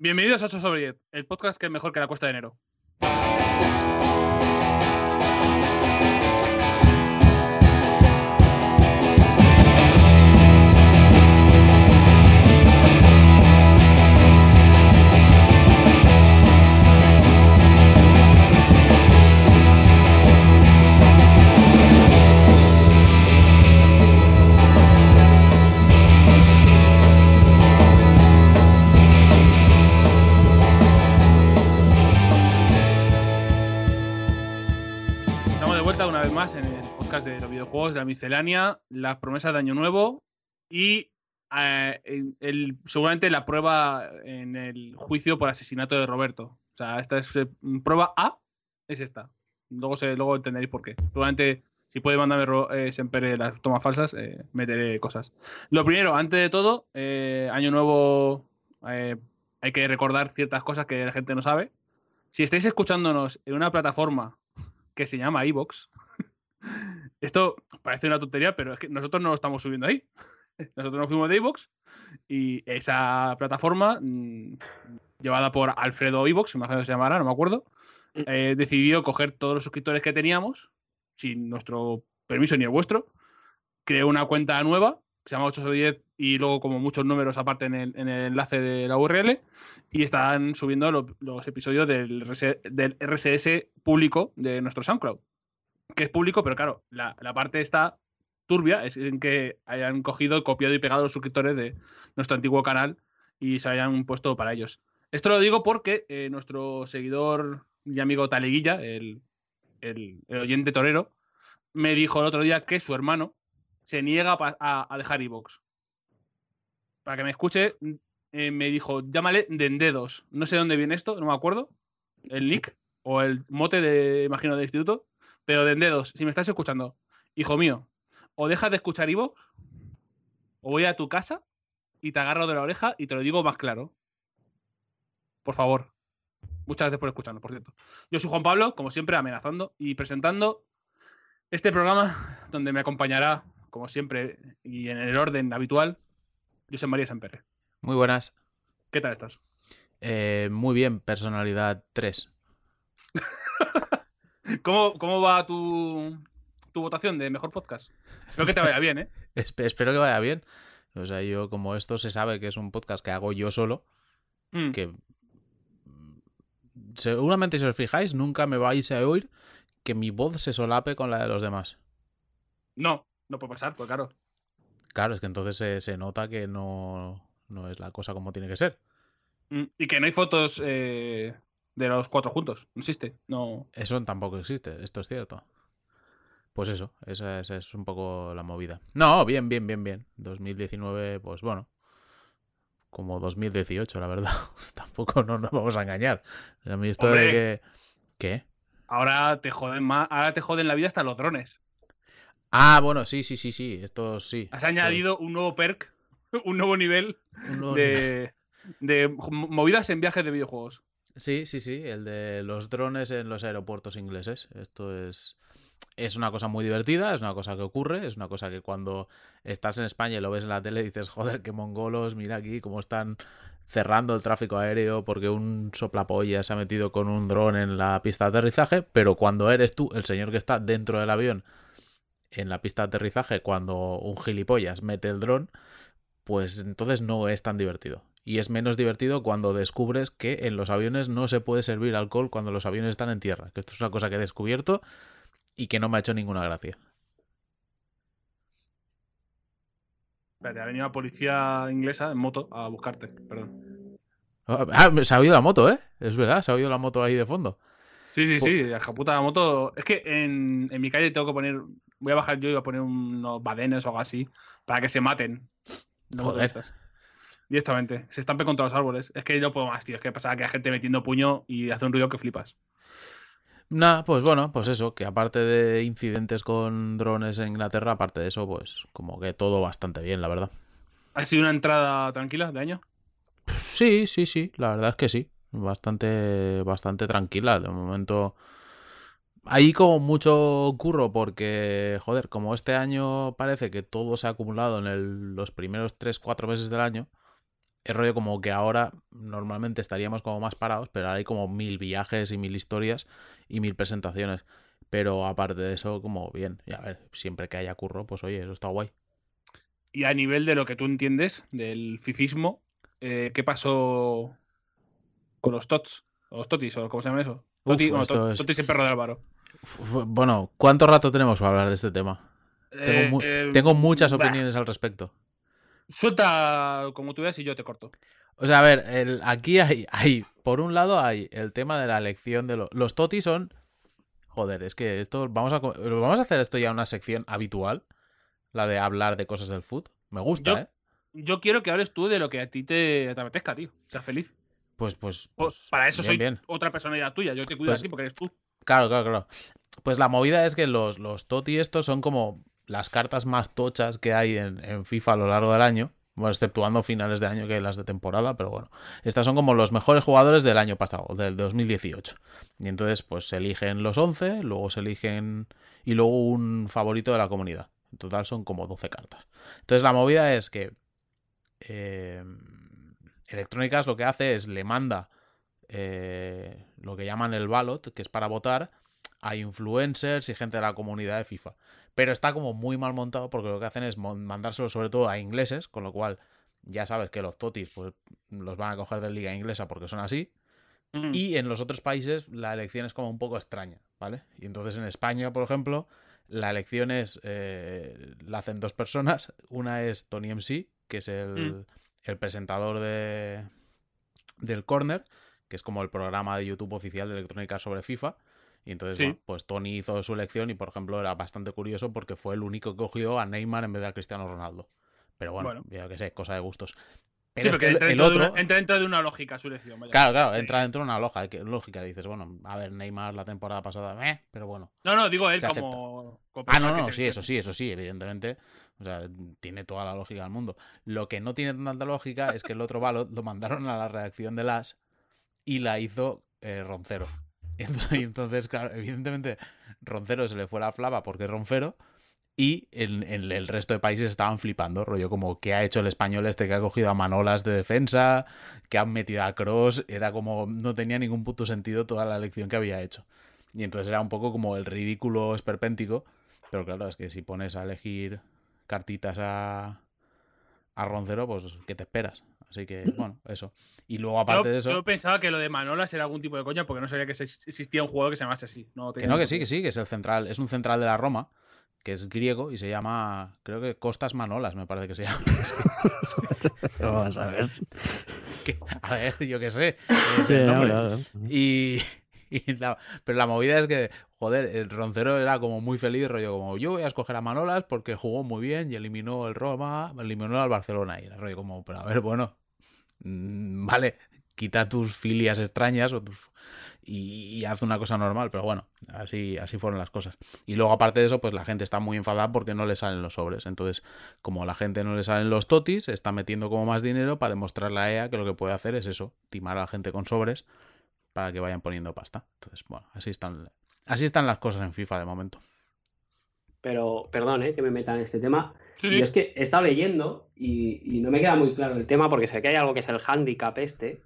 Bienvenidos a 8 sobre 10, el podcast que es mejor que la cuesta de enero. De los videojuegos, de la miscelánea, las promesas de Año Nuevo y eh, el- seguramente la prueba en el juicio por asesinato de Roberto. O sea, esta es eh, prueba A, es esta. Luego, se, luego entenderéis por qué. Seguramente, si puede mandarme eh, las tomas falsas, eh, meteré cosas. Lo primero, antes de todo, Año Nuevo, hay que recordar ciertas cosas que la gente no sabe. Si estáis escuchándonos en una plataforma que se llama iVox. Esto parece una tontería, pero es que nosotros no lo estamos subiendo ahí. Nosotros nos fuimos de iVox y esa plataforma, mm, llevada por Alfredo iVox, imagino que se llamará, no me acuerdo, eh, decidió coger todos los suscriptores que teníamos, sin nuestro permiso ni el vuestro, creó una cuenta nueva, que se llama 8 sobre 10, y luego como muchos números aparte en el, en el enlace de la URL, y están subiendo lo- los episodios del, del RSS público de nuestro SoundCloud. Que es público, pero claro, la, la parte está turbia, es en que hayan cogido, copiado y pegado los suscriptores de nuestro antiguo canal y se hayan puesto para ellos. Esto lo digo porque eh, nuestro seguidor y amigo Taleguilla, el, el- oyente torero, me dijo el otro día que su hermano se niega a, a- dejar iVoox. Para que me escuche, eh, me dijo, llámale Dendedos. No sé dónde viene esto, no me acuerdo. El nick o el mote de, imagino, del instituto. Pero Dendedos, si me estás escuchando, hijo mío, o dejas de escuchar Ivo, o voy a tu casa y te agarro de la oreja y te lo digo más claro. Por favor. Muchas gracias por escucharnos, por cierto. Yo soy Juan Pablo, como siempre, amenazando y presentando este programa donde me acompañará, como siempre, y en el orden habitual, José María Semperre. Muy buenas. ¿Qué tal estás? Eh, muy bien, personalidad 3. ¿Cómo, cómo va tu, tu votación de mejor podcast? Espero que te vaya bien, ¿eh? Espe- espero que vaya bien. O sea, yo como esto se sabe que es un podcast que hago yo solo, Mm. que mm, seguramente si os fijáis nunca me vais a oír que mi voz se solape con la de los demás. No, no puede pasar, pues claro. Claro, es que entonces se, se nota que no, no es la cosa como tiene que ser. Mm, Y que no hay fotos eh, de los cuatro juntos. No existe. No. Eso tampoco existe, esto es cierto. Pues eso, esa, esa es un poco la movida. No, bien, bien, bien, bien. 2019, pues bueno. Como 2018, la verdad. Tampoco no nos vamos a engañar. A mí esto de que... ¿Qué? Ahora te joden más. Ahora te joden la vida hasta los drones. Ah, bueno, sí, sí, sí, sí. Esto sí. Has añadido un nuevo perk, un nuevo nivel Un nuevo nivel. de, de movidas en viajes de videojuegos. Sí, sí, sí. El de los drones en los aeropuertos ingleses. Esto es... Es una cosa muy divertida, es una cosa que ocurre, es una cosa que cuando estás en España y lo ves en la tele dices, joder, qué mongolos, mira aquí cómo están cerrando el tráfico aéreo porque un soplapolla se ha metido con un dron en la pista de aterrizaje, pero cuando eres tú el señor que está dentro del avión en la pista de aterrizaje, cuando un gilipollas mete el dron, pues entonces no es tan divertido. Y es menos divertido cuando descubres que en los aviones no se puede servir alcohol cuando los aviones están en tierra. Que esto es una cosa que he descubierto y que no me ha hecho ninguna gracia. Espérate, ha venido la policía inglesa en moto a buscarte. Perdón. Ah, se ha oído la moto, ¿eh? Es verdad, se ha oído la moto ahí de fondo. Sí, sí, sí. La puta moto. Es que en, en mi calle tengo que poner. Voy a bajar yo y voy a poner unos badenes o algo así para que se maten. los Joder. motoristas. Directamente. Se estampen contra los árboles. Es que no puedo más, tío. Es que pasa que hay gente metiendo puño y hace un ruido que flipas. Nada, pues bueno, pues eso, que aparte de incidentes con drones en Inglaterra, aparte de eso, pues como que todo bastante bien, la verdad. ¿Ha sido una entrada tranquila de año? Sí, sí, sí, la verdad es que sí. Bastante, bastante tranquila. De momento. Hay como mucho curro porque, joder, como este año parece que todo se ha acumulado en el- los primeros 3-4 meses del año, es rollo como que ahora normalmente estaríamos como más parados, pero ahora hay como mil viajes y mil historias y mil presentaciones. Pero aparte de eso, como bien, y a ver, siempre que haya curro, pues oye, eso está guay. Y a nivel de lo que tú entiendes del fifismo, eh, ¿qué pasó con los tots? O los totis, o cómo se llama eso. Toti, Uf, bueno, esto to- es- Totis y perro de Álvaro. Uf, Bueno, ¿cuánto rato tenemos para hablar de este tema? Tengo, mu- Eh, eh, tengo muchas bah, opiniones al respecto. Suelta como tú veas y yo te corto. O sea, a ver, el- aquí hay, hay, por un lado hay el tema de la elección de los... Los totis son... Joder, es que esto... Vamos a, vamos a hacer esto ya una sección habitual, la de hablar de cosas del foot. Me gusta, Yo- ¿eh? Yo quiero que hables tú de lo que a ti te, te apetezca, tío. Seas feliz. Pues, pues... Pues, para eso bien, soy bien. otra personalidad tuya. Yo te cuido Pues- a ti porque eres tú. Claro, claro, claro. Pues la movida es que los, los Toti estos son como las cartas más tochas que hay en, FIFA a lo largo del año. Bueno, exceptuando finales de año que las de temporada, pero bueno. Estas son como los mejores jugadores del año pasado, del 2018. Y entonces, pues se eligen los 11, luego se eligen. y luego un favorito de la comunidad. En total son como 12 cartas. Entonces la movida es que. eh, Electrónicas lo que hace es le manda eh, lo que llaman el ballot, que es para votar, a influencers y gente de la comunidad de FIFA. Pero está como muy mal montado porque lo que hacen es mandárselo sobre todo a ingleses, con lo cual ya sabes que los totis pues, los van a coger de liga inglesa porque son así. Mm. Y en los otros países la elección es como un poco extraña, ¿vale? Y entonces en España, por ejemplo, la elección es, eh, la hacen dos personas. Una es Tony MC, que es el, Mm. el presentador de, del Corner, que es como el programa de YouTube oficial de electrónica sobre FIFA. Y entonces, Sí. bueno, pues Tony hizo su elección y, por ejemplo, era bastante curioso porque fue el único que cogió a Neymar en vez de a Cristiano Ronaldo. Pero bueno, Bueno. ya que sé, cosa de gustos. Sí, es que entra, el dentro de otro... una, entra dentro de una lógica su elección. vaya. Claro, claro, entra dentro de una loja, que- lógica. Dices, bueno, a ver, Neymar la temporada pasada, eh, pero bueno. No, no, digo él como, como Ah, no, no, sí, eso sí, eso sí, evidentemente. O sea, tiene toda la lógica del mundo. Lo que no tiene tanta lógica es que el otro ballot lo mandaron a la redacción de las y la hizo eh, Roncero. Y ento- y entonces, claro, evidentemente, Roncero se le fue la flava porque es. Y en, el resto de países estaban flipando, rollo como que ha hecho el español este que ha cogido a Manolas de defensa, que han metido a Cross, era como no tenía ningún puto sentido toda la elección que había hecho. Y entonces era un poco como el ridículo esperpéntico, pero claro, es que si pones a elegir cartitas a, a Roncero, pues ¿qué te esperas? Así que, bueno, eso. Y luego aparte yo, de eso... yo pensaba que lo de Manolas era algún tipo de coña porque no sabía que se- existía un jugador que se llamase así. No, Que no, que sí, que sí, que es el central, es un central de la Roma, que es griego y se llama, creo que Costas Manolas, me parece que se llama. Vamos a ver. Que- a ver, yo qué sé. Sí, no, claro. Y, y la- pero la movida es que, joder, el Roncero era como muy feliz, rollo como yo voy a escoger a Manolas porque jugó muy bien y eliminó el Roma, eliminó al Barcelona. Y era rollo como, pero a ver, bueno, vale, quita tus filias extrañas o tus- y, y haz una cosa normal, pero bueno, así, así fueron las cosas. Y luego, aparte de eso, pues la gente está muy enfadada porque no le salen los sobres. Entonces, como a la gente no le salen los totis, está metiendo como más dinero para demostrarle a EA que lo que puede hacer es eso, timar a la gente con sobres para que vayan poniendo pasta. Entonces, bueno, así están, así están las cosas en FIFA de momento. Pero, perdón, eh, que me meta en este tema. Sí, Y es que he estado leyendo y, y no me queda muy claro el tema porque sé que hay algo que es el handicap este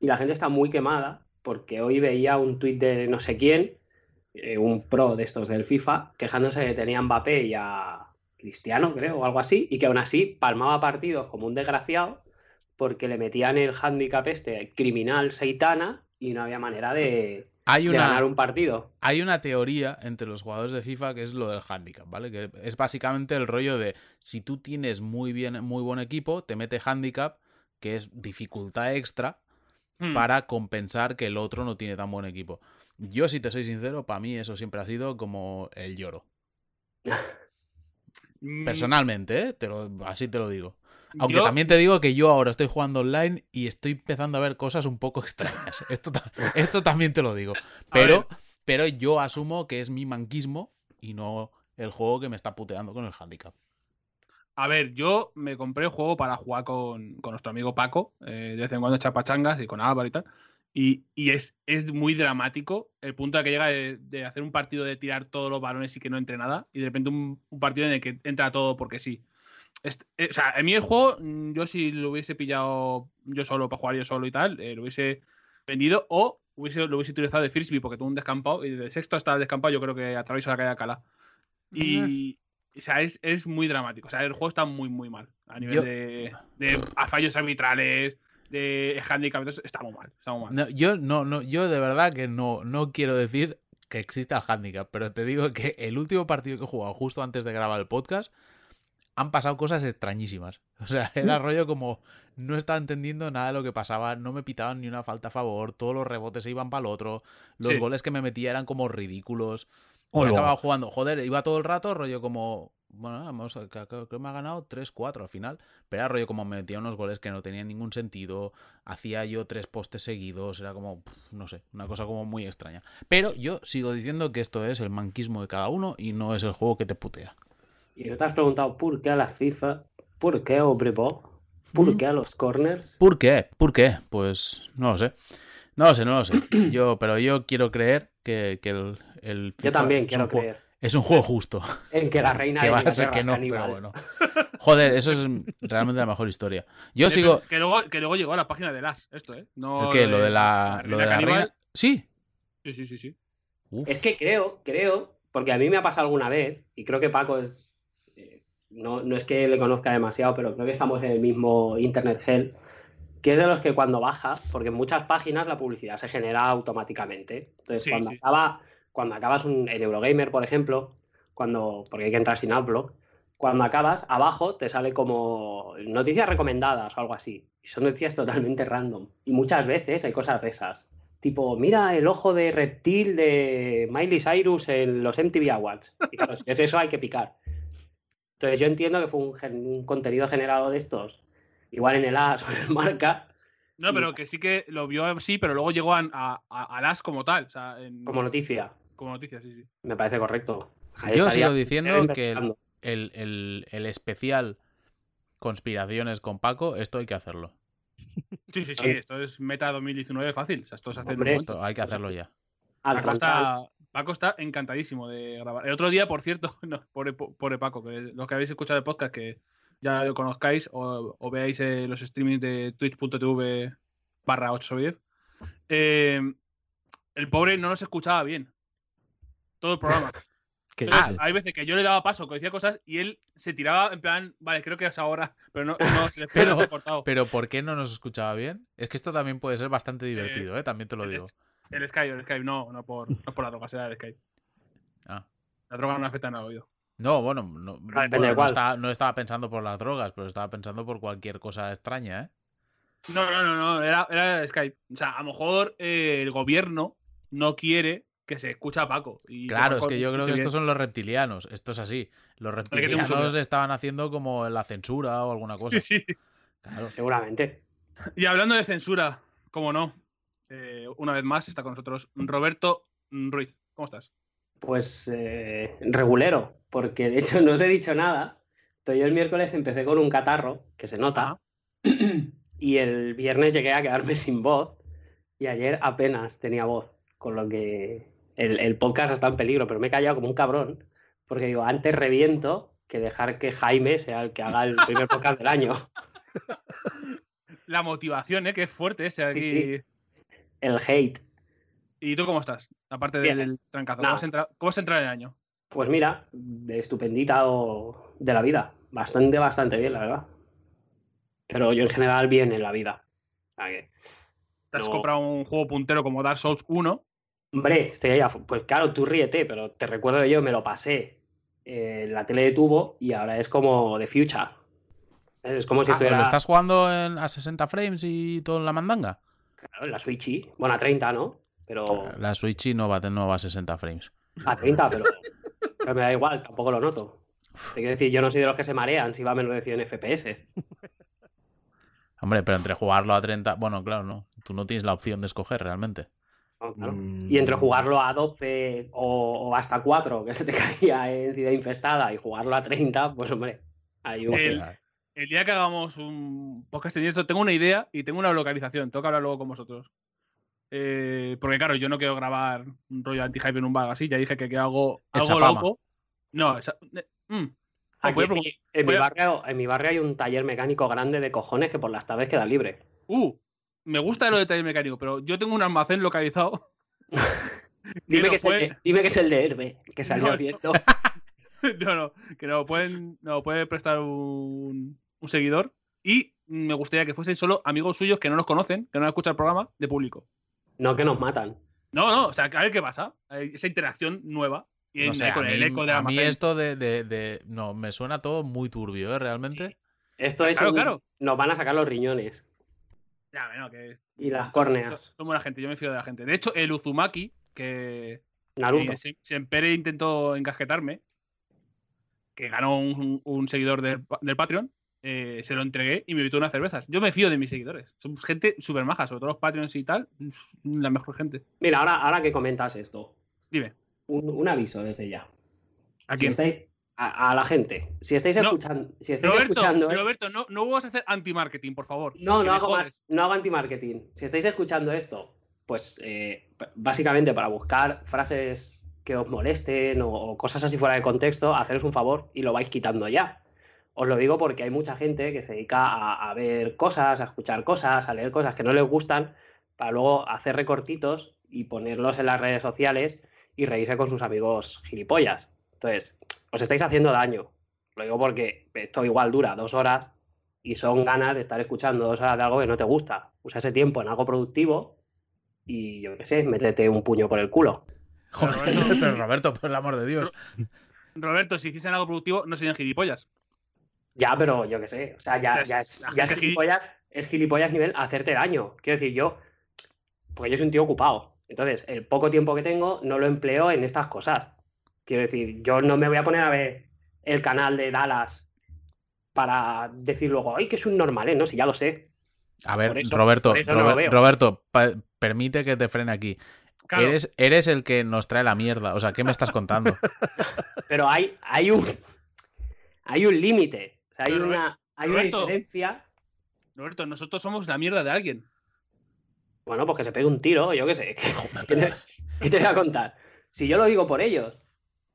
y la gente está muy quemada porque hoy veía un tuit de no sé quién, eh, un pro de estos del FIFA, quejándose de que tenía a Mbappé y a Cristiano, creo, o algo así, y que aún así palmaba partidos como un desgraciado porque le metían el handicap este criminal seitana y no había manera de, Hay de una, ganar un partido. hay una teoría entre los jugadores de FIFA que es lo del handicap, ¿vale? Que es básicamente el rollo de si tú tienes muy bien, muy buen equipo, te mete handicap, que es dificultad extra, Mm. para compensar que el otro no tiene tan buen equipo. Yo, si te soy sincero, para mí eso siempre ha sido como el lloro. Mm, Personalmente, ¿eh? Te lo- así te lo digo. Aunque yo- también te digo que yo ahora estoy jugando online y estoy empezando a ver cosas un poco extrañas. Esto, esto también te lo digo. Pero, pero yo asumo que es mi manquismo y no el juego que me está puteando con el handicap. A ver, yo me compré el juego para jugar con, con nuestro amigo Paco, eh, de vez en cuando chapachangas y con Álvaro y tal. Y, y es, es muy dramático el punto al que llega de, de hacer un partido de tirar todos los balones y que no entre nada. Y de repente un, un partido en el que entra todo porque sí. Est- eh, o sea, a mí el juego, mm, yo si lo hubiese pillado yo solo para jugar yo solo y tal, eh, lo hubiese vendido o hubiese, lo hubiese utilizado de Frisbee porque tuvo un descampado y de sexto hasta el descampado yo creo que atravieso la calle de Alcalá. Y, o sea, es, es muy dramático. O sea, el juego está muy, muy mal. A nivel Yo- de, de a fallos arbitrales, de handicap, entonces está muy mal. Está muy mal. No, yo no, no, yo de verdad que no, no quiero decir que exista el handicap, pero te digo que el último partido que he jugado justo antes de grabar el podcast han pasado cosas extrañísimas. O sea, era rollo como no estaba entendiendo nada de lo que pasaba, no me pitaban ni una falta a favor, todos los rebotes se iban para el otro, los Sí. goles que me metía eran como ridículos. Y Oigo. acababa jugando, joder, iba todo el rato rollo como, bueno, vamos, creo que me ha ganado 3-4 al final, pero era rollo como me metía unos goles que no tenían ningún sentido, hacía yo tres postes seguidos, era como, no sé, una cosa como muy extraña. Pero yo sigo diciendo que esto es el manquismo de cada uno y no es el juego que te putea. Y no te has preguntado por qué a la FIFA, por qué a Obrebo, por Mm. qué a los corners. ¿Por qué? ¿Por qué? Pues no lo sé. No lo sé, no lo sé. Yo, pero yo quiero creer que, que el, el Yo FIFA también es quiero un juego- creer Es un juego justo. en que la reina que de va a ser que no, caníbal. pero bueno. Joder, eso es realmente la mejor historia. Yo Que- sigo. Que luego, que luego llegó a la página de las, esto, ¿eh? No ¿Qué? Lo de la, lo de la caníbal. reina. Sí. Sí, sí, sí, sí. Uf. Es que creo, creo, porque a mí me ha pasado alguna vez, y creo que Paco es. No, no es que le conozca demasiado, pero creo que estamos en el mismo Internet Hell, que es de los que cuando baja, porque en muchas páginas la publicidad se genera automáticamente. Entonces, Sí, cuando, sí. acaba, cuando acabas un, en Eurogamer, por ejemplo, cuando, porque hay que entrar sin Adblock, cuando acabas, abajo te sale como noticias recomendadas o algo así. Y son noticias totalmente random. Y muchas veces hay cosas de esas. Tipo, mira el ojo de reptil de Miley Cyrus en los MTV Awards. Y claro, si es eso, hay que picar. Entonces yo entiendo que fue un, gen- un contenido generado de estos, igual en el AS o en el Marca, No, Y- pero que sí que lo vio así, pero luego llegó a, a, a- a las como tal. O sea, en- como noticia. como noticia, sí, sí. Me parece correcto. Ahí Yo sigo diciendo que el, el- el- el especial conspiraciones con Paco, esto hay que hacerlo. Sí, sí, sí. Esto es meta 2019 fácil. O sea, esto se hace en un Hombre. momento. Esto hay que hacerlo ya. Al Paco está, Paco está encantadísimo de grabar. El otro día, por cierto, no, pobre, pobre Paco, que los que habéis escuchado el podcast, que ya lo conozcáis o, o veáis eh, los streamings de twitch.tv barra 810, eh, el pobre no nos escuchaba bien. Todo el programa. Hay veces que yo le daba paso, que decía cosas y él se tiraba en plan, vale, creo que es ahora, pero no, no se le Pero- cortado. Pero ¿por qué no nos escuchaba bien? Es que esto también puede ser bastante divertido, ¿eh? También te lo digo. es- El Skype, el Skype, no, no por, no por la droga, será el Skype. Ah. La droga no afecta en el oído. No, bueno, no, bueno, de no estaba, no estaba pensando por las drogas, pero estaba pensando por cualquier cosa extraña, ¿eh? No, no, no, no, era, era el Skype. O sea, a lo mejor eh, el gobierno no quiere que se escuche a Paco. y Claro, es que yo creo que estos son los reptilianos. Esto es así. Los reptilianos estaban haciendo como la censura o alguna cosa. Sí, sí. Claro. Seguramente. Y hablando de censura, cómo no, eh, una vez más está con nosotros Roberto Ruiz. ¿Cómo estás? Pues eh, regulero, porque de hecho no os he dicho nada. Yo el miércoles empecé con un catarro, que se nota, y el viernes llegué a quedarme sin voz, y ayer apenas tenía voz, con lo que el, el podcast está en peligro, pero me he callado como un cabrón, porque digo, antes reviento que dejar que Jaime sea el que haga el primer podcast del año. La motivación, ¿eh? Que es fuerte ese aquí. Sí, El hate. ¿Y tú cómo estás? Aparte Bien. del trancazo. ¿Cómo se, entra, ¿Cómo se entra en el año? Pues mira, estupendita o- de la vida. Bastante, bastante bien, la verdad. Pero yo en general bien en la vida. Que, Te has No. comprado un juego puntero como Dark Souls 1. hombre, estoy ahí a fu- Pues claro, tú ríete, pero te recuerdo que yo me lo pasé en la tele de tubo y ahora es como de future. Es como si Ah, estuviera ¿Lo estás jugando en- a 60 frames y todo en la mandanga? Claro, la Switch. Bueno, a 30, ¿no? Pero La Switch no va, a- no va a 60 frames. a 30, pero, pero me da igual, tampoco lo noto. Te quiero decir, yo no soy de los que se marean si va a menos de 100 FPS. Hombre, pero entre jugarlo a 30. Bueno, claro, no. Tú no tienes la opción de escoger realmente. No, claro. Mm, Y entre jugarlo a 12 o, o hasta 4, que se te caía en Ciudad Infestada, y jugarlo a 30, pues hombre, hay un... El- El día que hagamos un podcast en directo, tengo una idea y tengo una localización. Tengo que hablar luego con vosotros. Eh, porque, claro, yo no quiero grabar un rollo anti-hype en un bar así. Ya dije que, que hago algo loco. No, esa- eh, mm, Aquí en, mi, en mi puede- barrio, en mi barrio hay un taller mecánico grande de cojones que por las tardes queda libre. Uh, me gusta lo de taller mecánico, pero yo tengo un almacén localizado. Dime, no que, es puede- el de, dime que es el de Herbe, que salió No, ardiendo. no, no, que nos pueden, nos puede prestar un, un seguidor. Y me gustaría que fuesen solo amigos suyos que no nos conocen, que no escuchan el programa, de público. No, que nos matan. No, no, o sea, a ver qué pasa. Hay Esa interacción nueva. Y No sé, con a el mí, eco del a mí esto de, de- de- No, me suena todo muy turbio, ¿eh? Realmente. Esto es. Claro, un- claro. Nos van a sacar los riñones Ya, bueno, que es- y las córneas. son buena gente, yo me fío de la gente. De hecho, el Uzumaki, que, Naruto. que se- Sempere intentó encasquetarme, que ganó un, un seguidor del, del Patreon, eh, se lo entregué y me invitó unas cervezas. Yo me fío de mis seguidores. Somos gente súper maja, sobre todo los Patreons y tal. La mejor gente. Mira, ahora, ahora que comentas esto, Dime, un, un aviso desde ya. ¿a Si estáis, a, a la gente. Si estáis No. escuchando, si estáis Roberto, escuchando esto- Roberto, no, no vas a hacer anti-marketing, por favor. No, no hago, no anti-marketing. Si estáis escuchando esto, pues eh, básicamente para buscar frases que os molesten o, o cosas así fuera de contexto, haceros un favor y lo vais quitando ya. Os lo digo porque hay mucha gente que se dedica a, a ver cosas, a escuchar cosas, a leer cosas que no les gustan, para luego hacer recortitos y ponerlos en las redes sociales y reírse con sus amigos gilipollas. Entonces, os estáis haciendo daño. Lo digo porque esto igual dura dos horas y son ganas de estar escuchando dos horas de algo que no te gusta. Usa ese tiempo en algo productivo y yo qué sé, métete un puño por el culo. Joder, Roberto- pero Roberto, por el amor de Dios. Roberto, si hiciesen algo productivo, no serían gilipollas. Ya, pero yo qué sé, o sea, ya, Entonces, ya es, ya gilipollas, es gilipollas nivel hacerte daño. Quiero decir, yo, porque yo soy un tío ocupado. Entonces, el poco tiempo que tengo no lo empleo en estas cosas. Quiero decir, yo no me voy a poner a ver el canal de Dallas para decir luego, ay, que es un normal, ¿eh? No, si ya lo sé. A ver, eso- Roberto, Robert-. Roberto, permite que te frene aquí. Claro, Eres, eres el que nos trae la mierda. O sea, ¿qué me estás contando? Pero hay, hay un hay un límite. O sea, hay Pero, una, hay una diferencia. Roberto, nosotros somos la mierda de alguien. Bueno, pues que se pegue un tiro, yo qué sé. ¿Qué te, qué te voy a contar? Si yo lo digo por ellos.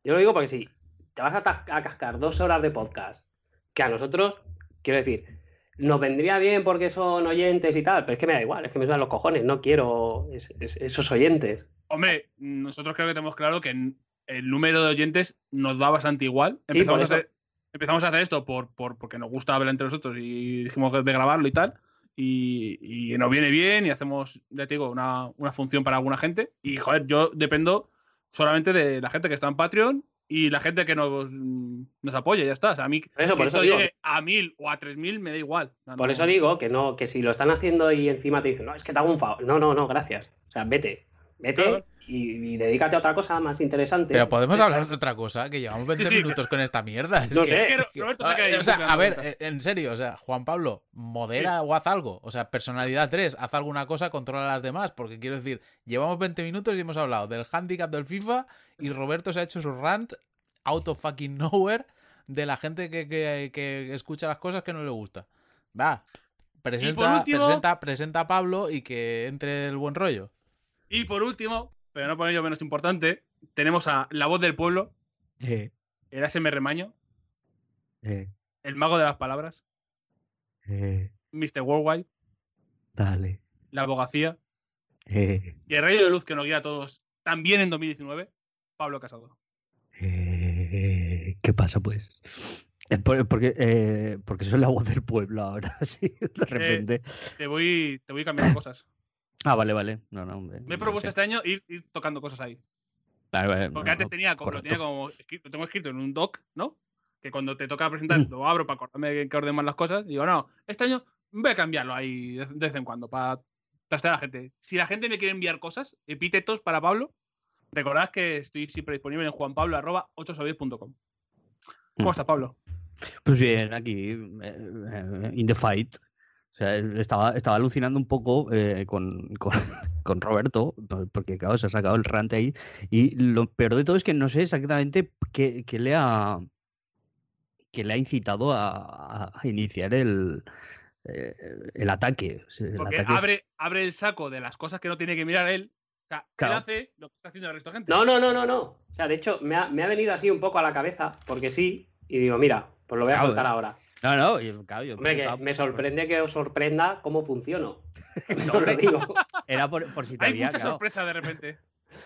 Yo lo digo porque si te vas a, cascar dos horas de podcast, que a nosotros, quiero decir, nos vendría bien porque son oyentes y tal, pero es que me da igual, es que me sudan los cojones, no quiero es- es- esos oyentes. Hombre, nosotros creo que tenemos claro que el número de oyentes nos da bastante igual. Sí, Empezamos, a hacer, empezamos a hacer esto por, por- porque nos gusta hablar entre nosotros y dijimos de grabarlo y tal. Y, y nos viene bien y hacemos, ya te digo, una, una función para alguna gente. Y joder, yo dependo solamente de la gente que está en Patreon y la gente que nos, nos apoya, ya está. O sea, a mí Por eso, que por eso digo, llegue a mil o a tres mil me da igual. Por no- eso digo que no, que si lo están haciendo y encima te dicen, no, es que te hago un favor. No, no, no, gracias. O sea, vete, vete Claro. Y, y dedícate a otra cosa más interesante. Pero podemos hablar de otra cosa, que llevamos 20 sí. minutos con esta mierda. Es No que- sé. Que Roberto se Ah, queda ahí o sea, a ver, eh, en serio, o sea, Juan Pablo, modera o haz algo. O sea, personalidad 3, haz alguna cosa, controla a las demás. Porque quiero decir, llevamos 20 minutos y hemos hablado del handicap del FIFA y Roberto se ha hecho su rant out of fucking nowhere de la gente que, que- que escucha las cosas que no le gusta. Va, presenta, último- presenta, presenta a Pablo y que entre el buen rollo. Y por último, pero no por ello menos importante, tenemos a la voz del pueblo, Eh, el ASMR Maño, eh, el mago de las palabras, eh, Mr. Worldwide, dale. la abogacía Eh, y el rayo de luz que nos guía a todos, también en 2019, Pablo Casado. eh, ¿Qué pasa, pues? Eh, por- Porque, eh, porque soy la voz del pueblo ahora, sí, de repente. Te voy, te voy cambiando cosas. Ah, vale, vale. No, no, hombre, Me he propuesto este año ir, ir tocando cosas ahí. Vale, vale, Porque no, antes tenía, como- lo correcto. tenía como escrito, lo tengo escrito en un doc, ¿no? Que cuando te toca presentar lo abro para acordarme de que orden más las cosas. Y digo, no, este año voy a cambiarlo ahí de vez en cuando para trastear a la gente. Si la gente me quiere enviar cosas, epítetos para Pablo, recordad que estoy siempre disponible en juanpablo.8sobies.com. ¿Cómo Mm. estás, Pablo? Pues bien, aquí, eh, eh, in the fight. O sea, estaba, estaba alucinando un poco eh, con, con, con Roberto, por- porque claro, se ha sacado el rant ahí. Y lo peor de todo es que no sé exactamente qué, qué le ha qué le ha incitado a, iniciar el, eh, el ataque. El Porque ataque es- abre, abre el saco de las cosas que no tiene que mirar él. O sea, Claro. él hace lo que está haciendo el resto de gente. No, no, no, no, no. O sea, de hecho, me ha, me ha venido así un poco a la cabeza, porque sí, y digo, mira, pues lo voy a Claro, soltar eh. ahora. No, no, yo, claro, yo Hombre, que me sorprende que os sorprenda cómo funciono. No lo digo. Era por, por si te Hay había, mucha claro, sorpresa de repente.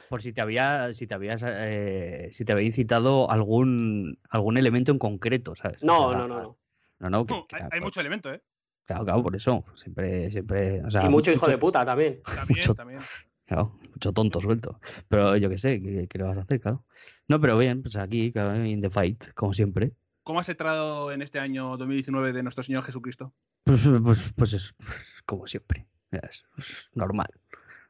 por si te había, si te habías, eh, si te había incitado algún, algún elemento en concreto, ¿sabes? O No, sea, no, no, no. No, no, que- No, que hay, hay pues, mucho elemento, ¿eh? Claro, claro, por eso. Siempre, siempre. O sea, Y mucho hijo de puta también. También, Mucho- también. Claro, mucho tonto suelto. Pero yo qué sé, ¿qué, qué le vas a hacer, claro? No, pero bien, pues aquí, claro, in the fight, como siempre. ¿Cómo has entrado en este año 2019 de nuestro Señor Jesucristo? Pues, pues, pues es pues, como siempre. Es pues, normal.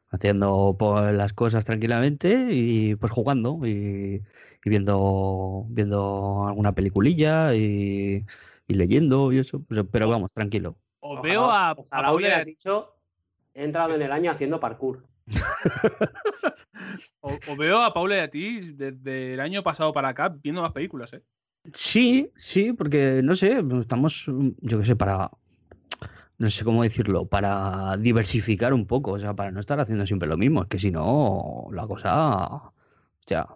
Haciendo pues, las cosas tranquilamente y pues jugando y, y viendo, viendo alguna peliculilla y, y leyendo y eso. pues, pero vamos, tranquilo. Os Ojalá- veo a, a ojalá hubieras a- dicho, he entrado en el año haciendo parkour. o- os veo a Paula y a ti desde el año pasado para acá viendo más películas, ¿eh? Sí, sí, porque no sé, estamos, yo qué sé, para, no sé cómo decirlo, para diversificar un poco, o sea, para no estar haciendo siempre lo mismo, es que si no, la cosa, hostia,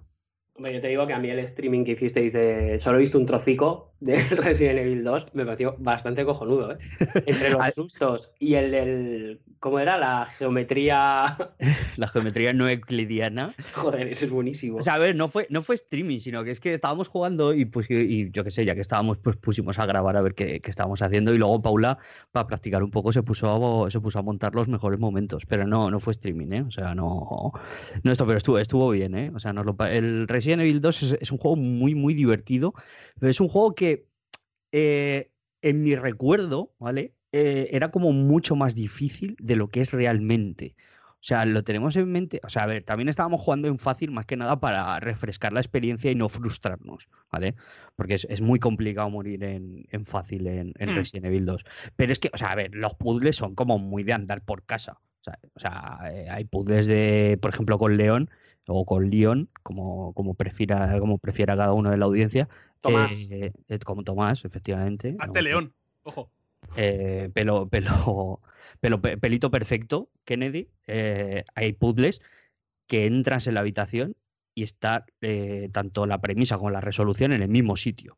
Hombre, yo te digo que a mí el streaming que hicisteis de. Solo he visto un trocico de Resident Evil 2, me pareció bastante cojonudo, ¿eh? Entre los sustos y el del. ¿Cómo era? La geometría. la geometría no euclidiana. Joder, ese es buenísimo. O sea, a ver, no fue, no fue streaming, sino que es que estábamos jugando y pues y, yo qué sé, ya que estábamos, pues pusimos a grabar a ver qué, qué estábamos haciendo y luego Paula, para practicar un poco, se puso a, se puso a montar los mejores momentos, pero no, no fue streaming, ¿eh? O sea, no, no esto, pero estuvo, estuvo bien, ¿eh? O sea, nos lo el Resident Evil 2 es, es un juego muy, muy divertido, pero es un juego que eh, en mi recuerdo, ¿vale? Eh, era como mucho más difícil de lo que es realmente. O sea, lo tenemos en mente. O sea, a ver, también estábamos jugando en fácil más que nada para refrescar la experiencia y no frustrarnos, ¿vale? Porque es, es muy complicado morir en, en fácil en, en Hmm. Resident Evil 2. Pero es que, o sea, a ver, los puzzles son como muy de andar por casa. O sea, o sea, eh, hay puzzles de, por ejemplo, con León o con León, como, como, prefiera, como prefiera cada uno de la audiencia. Tomás. eh, eh, como Tomás, efectivamente. Hazte ¿no? león. Ojo. eh, pelo, pelo, pelo, pe- pelito perfecto, Kennedy, eh, hay puzzles que entras en la habitación y está eh, tanto la premisa como la resolución en el mismo sitio.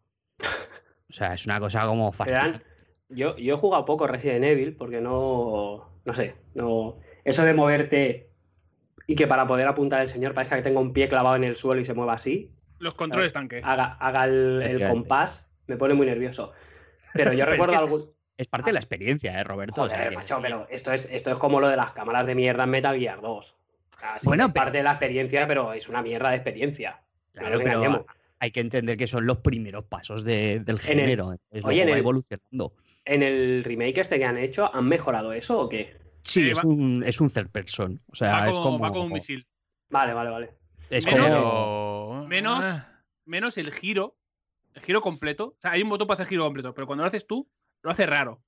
O sea, es una cosa como fascinante. Yo, yo he jugado poco Resident Evil porque no. No sé. No, eso de moverte y que para poder apuntar el señor parezca que tenga un pie clavado en el suelo y se mueva así, Los controles tanque. haga, haga el, compás, me pone muy nervioso. Pero yo Pero es recuerdo que algún. Es parte de la experiencia, ¿eh, Roberto? O sea, Joder, que- macho, pero esto es, esto es como lo de las cámaras de mierda en Metal Gear 2. O sea, sí Bueno, es pero- parte de la experiencia, pero es una mierda de experiencia. No Claro, pero engañemos. hay que entender que son los primeros pasos de- del En el- género. Es Oye, en va el- evolucionando. ¿En el remake este que han hecho, han mejorado eso o qué? Sí, Eh, es va- un, es un third person. O sea, va, es como, como. va como un misil. Vale, vale, vale. Es Menos- como. Menos, Ah, menos el giro. El giro completo. O sea, hay un botón para hacer giro completo, pero cuando lo haces tú, lo hace raro.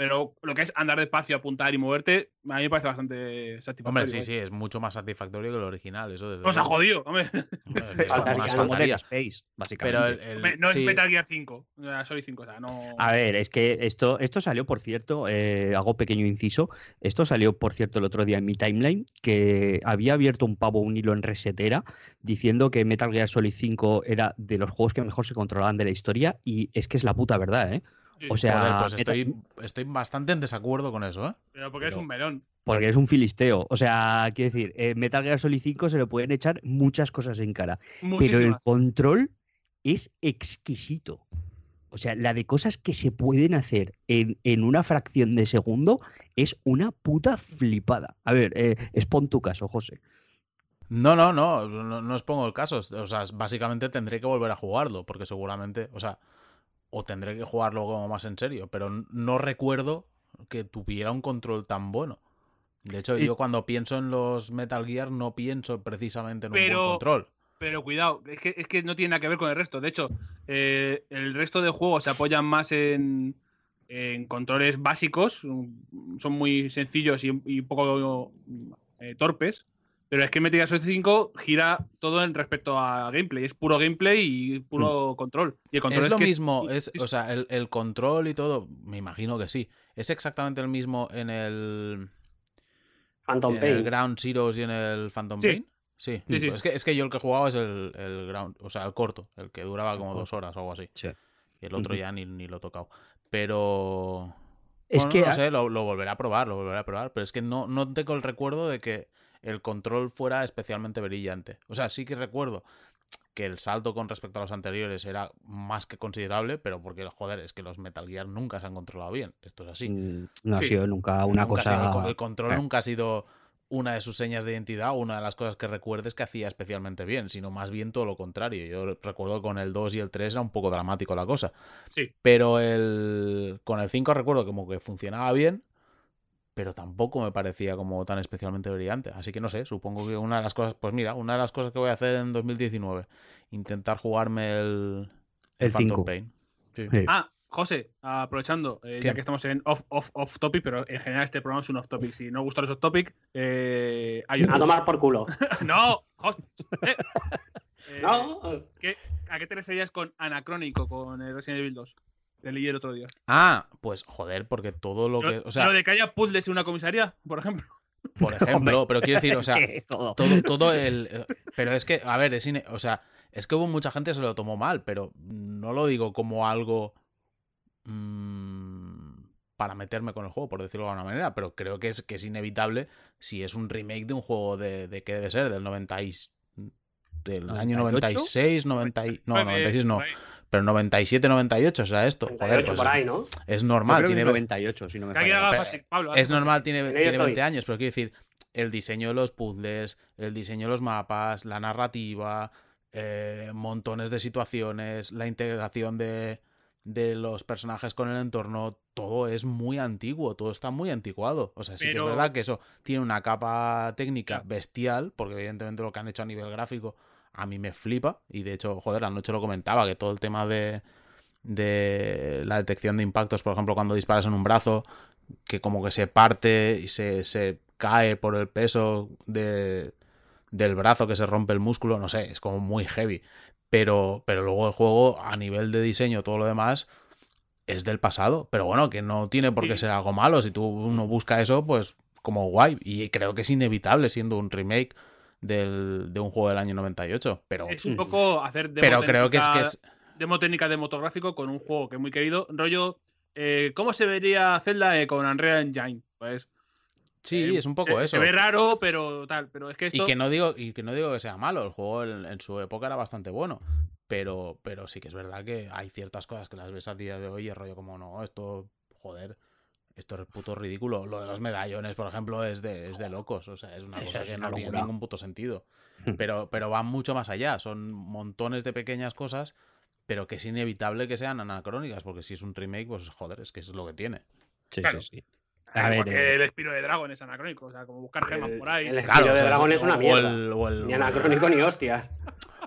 Pero lo que es andar despacio, apuntar y moverte, a mí me parece bastante satisfactorio. Hombre, sí, ¿eh? sí, es mucho más satisfactorio que el original. Eso desde Nos ha jodido, hombre. Hombre, Es como Faltaría-. Space, básicamente. Pero el, el- Hombre, no sí, es Metal Gear 5, o sea, Solid 5, o sea, no. A ver, es que esto, esto salió, por cierto, eh, hago pequeño inciso, esto salió, por cierto, el otro día en mi timeline, que había abierto un pavo un hilo en resetera diciendo que Metal Gear Solid 5 era de los juegos que mejor se controlaban de la historia y es que es la puta verdad, ¿eh? O sea, joder, pues estoy, estoy bastante en desacuerdo con eso, ¿eh? pero porque es pero- un melón. porque es un filisteo. O sea, quiero decir, eh, Metal Gear Solid 5 se le pueden echar muchas cosas en cara, pero el control es exquisito. O sea, la de cosas que se pueden hacer en, en una fracción de segundo es una puta flipada. A ver, eh, expon tu caso, José. No, no, no, no, no os pongo el caso. O sea, básicamente tendré que volver a jugarlo, porque seguramente, o sea, o tendré que jugarlo como más en serio, pero no recuerdo que tuviera un control tan bueno. De hecho, Y- yo cuando pienso en los Metal Gear no pienso precisamente en un buen control. Pero cuidado, es que, es que no tiene nada que ver con el resto. De hecho, eh, el resto de juegos se apoyan más en, en controles básicos, mm, son muy sencillos y, poco eh, torpes. Pero es que Metal Gear Solid 5 gira todo en respecto a gameplay. Es puro gameplay y puro control. Y el control Es lo que mismo, es, o sea, el, el control y todo, me imagino que sí. Es exactamente el mismo en el, Phantom en el Pain. Ground Zeroes y en el Phantom Sí. Pain. Sí, Sí, sí. Es, que, es que yo el que jugaba es el, el Ground, o sea, el corto, el que duraba como dos horas o algo así. Sí. Y el otro ya ni, ni lo he tocado. Pero. Es bueno, que no sé, lo, lo volveré a probar, lo volveré a probar. Pero es que no, no tengo el recuerdo de que el control fuera especialmente brillante. O sea, sí que recuerdo que el salto con respecto a los anteriores era más que considerable, pero porque, joder, es que los Metal Gear nunca se han controlado bien. Esto es así. mm, no ha sido nunca una Nunca ha sido- el co- cosa. el, control eh. nunca ha sido una de sus señas de identidad, una de las cosas que recuerdes que hacía especialmente bien, sino más bien todo lo contrario. Yo recuerdo que con el 2 y el 3 era un poco dramático la cosa. Sí. Pero el con el 5 recuerdo como que funcionaba bien, pero tampoco me parecía como tan especialmente brillante. Así que no sé, supongo que una de las cosas, pues mira, una de las cosas que voy a hacer en 2019, intentar jugarme el, El Phantom 5. Pain. Sí. Sí. Ah, José, aprovechando, eh, ya que estamos en off, off, off topic, pero en general este programa es un off topic. Si no gustan los off topic, eh, hay A otro. tomar por culo. No, José. Eh, eh, No, ¿qué- ¿A qué te referías con anacrónico con el Resident Evil 2? Te leí el otro día. Ah, pues joder, porque todo lo que, o sea, lo de que haya puzzles en una comisaría, por ejemplo. por ejemplo, pero quiero decir, o sea, Que todo. todo, todo el. eh, Pero es que, a ver, es ine- o sea, es que hubo mucha gente que se lo tomó mal, pero no lo digo como algo mm, para meterme con el juego, por decirlo de alguna manera, pero creo que es, que es inevitable si es un remake de un juego de, de qué debe ser, del 90 y- del año 98? 96, 90 y- no, Nueve, 96 no, por ahí. Pero 97, 98, o sea, esto, joder, 38 pues por es- ahí, ¿no? es Yo normal, tiene 98, si no me falla. Pablo, es normal, tiene, tiene estoy. 20 años, pero quiero decir, el diseño de los puzzles, el diseño de los mapas, la narrativa, eh, montones de situaciones, la integración de, de los personajes con el entorno, todo es muy antiguo, todo está muy anticuado. O sea, sí que es verdad que eso tiene una capa técnica bestial, porque evidentemente lo que han hecho a nivel gráfico a mí me flipa, y de hecho, joder, anoche lo comentaba, que todo el tema de de la detección de impactos, por ejemplo, cuando disparas en un brazo, que como que se parte y se, se cae por el peso de, del brazo, que se rompe el músculo, no sé, es como muy heavy. Pero, pero luego el juego, a nivel de diseño, todo lo demás, es del pasado. Pero bueno, que no tiene por qué ser algo malo. Si tú uno busca eso, pues como guay. Y creo que es inevitable siendo un remake del, de un juego del año 98. Pero, Es un poco hacer demo pero creo que es que es... demo técnica de motográfico con un juego que es muy querido. Rollo, eh, ¿cómo se vería Zelda eh, con Unreal Engine? Pues Sí, eh, es un poco se, eso. Se ve raro, pero tal. Pero es que esto. Y que no digo, y que no digo que sea malo, el juego en, en su época era bastante bueno. Pero, pero sí que es verdad que hay ciertas cosas que las ves a día de hoy y es rollo como, no, esto, joder, esto es puto ridículo. Lo de los medallones, por ejemplo, es de, es de locos. O sea, es una Eso cosa es que una no tiene ningún puto sentido. Hmm. Pero, pero van mucho más allá. Son montones de pequeñas cosas, pero que es inevitable que sean anacrónicas, porque si es un remake, pues joder, es que eso es lo que tiene. Sí, Claro. sí, sí. a ver, eh, el Espiro de Dragon es anacrónico. O sea, como buscar gemas El- por ahí. el Claro, Espiro o de sea, dragón es una o mierda. el- o el- Ni anacrónico ni hostias.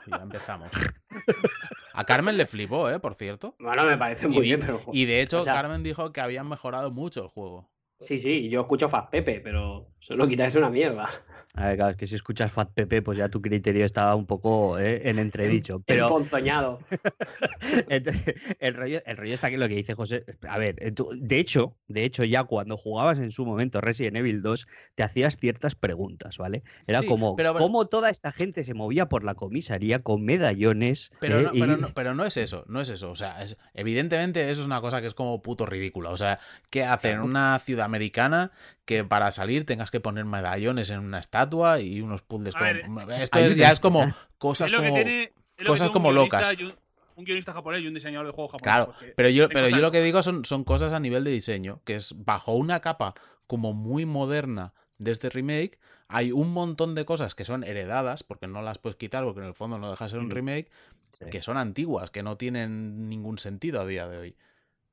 Ya empezamos. A Carmen le flipó, ¿eh? Por cierto. Bueno, me parece Y, muy di- bien, pero. y de hecho, o sea- Carmen dijo que habían mejorado mucho el juego. Sí, sí, yo escucho Fat Pepe, pero solo quitarse una mierda. A ver, claro, es que si escuchas Fat Pepe, pues ya tu criterio estaba un poco eh, en entredicho. Pero. Entonces, el rollo, el rollo está que lo que dice José. A ver, eh, tú- de hecho, de hecho, ya cuando jugabas en su momento Resident Evil 2, te hacías ciertas preguntas, ¿vale? Era Sí, como pero- cómo toda esta gente se movía por la comisaría con medallones. Pero, eh, no, y- pero, no, pero no es eso, no es eso. O sea, es- evidentemente eso es una cosa que es como puto ridícula. O sea, ¿qué hacen en una ciudad americana que para salir tengas que poner medallones en una estatua y unos puzzles A como... ver, Esto es- ya es como cosas es lo que como... tiene. es lo que cosas como guionista locas. Un, un guionista japonés y un diseñador de juego japonés. Claro, pero yo, pero yo lo que digo son, son cosas a nivel de diseño, que es bajo una capa como muy moderna de este remake, hay un montón de cosas que son heredadas, porque no las puedes quitar, porque en el fondo no deja de ser un Ujú. remake, Sí. que son antiguas, que no tienen ningún sentido a día de hoy.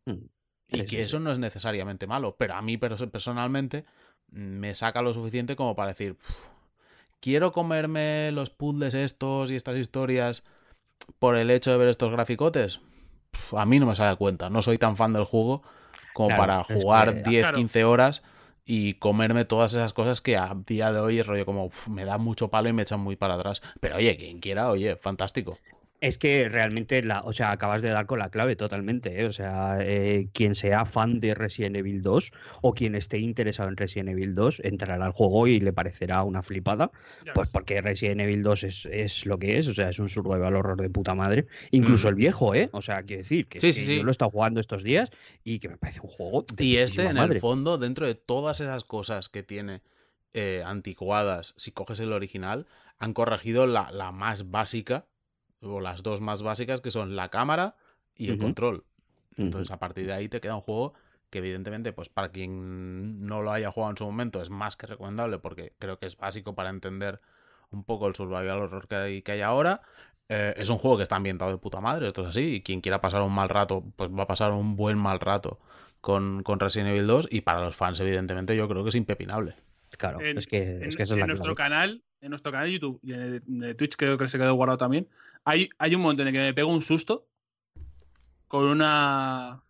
Mm. Y que sí, eso no es necesariamente malo, pero a mí perso- personalmente mm, me saca lo suficiente como para decir, "Pf, quiero comerme los puzzles estos y estas historias por el hecho de ver estos graficotes. A mí no me sale a cuenta, no soy tan fan del juego como Claro, para es jugar que- 10, Claro. 15 horas y comerme todas esas cosas que a día de hoy es rollo como "Uf, me da mucho palo y me echan muy para atrás. Pero oye, quien quiera, oye, fantástico. Es que realmente, la, o sea, acabas de dar con la clave totalmente. ¿eh? O sea, eh, quien sea fan de Resident Evil 2 o quien esté interesado en Resident Evil 2 entrará al juego y le parecerá una flipada. Ya Pues ves. porque Resident Evil 2 es, es lo que es, o sea, es un survival horror de puta madre. Incluso Mm. el viejo, ¿eh? O sea, quiero decir que, Sí, que sí, sí. yo lo he estado jugando estos días y que me parece un juego de Y este, en madre. el fondo, dentro de todas esas cosas que tiene eh, anticuadas, si coges el original, han corregido la, la más básica, o las dos más básicas, que son la cámara y el Ujú. control. Ujú. Entonces, a partir de ahí te queda un juego que, evidentemente, pues para quien no lo haya jugado en su momento, es más que recomendable, porque creo que es básico para entender un poco el survival horror que hay, que hay ahora. Eh, es un juego que está ambientado de puta madre, esto es así, y quien quiera pasar un mal rato, pues va a pasar un buen mal rato con, con Resident Evil 2, y para los fans, evidentemente, yo creo que es impepinable. Claro, En- es que, en, es que esa es en la nuestro clave. canal, en nuestro canal de YouTube y en el, en el Twitch creo que se quedó guardado también. Hay, hay un momento en el que me pego un susto con una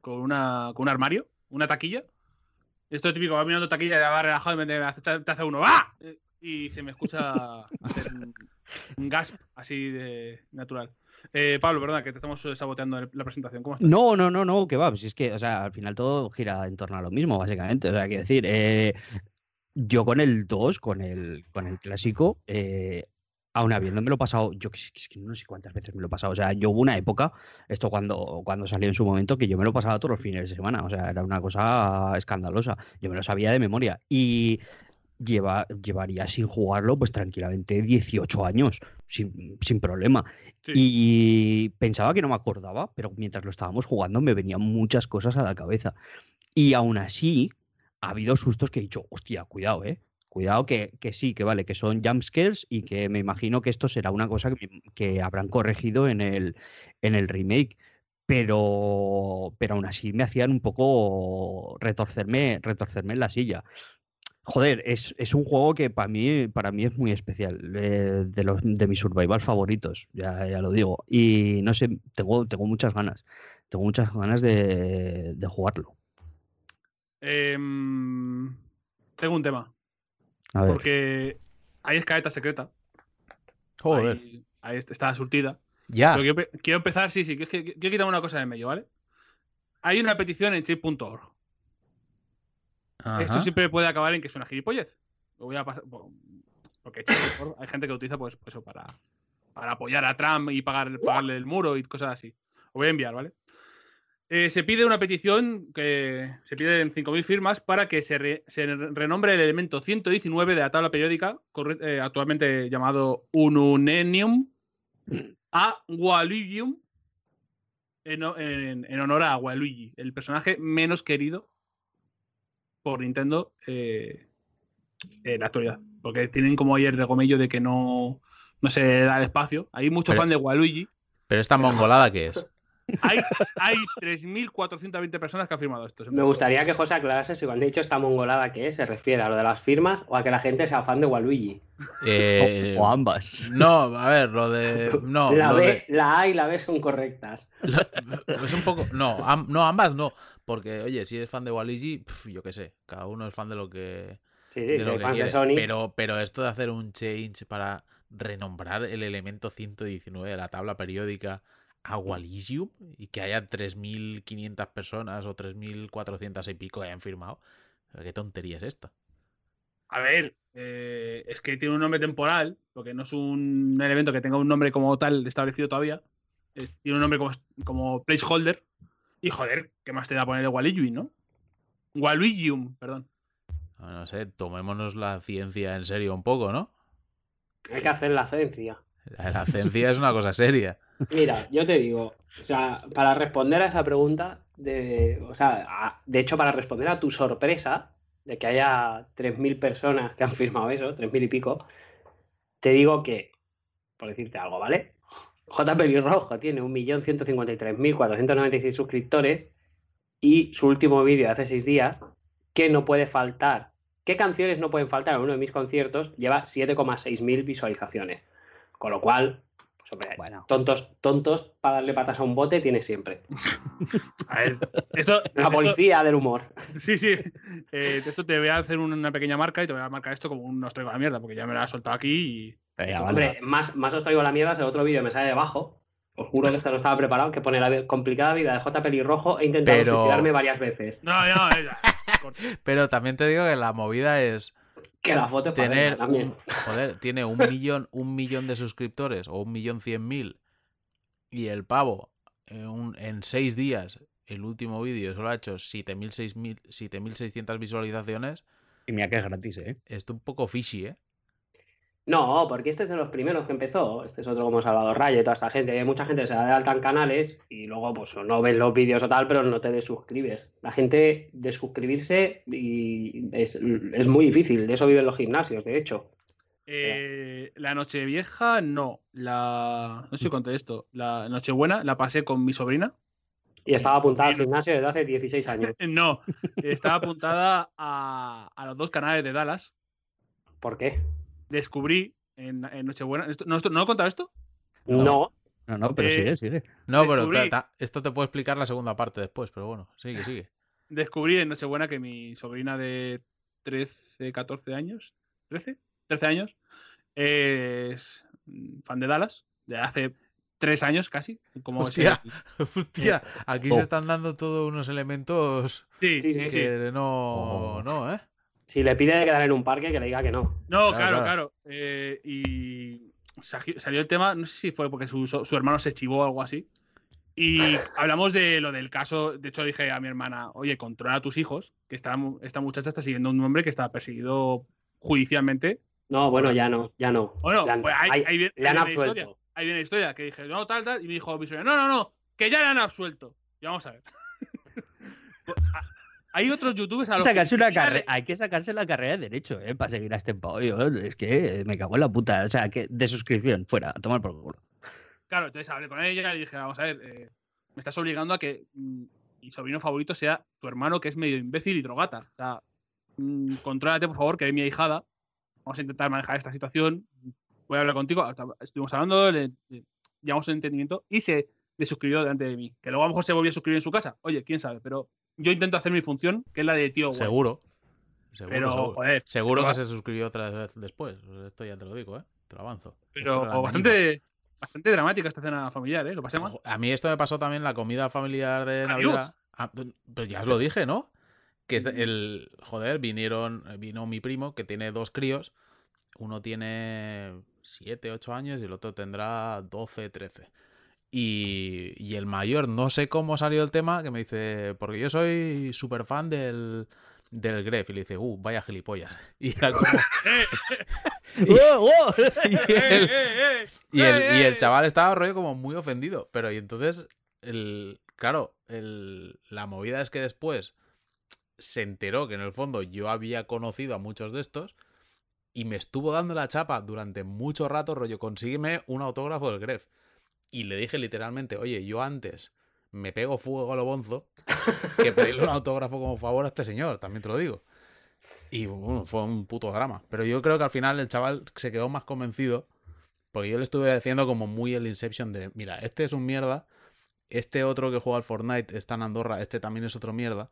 con una con un armario, una taquilla. Esto es típico, va mirando taquilla, ya va relajado y me hace, te hace uno ¡ah! Y se me escucha hacer un, gasp así de natural. Eh, Pablo, perdona, que te estamos saboteando el- la presentación. ¿Cómo estás? No, no, no, no, que va. Si es que, o sea, al final todo gira en torno a lo mismo, básicamente. O sea, quiero decir, eh, yo con el 2, con el, con el clásico, eh, aún habiéndomelo pasado, yo que, es no sé cuántas veces me lo he pasado. O sea, yo hubo una época, esto cuando, cuando salió en su momento, que yo me lo pasaba todos los fines de semana. O sea, era una cosa escandalosa. Yo me lo sabía de memoria. Y lleva, llevaría sin jugarlo, pues tranquilamente 18 años, sin, sin problema. Sí. Y pensaba que no me acordaba, pero mientras lo estábamos jugando me venían muchas cosas a la cabeza. Y aún así, ha habido sustos que he dicho, hostia, cuidado, ¿eh? Cuidado que, que sí, que vale, que son jumpscares y que me imagino que esto será una cosa que, que habrán corregido en el, en el remake. Pero, pero aún así me hacían un poco retorcerme, retorcerme en la silla. Joder, es, es un juego que para mí, para mí es muy especial, eh, de, los, de mis survival favoritos, ya, ya lo digo. Y no sé, tengo, tengo muchas ganas, tengo muchas ganas de, de jugarlo. Em, tengo un tema. A ver, Porque hay escaleta secreta. Joder. Ahí, ahí está surtida. Ya. Pero quiero, pe- quiero empezar, sí, sí, que es que quiero quitarme una cosa de medio, ¿vale? Hay una petición en chip.org. Esto siempre puede acabar en que es una gilipollez. Lo voy a pasar. por- Porque chip.org hay gente que lo utiliza pues, pues eso para, para apoyar a Trump y pagar, pagarle el muro y cosas así. Lo voy a enviar, ¿vale? Eh, se pide una petición que se piden 5.000 firmas para que se, re- se renombre el elemento 119 de la tabla periódica, corre- eh, actualmente llamado Ununenium, a Waluigium en, en- en honor a Waluigi, el personaje menos querido por Nintendo eh, en la actualidad. Porque tienen como ahí el regomello de que no, no se da el espacio. Hay muchos Pero- fans de Waluigi. Pero esta mongolada que es. Hay, hay 3.420 personas que han firmado esto. Me gustaría que José aclarase si cuando he dicho esta mongolada que es, se refiere a lo de las firmas o a que la gente sea fan de Waluigi. Eh, o, o ambas. No, a ver, lo de. No, la, lo B, de- la A y la B son correctas. Es un poco. No, am- no, ambas no. Porque, oye, si eres fan de Waligi, pf, yo qué sé. Cada uno es fan de lo que. Sí, sí, de lo que quiere. Sony. Pero, pero esto de hacer un change para renombrar el elemento 119 de la tabla periódica a Waligium y que haya 3.500 personas o 3.400 y pico que hayan firmado. ¿Qué tontería es esta? A ver, eh, es que tiene un nombre temporal, porque no es un elemento que tenga un nombre como tal establecido todavía. Es- tiene un nombre como, como placeholder. Y joder, ¿qué más te da ponerle Waluigi, no? Waluigium, perdón. No, no sé, tomémonos la ciencia en serio un poco, ¿no? Hay que hacer la ciencia. La, ciencia es una cosa seria. Mira, yo te digo, o sea, para responder a esa pregunta, de, o sea, de hecho, para responder a tu sorpresa de que haya 3.000 personas que han firmado eso, 3.000 y pico, te digo que, por decirte algo, ¿vale? J. Pelirrojo tiene 1.153.496 suscriptores y su último vídeo de hace seis días, que no puede faltar, ¿qué canciones no pueden faltar en uno de mis conciertos? Lleva 7,6 mil visualizaciones. Con lo cual, Pues, hombre, Bueno. tontos, tontos para darle patas a un bote tiene siempre. A ver, esto, La esto- policía del humor. Sí, sí. Eh, esto te voy a hacer un- una pequeña marca y te voy a marcar esto como un nos traigo la mierda, porque ya me la has soltado aquí y. Venga, vale. Hombre, más, más os traigo la mierda, si el otro vídeo me sale debajo. Os juro que esto no estaba preparado, que pone la complicada vida de J. Pelirrojo. He intentado Pero- suicidarme varias veces. No, no, es- es. Pero también te digo que la movida es Que la foto es para tener verla también. un, joder, tiene un millón, un millón de suscriptores o un millón cien mil y el pavo en, un- en seis días, el último vídeo solo ha hecho 7.000, 6.000, 7.600 visualizaciones, Y mira que es gratis, ¿eh? esto un poco fishy, ¿eh? No, porque este es de los primeros que empezó. Este es otro como Salvador Raya y toda esta gente. Hay mucha gente que se da de alta en canales y luego pues no ves los vídeos o tal, pero no te desuscribes. La gente de suscribirse y es, es muy difícil. De eso viven los gimnasios, de hecho. Eh, la Nochevieja, no. La. No sé si conté esto. La Nochebuena la pasé con mi sobrina. Y estaba apuntada al Bien. gimnasio desde hace 16 años. Eh, No, estaba apuntada a, a los dos canales de Dallas. ¿Por qué? Descubrí en, en Nochebuena. ¿esto- ¿No, esto- ¿no he contado esto? No. No. No, no, pero Eh, sigue, sigue. No, pero Descubrí- ta- ta- esto te puedo explicar la segunda parte después, pero bueno, sigue, sigue. Descubrí en Nochebuena que mi sobrina de 13, 14 años, 13, 13 años, es fan de Dallas, de hace tres años casi. Como Hostia. ese- Hostia, aquí Oh. se están dando todos unos elementos Sí, Sí, sí, sí, sí. que no, Oh. no, ¿eh? Si le pide de quedar en un parque, que le diga que no. No, Claro, claro. Eh, y salió el tema, no sé si fue porque su, su hermano se chivó o algo así. Y hablamos de lo del caso. De hecho, dije a mi hermana, oye, controla a tus hijos, que esta, mu- esta muchacha está siguiendo a un hombre que está perseguido judicialmente. No, bueno, ya no, ya no. Bueno, le han, pues ahí, ahí- ahí viene, le han ahí viene la historia. Ahí viene la historia, que dije, no, tal, tal. Y me dijo mi sobrina, no, no, no, que ya le han absuelto. Y vamos a ver. Hay otros youtubers a los que que sacarse una le- carre- Hay que sacarse la carrera de derecho, ¿eh? Para seguir a este. Yo, Es que me cago en la puta. O sea, que de suscripción, fuera, a tomar por culo. Claro, entonces hablé con ella y dije, vamos a ver, eh, me estás obligando a que mm, mi sobrino favorito sea tu hermano, que es medio imbécil y drogata. O sea, mm, contrólate, por favor, que es mi ahijada. Vamos a intentar manejar esta situación. Voy a hablar contigo. Hasta- Estuvimos hablando, le, le- llegamos a un entendimiento y se desuscribió delante de mí. Que luego a lo mejor se volvió a suscribir en su casa. Oye, quién sabe, pero yo intento hacer mi función, que es la de tío guay. Seguro. Seguro, Pero, seguro. joder, Seguro pero- que se suscribió otra vez después. Esto ya te lo digo, ¿eh? Te lo avanzo. Pero bastante, bastante dramática esta cena familiar, ¿eh? Lo pasé mal. A mí esto me pasó también la comida familiar de Adiós. Navidad. Ah, pues ya os lo dije, ¿no? Que es el. Joder, vinieron. Vino mi primo, que tiene dos críos. Uno tiene 7, 8 años y el otro tendrá 12, 13. Y, y el mayor, no sé cómo salió el tema, que me dice, porque yo soy súper fan del, del Gref. Y le dice, uh, vaya gilipollas. Y era como. ¡Eh, ¡Oh, oh! y el- y el, y ¡Eh, el chaval estaba rollo como muy ofendido. Pero y entonces, el, claro, el, la movida es que después se enteró que en el fondo yo había conocido a muchos de estos y me estuvo dando la chapa durante mucho rato, rollo, consígueme un autógrafo del Gref. Y le dije literalmente, oye, yo antes me pego fuego a lo bonzo que pedirle un autógrafo como favor a este señor, también te lo digo. Y bueno, fue un puto drama. Pero yo creo que al final el chaval se quedó más convencido. Porque yo le estuve diciendo como muy el Inception de, mira, este es un mierda. Este otro que juega al Fortnite está en Andorra, este también es otro mierda.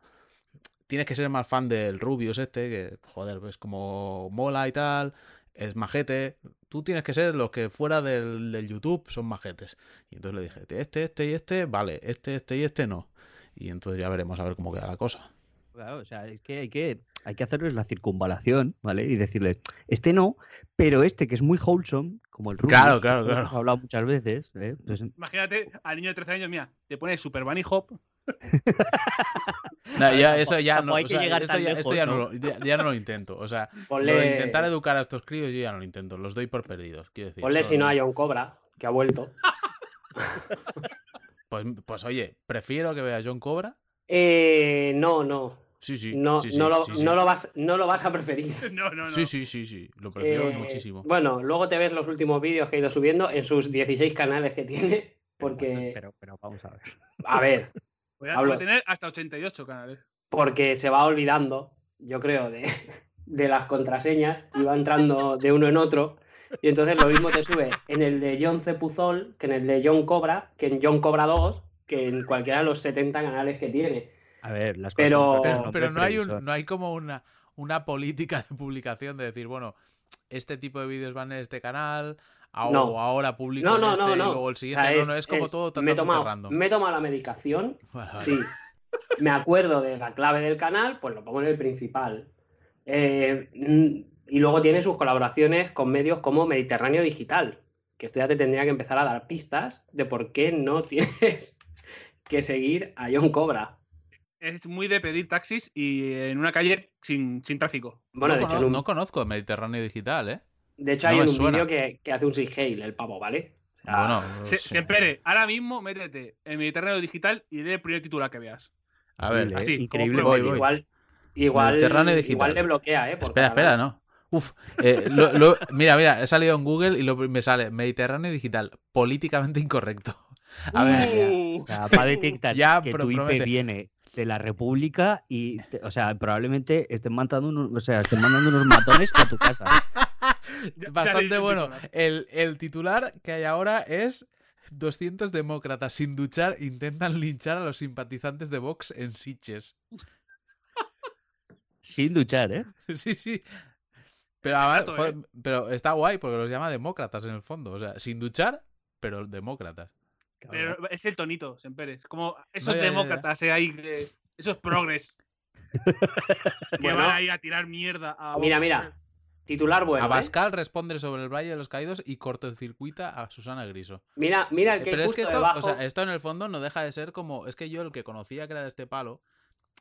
Tienes que ser más fan del Rubius este, que, joder, pues como mola y tal, es majete. Tú tienes que ser los que fuera del, del YouTube son majetes. Y entonces le dije, este, este y este, vale, este, este y este no. Y entonces ya veremos a ver cómo queda la cosa. Claro, o sea, es que hay que, hay que hacerles la circunvalación, ¿vale? Y decirles, este no, pero este que es muy wholesome, como el Rubius, Claro, claro, que hemos claro. hablado muchas veces, ¿eh? Imagínate al niño de 13 años, mira, te pone Super Bunny Hop. No, ya, eso ya no, o sea, esto, tan ya, esto lejos, ya no, ¿no? lo, ya, ya no lo intento. O sea, lo Ponle, de intentar educar a estos críos yo ya no lo intento. Los doy por perdidos, quiero decir. ponle si no hay un cobra, que ha vuelto. Pues, pues oye, prefiero que vea John Cobra. Eh, no, no. Sí, sí. No, sí, sí, no, lo, sí, sí. no, lo vas, no lo vas a preferir. No, no, no. Sí, sí, sí, sí. Lo prefiero Eh, muchísimo. Bueno, luego te ves los últimos vídeos que he ido subiendo en sus 16 canales que tiene. Porque, pero, pero vamos a ver. a ver, Voy a, hablo. voy a tener hasta 88 canales. porque se va olvidando, yo creo, de, de las contraseñas y va entrando de uno en otro. Y entonces lo mismo te sube en el de John Cepuzol que en el de John Cobra, que en John Cobra 2, que en cualquiera de los 70 canales que tiene. A ver, las Pero- cosas Pero, son pero no, hay un- no hay como una, una política de publicación de decir, bueno, este tipo de vídeos van en este canal, a- No. o ahora publico No, en no, este no, luego el O siguiente. sea, no, es- no, es como es- todo me he tomado, random. me he tomado la medicación. Sí, me acuerdo de la clave del canal, pues lo pongo en el principal. Eh, mm, y luego tiene sus colaboraciones con medios como Mediterráneo Digital, que esto ya te tendría que empezar a dar pistas de por qué no tienes que seguir a John Cobra. Es muy de pedir taxis y en una calle sin, sin tráfico. Bueno, no, de hecho, cono- en un- no conozco Mediterráneo Digital, ¿eh? De hecho no hay un vídeo que, que hace un sig-hail, el pavo, ¿vale? O sea, bueno, Se, sí. Sempere, ahora mismo métete en Mediterráneo Digital y lee el primer titular que veas. A ver, Increíble, así, increíble. Voy, voy. Igual, igual, Mediterráneo Digital. igual le bloquea, ¿eh? espera, espera, no. Uf, eh, lo- lo- mira, mira, he salido en Google y lo, me sale Mediterráneo Digital, políticamente incorrecto. A ver, Uh, O sea, va a detectar Ya, que tu IP promete. viene de la República y, te- o sea, probablemente estén mandando unos, o sea, estén mandando unos matones a tu casa. Bastante bueno. El, el titular que hay ahora es 200 demócratas sin duchar intentan linchar a los simpatizantes de Vox en Sitges. Sin duchar, ¿eh? Sí, sí. Pero, además, ¿eh? pero está guay porque los llama demócratas en el fondo. O sea, sin duchar, pero demócratas. Pero es el tonito, Sempere. Es como esos ya, ya, ya. demócratas eh, ahí, eh, esos progres que Bueno. van ahí a tirar mierda a Mira, mira. Titular bueno. ¿eh? Abascal responde sobre el Valle de los Caídos y cortocircuita a Susana Griso. Mira, mira el Eh, que Pero es que esto, debajo. o sea, esto en el fondo no deja de ser como. Es que yo el que conocía que era de este palo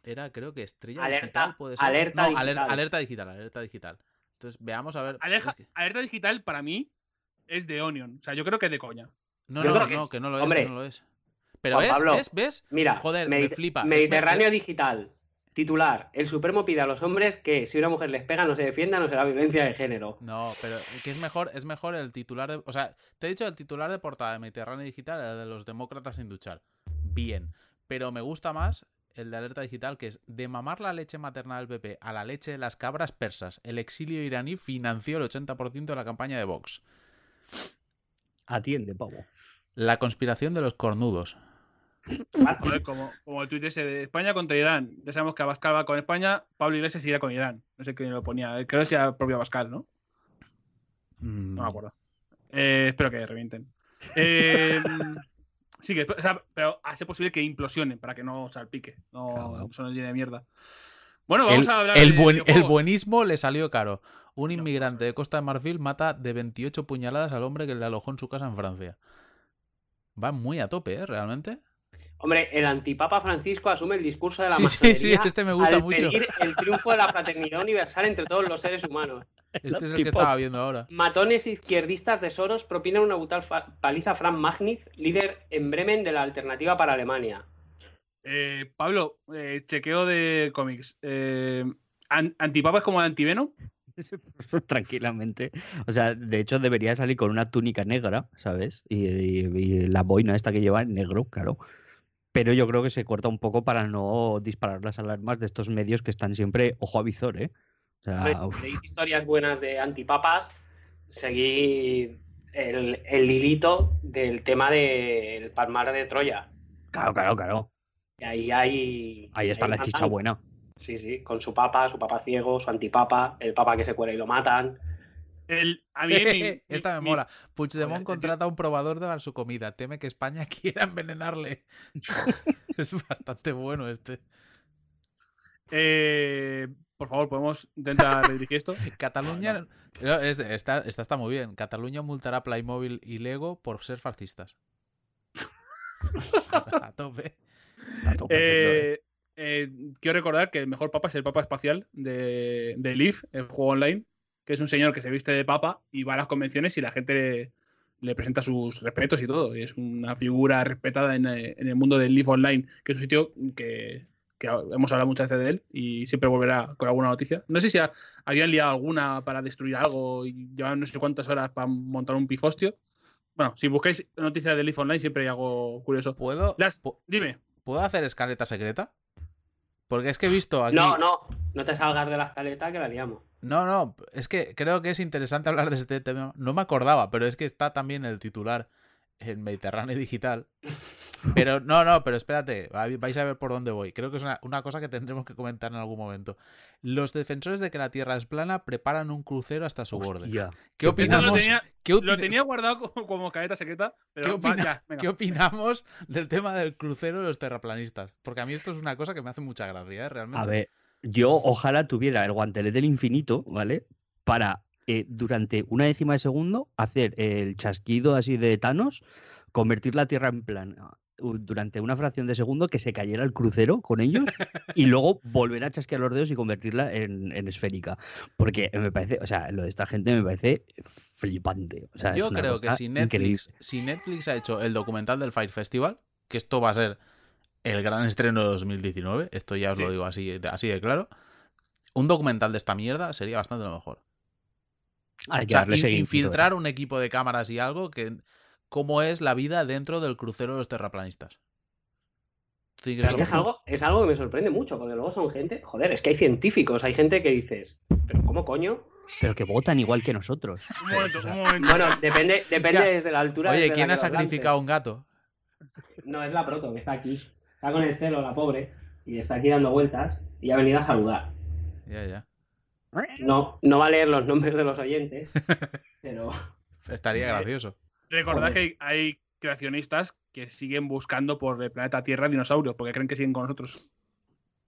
era, creo que Estrella Alerta- Digital, puede ser. alerta no, digital. Alerta, alerta digital, alerta digital. Entonces, veamos a ver. Alerta, es que- alerta digital para mí es de Onion. O sea, yo creo que es de coña. No, Yo no, que no, es- que no lo es, hombre, no lo es. Pero Juan ves, Pablo, ves, ves. Mira, Joder, me flipa. Mediterráneo es- Digital. Titular. El Supremo pide a los hombres que si una mujer les pega no se defienda, no será violencia de género. No, pero que es mejor, es mejor el titular de. O sea, te he dicho el titular de portada de Mediterráneo Digital, el de los demócratas sin duchar. Bien. Pero me gusta más el de alerta digital, que es de mamar la leche materna del PP a la leche de las cabras persas. El exilio iraní financió el 80% de la campaña de Vox. Atiende, pavo. La conspiración de los cornudos. Joder, como, como el tuit ese de España contra Irán. Ya sabemos que Abascal va con España, Pablo Iglesias irá con Irán. No sé quién lo ponía. Creo que sea el propio Abascal, ¿no? Mm, No me acuerdo. Eh, espero que revienten. Eh, sí, que, o sea, pero hace posible que implosionen para que no salpique. No, Claro. eso no llene de mierda. Bueno, vamos El, a hablar el de buen- el buenismo le salió caro. Un inmigrante de Costa de Marfil mata de 28 puñaladas al hombre que le alojó en su casa en Francia. Va muy a tope, ¿eh? Realmente. Hombre, el antipapa Francisco asume el discurso de la Sí, sí, sí, masonería este me gusta al mucho. pedir el triunfo de la fraternidad universal entre todos los seres humanos. Este es el que estaba viendo ahora. Matones izquierdistas de Soros propinan una brutal paliza a Frank Magnitz, líder en Bremen de la alternativa para Alemania. Eh, Pablo, eh, chequeo de cómics. Eh, ¿an- ¿Antipapa es como antiveno? Tranquilamente. O sea, de hecho debería salir con una túnica negra, ¿sabes? Y, y- y la boina esta que lleva en negro, claro. Pero yo creo que se corta un poco para no disparar las alarmas de estos medios que están siempre ojo a visor, ¿eh? O sea, Veis historias buenas de antipapas, seguí el, el hilito del tema del Palmar de Troya. claro, claro, claro. Y ahí hay. Ahí está hay la chicha buena. Sí, sí, con su papa, su papa ciego, su antipapa, el papa que se cuela y lo matan. El, a mí mi- Esta me mi- mola. Puigdemont contrata a un probador de su comida. Teme que España quiera envenenarle. es bastante bueno este. eh, por favor, podemos intentar redirigir esto. Cataluña. No, es- esta, esta está muy bien. Cataluña multará a Playmobil y Lego por ser fascistas. a, a tope. Eh, eh, quiero recordar que el mejor papa es el papa espacial de, de Leaf, el juego online, que es un señor que se viste de papa y va a las convenciones y la gente le, le presenta sus respetos y todo. Y es una figura respetada en, eh, en el mundo del Leaf Online, que es un sitio que, que hemos hablado muchas veces de él y siempre volverá con alguna noticia. No sé si ha- habían liado alguna para destruir algo y llevan no sé cuántas horas para montar un pifostio. Bueno, si buscáis noticias del Leaf Online siempre hay algo curioso. ¿Puedo, Las- pu- Dime. ¿Puedo hacer escaleta secreta? Porque es que he visto aquí. No, no, No te salgas de la escaleta que la liamos. No, no, es que creo que es interesante hablar de este tema. No me acordaba, pero es que está también el titular en Mediterráneo Digital. Pero no, no, pero espérate, vais a ver por dónde voy. Creo que es una, una, cosa que tendremos que comentar en algún momento. Los defensores de que la Tierra es plana preparan un crucero hasta su Hostia. borde. ¿Qué opinamos? Lo tenía, ¿qué lo tenía guardado como, como caeta secreta, pero ¿Qué, opina- va, ya, venga. qué opinamos del tema del crucero de los terraplanistas? Porque a mí esto es una cosa que me hace mucha gracia, ¿eh? Realmente. A ver, yo ojalá tuviera el guantelete del infinito, ¿vale? Para eh, durante una décima de segundo hacer el chasquido así de Thanos, convertir la Tierra en plana u- durante una fracción de segundo que se cayera el crucero con ellos y luego volver a chasquear los dedos y convertirla en, en esférica. Porque me parece, o sea, lo de esta gente me parece flipante. O sea, es Yo creo que si increíble. Netflix, si Netflix ha hecho el documental del Fire Festival, que esto va a ser el gran estreno de 2019, esto ya os lo digo así, de- así de claro, un documental de esta mierda sería bastante lo mejor. Hay O que sea, darle in- seguimiento, infiltrar un equipo de cámaras y algo que cómo es la vida dentro del crucero de los terraplanistas. Pero es que algo, es algo que me sorprende mucho, porque luego son gente. Joder, es que hay científicos, hay gente que dices, ¿pero cómo coño? Pero que votan igual que nosotros. Un momento, un momento. Bueno, depende, depende Ya. desde la altura. Oye, ¿quién ha sacrificado un gato? No, es la proto, que está aquí. Está con el celo, la pobre, y está aquí dando vueltas y ha venido a saludar. Ya, ya. No, no va a leer los nombres de los oyentes, pero. Estaría gracioso. Recordad que hay, creacionistas que siguen buscando por el planeta Tierra dinosaurios, porque creen que siguen con nosotros.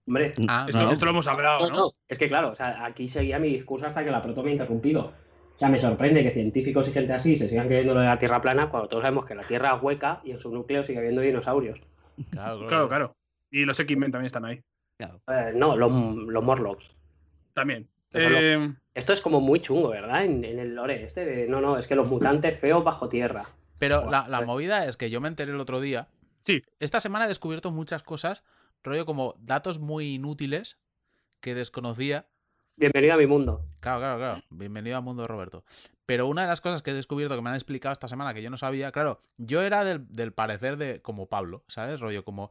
Hombre, Ah, Esto, no. esto lo hemos hablado, no, Es que claro, o sea, aquí seguía mi discurso hasta que la proto me ha interrumpido. O sea, me sorprende que científicos y gente así se sigan creyendo lo de la Tierra plana cuando todos sabemos que la Tierra es hueca y en su núcleo sigue habiendo dinosaurios. Claro, Claro, claro. Y los X-Men también están ahí. Eh, no, los, los Morlocks. También. Eh, Esto es como muy chungo, ¿verdad? En, en el lore este de, no, no, es que los mutantes feos bajo tierra. Pero la, la movida es que yo me enteré el otro día. Sí. Esta semana he descubierto muchas cosas, rollo como datos muy inútiles que desconocía. Bienvenido a mi mundo. Claro, claro, claro. Bienvenido al mundo de Roberto. Pero una de las cosas que he descubierto que me han explicado esta semana que yo no sabía, claro, yo era del, del parecer de como Pablo, ¿sabes? Rollo como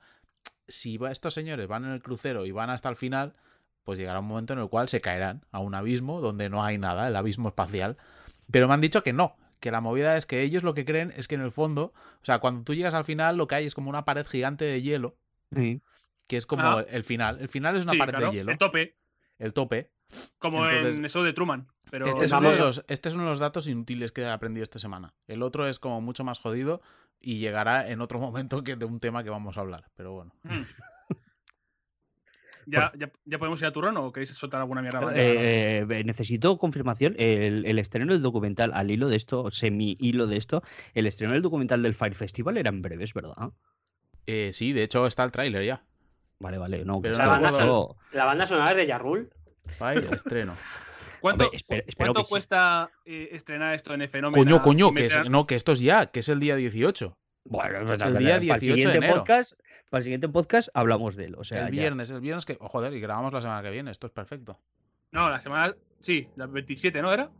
si va- estos señores van en el crucero y van hasta el final, pues llegará un momento en el cual se caerán a un abismo donde no hay nada, el abismo espacial. Pero me han dicho que no, que la movida es que ellos lo que creen es que en el fondo, o sea, cuando tú llegas al final lo que hay es como una pared gigante de hielo, Sí. que es como Ah. el final. El final es una sí, pared claro, de hielo, El tope, el tope. como Entonces- en eso de Truman. Pero Este es, Vamos. uno de los, este es uno de los datos inútiles que he aprendido esta semana. El otro es como mucho más jodido y llegará en otro momento que de un tema que vamos a hablar. Pero bueno. Mm. ¿Ya, ya, ya podemos ir a turrón o queréis soltar alguna mierda más? Eh, eh, necesito confirmación. El, el estreno del documental, al hilo de esto, semi hilo de esto, el estreno del documental del Fire Festival era en breves, ¿verdad? Eh, sí, de hecho está el tráiler ya. Vale, vale, no. Pero pues recuerdo- esto- La banda sonora es de Yarrul. Fire, estreno. ¿Cuánto, Hombre, espero- espero cuánto que sí. cuesta eh, estrenar esto en Fenómeno? Coño, coño, que es- no, que esto es ya, que es el día 18. Bueno, pues, El para día el 18 de siguiente enero. podcast, para el siguiente podcast hablamos de él. O sea, el ya. viernes, el viernes que. oh, joder, y grabamos la semana que viene, esto es perfecto. No, la semana. Sí, la 27, ¿no era?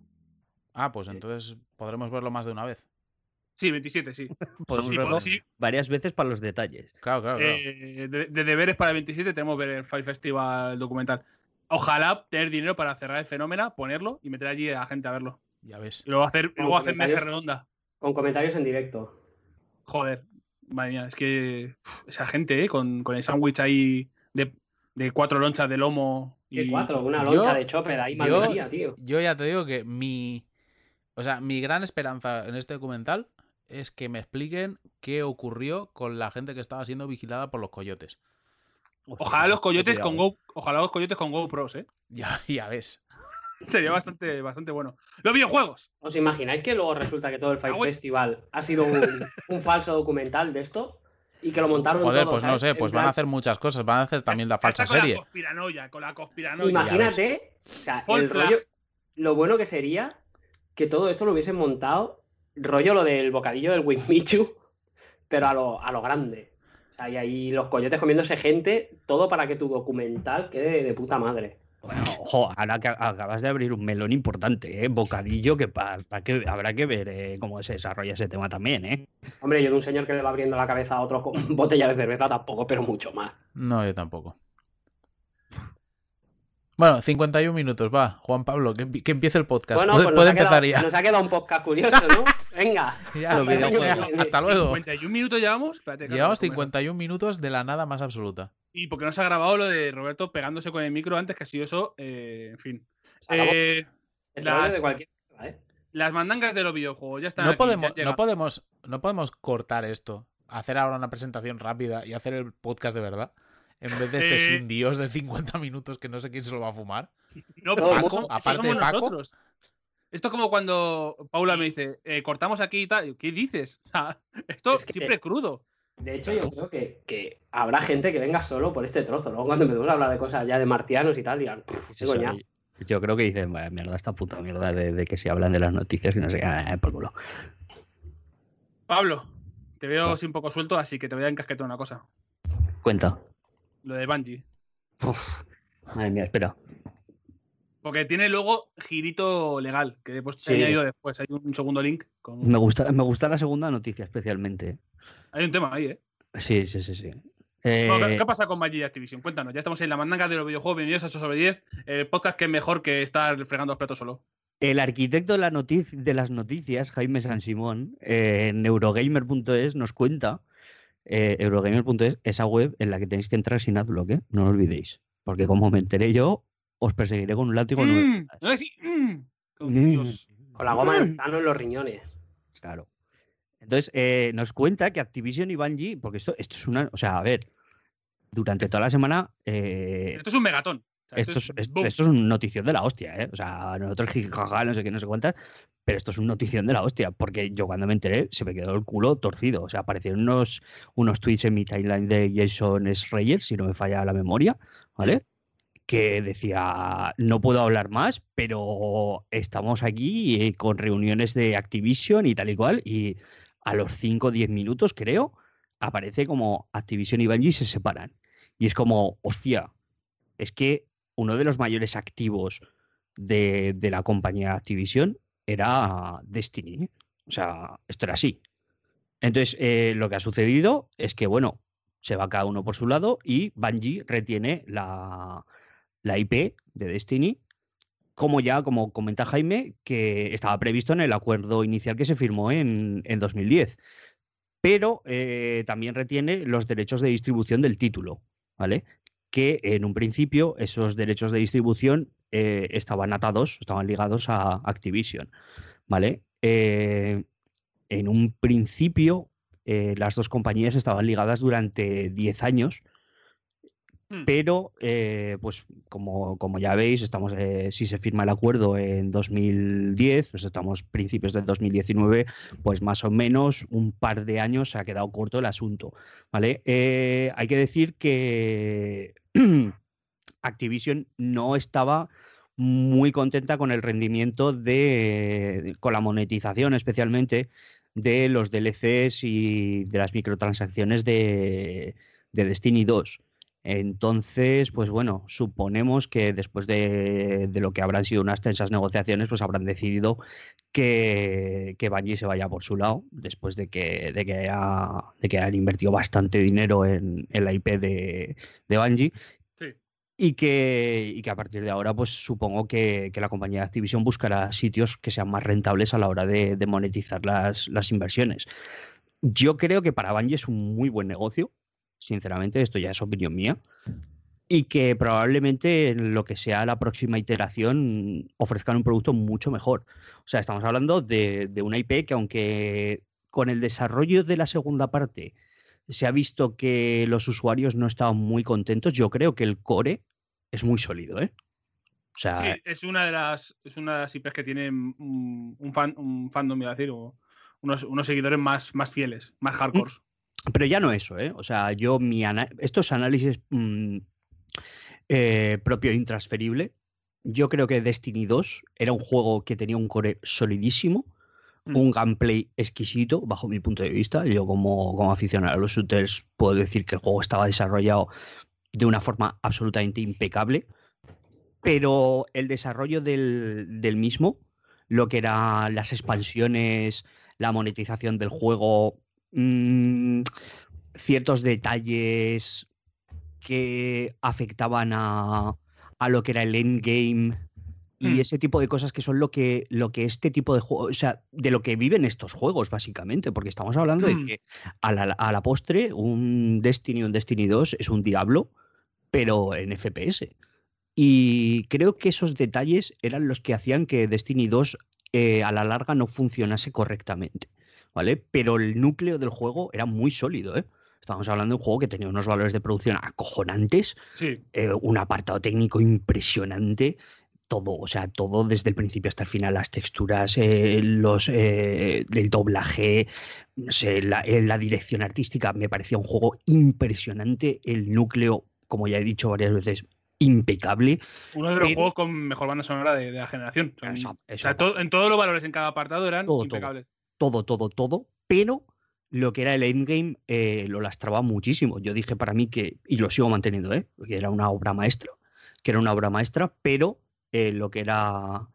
Ah, pues entonces podremos verlo más de una vez. Sí, 27, sí. Podemos Sí, verlo sí, varias veces para los detalles. Claro, claro, claro. eh, de, de deberes para el 27 tenemos que ver el Fire Festival documental. Ojalá tener dinero para cerrar el fenómeno, ponerlo y meter allí a gente a verlo. Ya ves. Y luego hacer, luego hacer mesa redonda. Con comentarios en directo. Joder, madre mía, es que uf, esa gente, ¿eh? con, con el sándwich ahí de, de cuatro lonchas de lomo. ¿Qué Y, cuatro? Una yo- loncha de chopper ahí, yo- madre mía, tío. Yo ya te digo que mi. O sea, mi gran esperanza en este documental es que me expliquen qué ocurrió con la gente que estaba siendo vigilada por los coyotes. Ojalá pues, los coyotes con. Go, ojalá los coyotes con GoPros, ¿eh? Ya, ya ves. Sería bastante, bastante bueno. Los videojuegos. ¿Os imagináis que luego resulta que todo el Fire. Festival ha sido un, un falso documental de esto? Y que lo montaron Joder, todo, pues no sé, En pues plan, van a hacer muchas cosas. Van a hacer también la falsa con serie. La conspiranoia, con la conspiranoia. Imagínate, o sea, el rollo, lo bueno que sería que todo esto lo hubiesen montado, rollo lo del bocadillo del Winmichu, pero a lo, a lo grande. O sea, y ahí los coyotes comiéndose gente, todo para que tu documental quede de puta madre. Bueno, ojo, ahora que acabas de abrir un melón importante, ¿eh? Bocadillo, que, pa- pa que habrá que ver eh, cómo se desarrolla ese tema también, ¿eh? Hombre, yo de un señor que le va abriendo la cabeza a otro con botella de cerveza tampoco, pero mucho más. No, yo tampoco. Bueno, 51 minutos, va. Juan Pablo, que, que empiece el podcast. Bueno, puede pues puede nos, ha empezar quedado, ya. nos ha quedado un podcast curioso, ¿no? Venga. Ya, Los hasta videojuegos. luego. Hasta luego. 51 minutos llevamos. Espérate, Llevamos acabo de comer. 51 minutos de la nada más absoluta. Y porque no se ha grabado lo de Roberto pegándose con el micro antes, que ha sido eso, eh, en fin. Eh, las- de cualquier ¿eh? las mandangas de los videojuegos ya están. No aquí, podemos, ya no, podemos, no podemos cortar esto, hacer ahora una presentación rápida y hacer el podcast de verdad. En vez de este Eh. sin Dios de 50 minutos que no sé quién se lo va a fumar. No, somos- somos aparte de Paco. nosotros. Esto es como cuando Paula me dice, eh, cortamos aquí y tal. ¿Qué dices? O sea, esto Es que- siempre crudo. De hecho, yo creo que, que habrá gente que venga solo por este trozo. Luego, cuando empecemos a hablar de cosas ya de marcianos y tal, dirán, "Pff, qué Eso, coñazo". yo creo que dicen, "Vaya mierda, esta puta mierda de, de que se hablan de las noticias y no sé qué, eh, por culo. Pablo, te veo así un poco suelto, así que te voy a encasquetar una cosa. Cuenta. Lo de Bungie. Uf, madre mía, espera. Porque tiene luego girito legal, que después te Sí. añadido después. Hay un segundo link. Con... Me gusta, me gusta la segunda noticia especialmente. Hay un tema ahí, ¿eh? Sí, sí, sí, sí. Bueno, ¿qué, Eh, qué pasa con Bungie y Activision? Cuéntanos, ya estamos en la mandanga de los videojuegos. Bienvenidos a 8 sobre 10. El podcast que es mejor que estar fregando los platos solo. el arquitecto de, la notic- de las noticias, Jaime San Simón, eh, en Eurogamer.es nos cuenta, eh, Eurogamer.es, esa web en la que tenéis que entrar sin adblock, ¿eh? no lo olvidéis. Porque como me enteré yo, os perseguiré con un látigo. Mm, no es así, mm. Oh, Mm. Dios. Con la goma de metano en los riñones. Claro. Entonces, eh, nos cuenta que Activision y Bungie, porque esto, esto es una, o sea, a ver, durante toda la semana, eh, Esto es un megatón. Sea, esto, es, esto es una notición de la hostia, ¿eh? O sea, nosotros jijaja, no sé qué, no sé cuántas, pero esto es una notición de la hostia, porque yo cuando me enteré se me quedó el culo torcido. O sea, aparecieron unos, unos tweets en mi timeline de Jason Schreier, si no me falla la memoria, ¿vale? Que decía, no puedo hablar más, pero estamos aquí eh, con reuniones de Activision y tal y cual, y a los 5 o 10 minutos, creo, aparece como Activision y Bungie se separan. Y es como, hostia, es que uno de los mayores activos de, la compañía Activision era Destiny. O sea, esto era así. Entonces, eh, lo que ha sucedido es que, bueno, se va cada uno por su lado y Bungie retiene la, IP de Destiny, como ya, como comenta Jaime, que estaba previsto en el acuerdo inicial que se firmó en, en 2010. Pero eh, también retiene los derechos de distribución del título, ¿vale? Que en un principio esos derechos de distribución eh, estaban atados, estaban ligados a Activision, ¿vale? Eh, en un principio eh, las dos compañías estaban ligadas durante 10 años, Hmm. pero pues como, como ya veis, estamos si se firma el acuerdo en 2010, pues estamos principios del 2019, pues más o menos un par de años se ha quedado corto el asunto, ¿vale? Hay que decir que Activision no estaba muy contenta con el rendimiento de, con la monetización especialmente de los DLCs y de las microtransacciones de, de Destiny 2. Entonces, pues bueno, suponemos que después de, de, lo que habrán sido unas tensas negociaciones, pues habrán decidido que, que Bungie se vaya por su lado, después de que, de que, haya, de que hayan invertido bastante dinero en, en la IP de, de Bungie. Sí. Y que, y que a partir de ahora, pues supongo que, que, la compañía de Activision buscará sitios que sean más rentables a la hora de, de monetizar las, las inversiones. Yo creo que para Bungie es un muy buen negocio, sinceramente, esto ya es opinión mía, y que probablemente en lo que sea la próxima iteración ofrezcan un producto mucho mejor. O sea, estamos hablando de, de una IP que aunque con el desarrollo de la segunda parte se ha visto que los usuarios no estaban muy contentos, yo creo que el core es muy sólido, ¿eh? O sea, sí, es una de las, es una de las IPs que tiene un, un, fan, un fandom, iba a decir, o unos, unos seguidores más, más fieles, más hardcore. Pero ya no eso, ¿eh? O sea, yo mi estos análisis mmm, eh, propio e intransferible, yo creo que Destiny 2 era un juego que tenía un core solidísimo, mm. un gameplay exquisito, bajo mi punto de vista. Yo como, como aficionado a los shooters puedo decir que el juego estaba desarrollado de una forma absolutamente impecable, pero el desarrollo del, del mismo, lo que eran las expansiones, la monetización del juego, mmm, ciertos detalles que afectaban a, a lo que era el endgame y Hmm. ese tipo de cosas que son lo que, lo que este tipo de juegos, o sea, de lo que viven estos juegos, básicamente, porque estamos hablando de Hmm. que a la, a la postre un Destiny, un Destiny 2 es un Diablo, pero en FPS. Y creo que esos detalles eran los que hacían que Destiny 2 eh, a la larga no funcionase correctamente, ¿vale? Pero el núcleo del juego era muy sólido, ¿eh? Estamos hablando de un juego que tenía unos valores de producción acojonantes, Sí. eh, un apartado técnico impresionante, todo, o sea, todo desde el principio hasta el final, las texturas, eh, los eh, el doblaje, no sé, la, eh, la dirección artística, me parecía un juego impresionante, el núcleo, como ya he dicho varias veces, impecable. Uno de los juegos con mejor banda sonora de, de la generación. Son- o sea, to- en todos los valores en cada apartado eran Todo, todo. impecables. todo, todo, todo, pero lo que era el endgame eh, lo lastraba muchísimo. Yo dije para mí que, y lo sigo manteniendo, ¿eh? que era una obra maestra, que era una obra maestra, pero eh, lo que era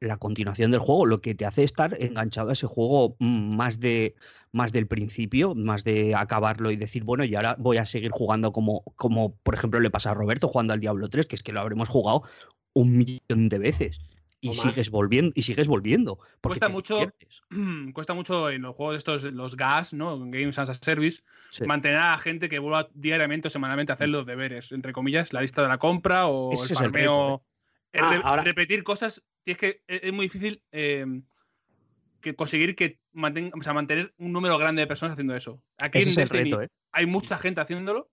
la continuación del juego, lo que te hace estar enganchado a ese juego más de más del principio, más de acabarlo y decir, bueno, y ahora voy a seguir jugando como, como por ejemplo le pasa a Roberto jugando al Diablo 3, que es que lo habremos jugado un millón de veces. Y sigues volviendo, y sigues volviendo. Cuesta mucho- diviertes. Cuesta mucho en los juegos estos, los gas, ¿no? Games as a Service, Sí. mantener a la gente que vuelva diariamente o semanalmente a hacer los deberes, entre comillas, la lista de la compra o Ese el es reto, farmeo. El Ah, re- ahora- Repetir cosas, tienes que, es, es muy difícil eh, que conseguir que manten- o sea, mantener un número grande de personas haciendo eso. Aquí Ese en es el Destiny reto, ¿eh? hay mucha gente haciéndolo,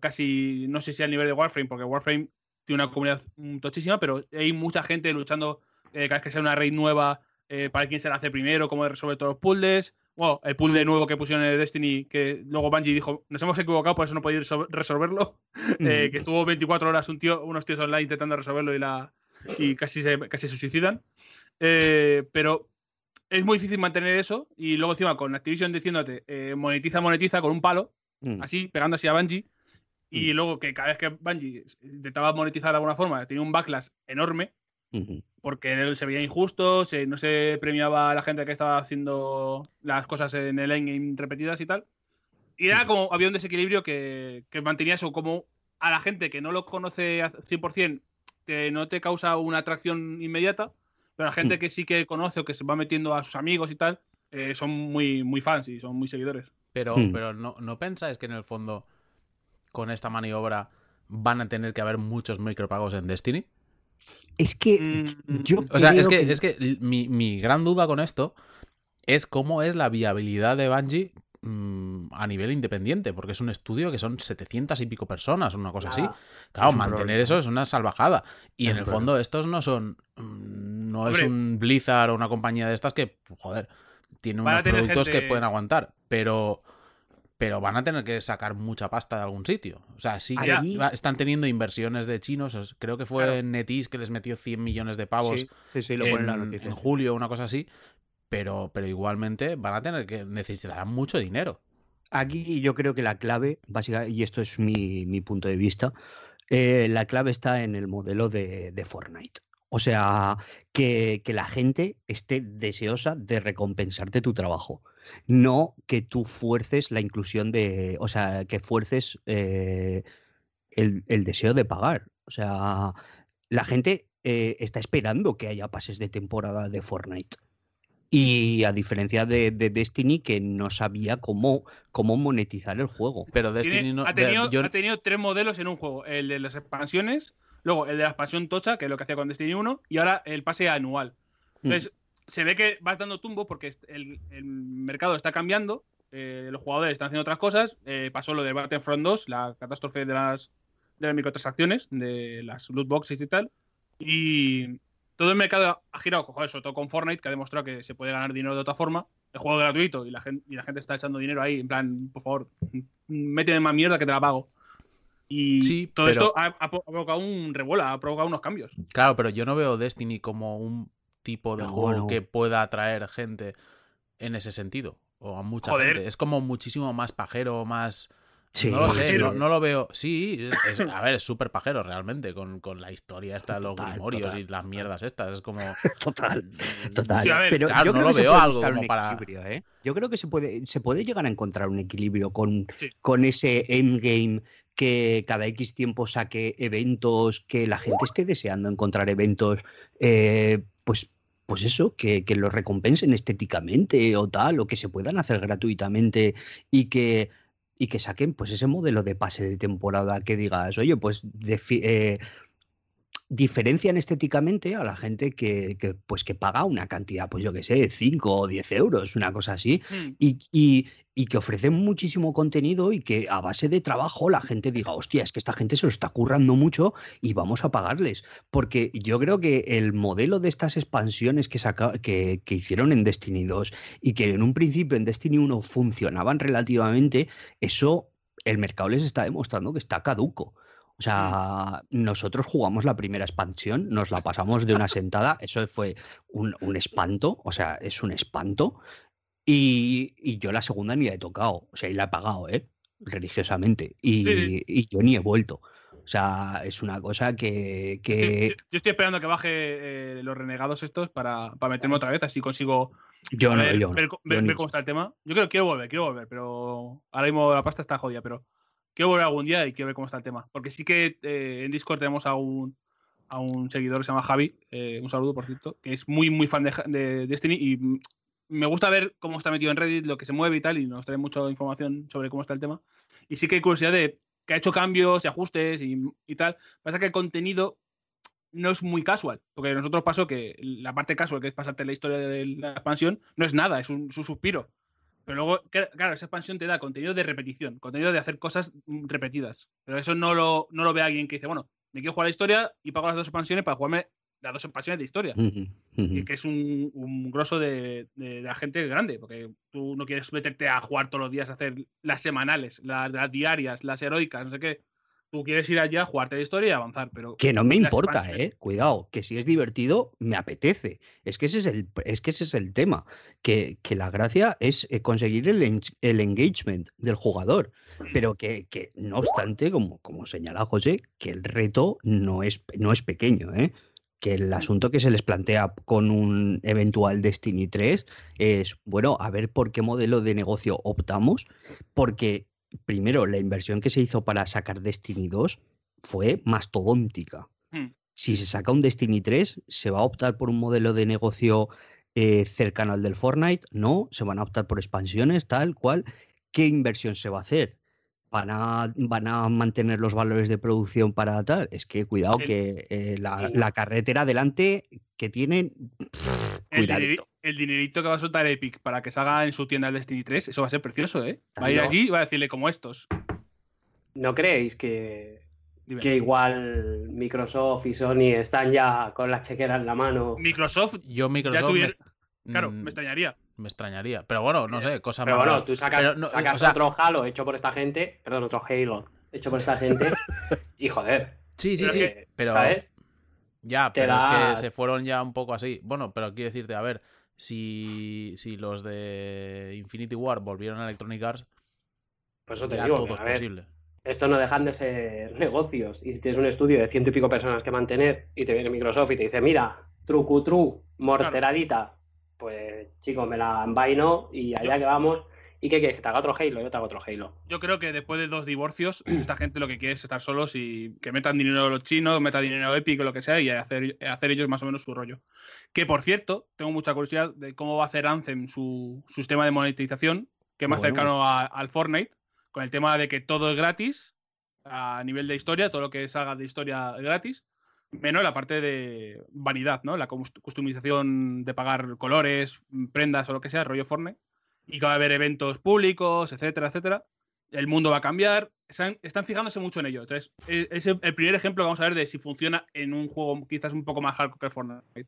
casi no sé si al nivel de Warframe, porque Warframe tiene una comunidad mm, tochísima, pero hay mucha gente luchando eh, cada vez que sea una raid nueva eh, para quién se la hace primero, cómo resuelve todos los puzzles. Bueno, el puzzle nuevo que pusieron en el Destiny, que luego Bungie dijo, nos hemos equivocado, por eso no resol- resolverlo. Eh, Mm. que estuvo 24 horas un tío, unos tíos online intentando resolverlo y, la, y casi, se, casi se suicidan. Eh, pero es muy difícil mantener eso. Y luego encima con Activision diciéndote, eh, monetiza, monetiza con un palo, Mm. así, pegando así a Bungie. Y luego que cada vez que Bungie intentaba monetizar de alguna forma, tenía un backlash enorme, Ujú. porque él se veía injusto, se, no se premiaba a la gente que estaba haciendo las cosas en el endgame repetidas y tal. Y era como, había un desequilibrio que, que mantenía eso, como a la gente que no lo conoce al 100%, que no te causa una atracción inmediata, pero a la gente Mm. que sí que conoce o que se va metiendo a sus amigos y tal, eh, son muy, muy fans y son muy seguidores. Pero, Hmm. pero no, ¿no pensáis que en el fondo, con esta maniobra, van a tener que haber muchos micropagos en Destiny? Es que Mm, yo O sea, es que, es que mi, mi gran duda con esto es cómo es la viabilidad de Bungie mm, a nivel independiente, porque es un estudio que son 700 y pico personas, una cosa así. Nada. Claro, Es un mantener problema. eso es una salvajada. Y Es en el problema. fondo estos no son... mm, No es un Blizzard o una compañía de estas que, joder, tiene Van unos productos que pueden aguantar, pero... Pero van a tener que sacar mucha pasta de algún sitio. O sea, sí que están teniendo inversiones de chinos. os- Creo que fue Claro. Netis que les metió 100 millones de pavos Sí, sí, sí, lo pone en la julio, una cosa así. Pero, pero igualmente van a tener que necesitarán mucho dinero. Aquí yo creo que la clave, básica, y esto es mi, mi punto de vista, eh, la clave está en el modelo de, de Fortnite. O sea, que, que la gente esté deseosa de recompensarte tu trabajo. No que tú fuerces la inclusión de. O sea, que fuerces eh, el, el deseo de pagar. O sea, la gente eh, está esperando que haya pases de temporada de Fortnite. Y a diferencia de, de Destiny, que no sabía cómo, cómo monetizar el juego. Pero Destiny no. ha, tenido, yo- ha tenido tres modelos en un juego. El de las expansiones, luego el de la expansión tocha, que es lo que hacía con Destiny 1, y ahora el pase anual. Mm. Entonces, se ve que vas dando tumbo porque el, el mercado está cambiando, eh, los jugadores están haciendo otras cosas. eh, pasó lo de Battlefront 2, la catástrofe de las, de las microtransacciones, de las loot boxes y tal. Y todo el mercado ha girado, joder, sobre todo con Fortnite, que ha demostrado que se puede ganar dinero de otra forma. El juego es gratuito y la gente, y la gente está echando dinero ahí, en plan, por favor, méteme más mierda que te la pago. Y Sí, todo pero- esto ha, ha provocado un revuela, ha provocado unos cambios. Claro, pero yo no veo Destiny como un tipo de No, juego no. que pueda atraer gente en ese sentido. O a mucha Joder. gente. Es como muchísimo más pajero, más. Sí, no lo sé, no, no lo veo. Sí, es- a ver, es súper pajero realmente, con, con la historia esta de los Total, grimorios total. y las mierdas estas. Es como. Total, total. Sí, a ver, Pero claro, yo no creo lo que veo algo como para- ¿eh? Yo creo que se puede, se puede llegar a encontrar un equilibrio con, Sí. con ese endgame que cada X tiempo saque eventos, que la gente esté deseando encontrar eventos, eh, pues, pues eso, que, que los recompensen estéticamente o tal, o que se puedan hacer gratuitamente y que y que saquen pues ese modelo de pase de temporada que digas, oye, pues eh, diferencian estéticamente a la gente que, que, pues, que paga una cantidad, pues yo que sé, 5 o 10 euros, una cosa así, Hmm. y, y- y que ofrecen muchísimo contenido y que a base de trabajo la gente diga, hostia, es que esta gente se lo está currando mucho y vamos a pagarles. Porque yo creo que el modelo de estas expansiones que, saca- que, que hicieron en Destiny 2 y que en un principio en Destiny 1 funcionaban relativamente, eso el mercado les está demostrando que está caduco. O sea, nosotros jugamos la primera expansión, nos la pasamos de una sentada, eso fue un, un espanto, o sea, es un espanto. Y, y yo la segunda ni la he tocado, o sea, y la he pagado, ¿eh? Religiosamente. Y, Sí, y yo ni he vuelto. O sea, es una cosa que, Yo, que yo estoy esperando que baje eh, los renegados estos para, para meterme otra vez, así consigo yo no, ver, yo ver, yo ver- ni ver cómo está el tema. Yo creo que quiero volver, quiero volver, pero ahora mismo la pasta está jodida, pero quiero volver algún día y quiero ver cómo está el tema. Porque sí que eh, en Discord tenemos a un, a un seguidor que se llama Javi, eh, un saludo por cierto, que es muy, muy fan de, Destiny y me gusta ver cómo está metido en Reddit, lo que se mueve y tal, y nos trae mucha información sobre cómo está el tema. Y sí que hay curiosidad de que ha hecho cambios y ajustes y, y tal. Pasa que el contenido no es muy casual, porque nosotros pasó que la parte casual, que es pasarte la historia de la expansión, no es nada, es un suspiro. Pero luego, claro, esa expansión te da contenido de repetición, contenido de hacer cosas mm, repetidas. Pero eso no lo, no lo ve alguien que dice, bueno, me quiero jugar la historia y pago las dos expansiones para jugarme las dos expansiones de historia. Y que es un, un grosso de, de- de la gente grande, porque tú no quieres meterte a jugar todos los días, a hacer las semanales, las, las diarias, las heroicas, no sé qué. Tú quieres ir allá, jugarte la historia y avanzar, pero Que no me importa, ¿eh? Cuidado, que si es divertido, me apetece. Es que ese es el, es que ese es el tema. Que, que la gracia es eh, conseguir el, el engagement del jugador. Pero que, que, no obstante, como, como señala José, que el reto no es, no es pequeño, ¿eh? Que el asunto que se les plantea con un eventual Destiny 3 es, bueno, a ver por qué modelo de negocio optamos, porque primero, la inversión que se hizo para sacar Destiny 2 fue mastodóntica. Hmm. Si se saca un Destiny 3, ¿se va a optar por un modelo de negocio eh, cercano al del Fortnite? No, se van a optar por expansiones, tal cual. ¿Qué inversión se va a hacer? ¿Van a, van a mantener los valores de producción para tal? Es que cuidado El- que eh, la, carretera delante que tienen, El, cuidadito. El dinerito que va a soltar Epic para que salga en su tienda el Destiny 3, eso va a ser precioso, ¿eh? Va a ir No. allí y va a decirle como estos. ¿No creéis que, Dime. que igual Microsoft y Sony están ya con la chequera en la mano? Microsoft, Yo Microsoft me, tuviera- est- claro, mm, me extrañaría. me extrañaría. Pero bueno, no sé, cosas Pero más bueno, raras. tú sacas, Pero no, sacas o sea- otro Halo hecho por esta gente, perdón, otro Halo hecho por esta gente, y joder, Sí, sí, pero sí. que, Pero ¿sabes? ya, pero es que se fueron ya un poco así. Bueno, pero quiero decirte, a ver, si, si los de Infinity War volvieron a Electronic Arts, Pues eso te digo, todo que, es a ver, posible. esto no dejan de ser negocios. Y si tienes un estudio de ciento y pico personas que mantener y te viene Microsoft y te dice, mira, trucu tru, morteradita, pues chicos, me la envaino y allá que vamos. ¿Y qué quieres? Que te haga otro Halo, yo te hago otro Halo. Yo creo que después de dos divorcios, esta gente lo que quiere es estar solos y que metan dinero los chinos, metan dinero Epic o lo que sea y hacer, hacer ellos más o menos su rollo. Que por cierto, tengo mucha curiosidad de cómo va a hacer Anthem su, su sistema de monetización, que es más Bueno. cercano a- al Fortnite, con el tema de que todo es gratis a nivel de historia, todo lo que salga de historia es gratis, menos la parte de vanidad, ¿no? La cust- customización de pagar colores, prendas o lo que sea, rollo Fortnite y que va a haber eventos públicos, etcétera, etcétera. El mundo va a cambiar. Están, están fijándose mucho en ello. Entonces, e- es el primer ejemplo que vamos a ver de si funciona en un juego quizás un poco más hardcore que Fortnite.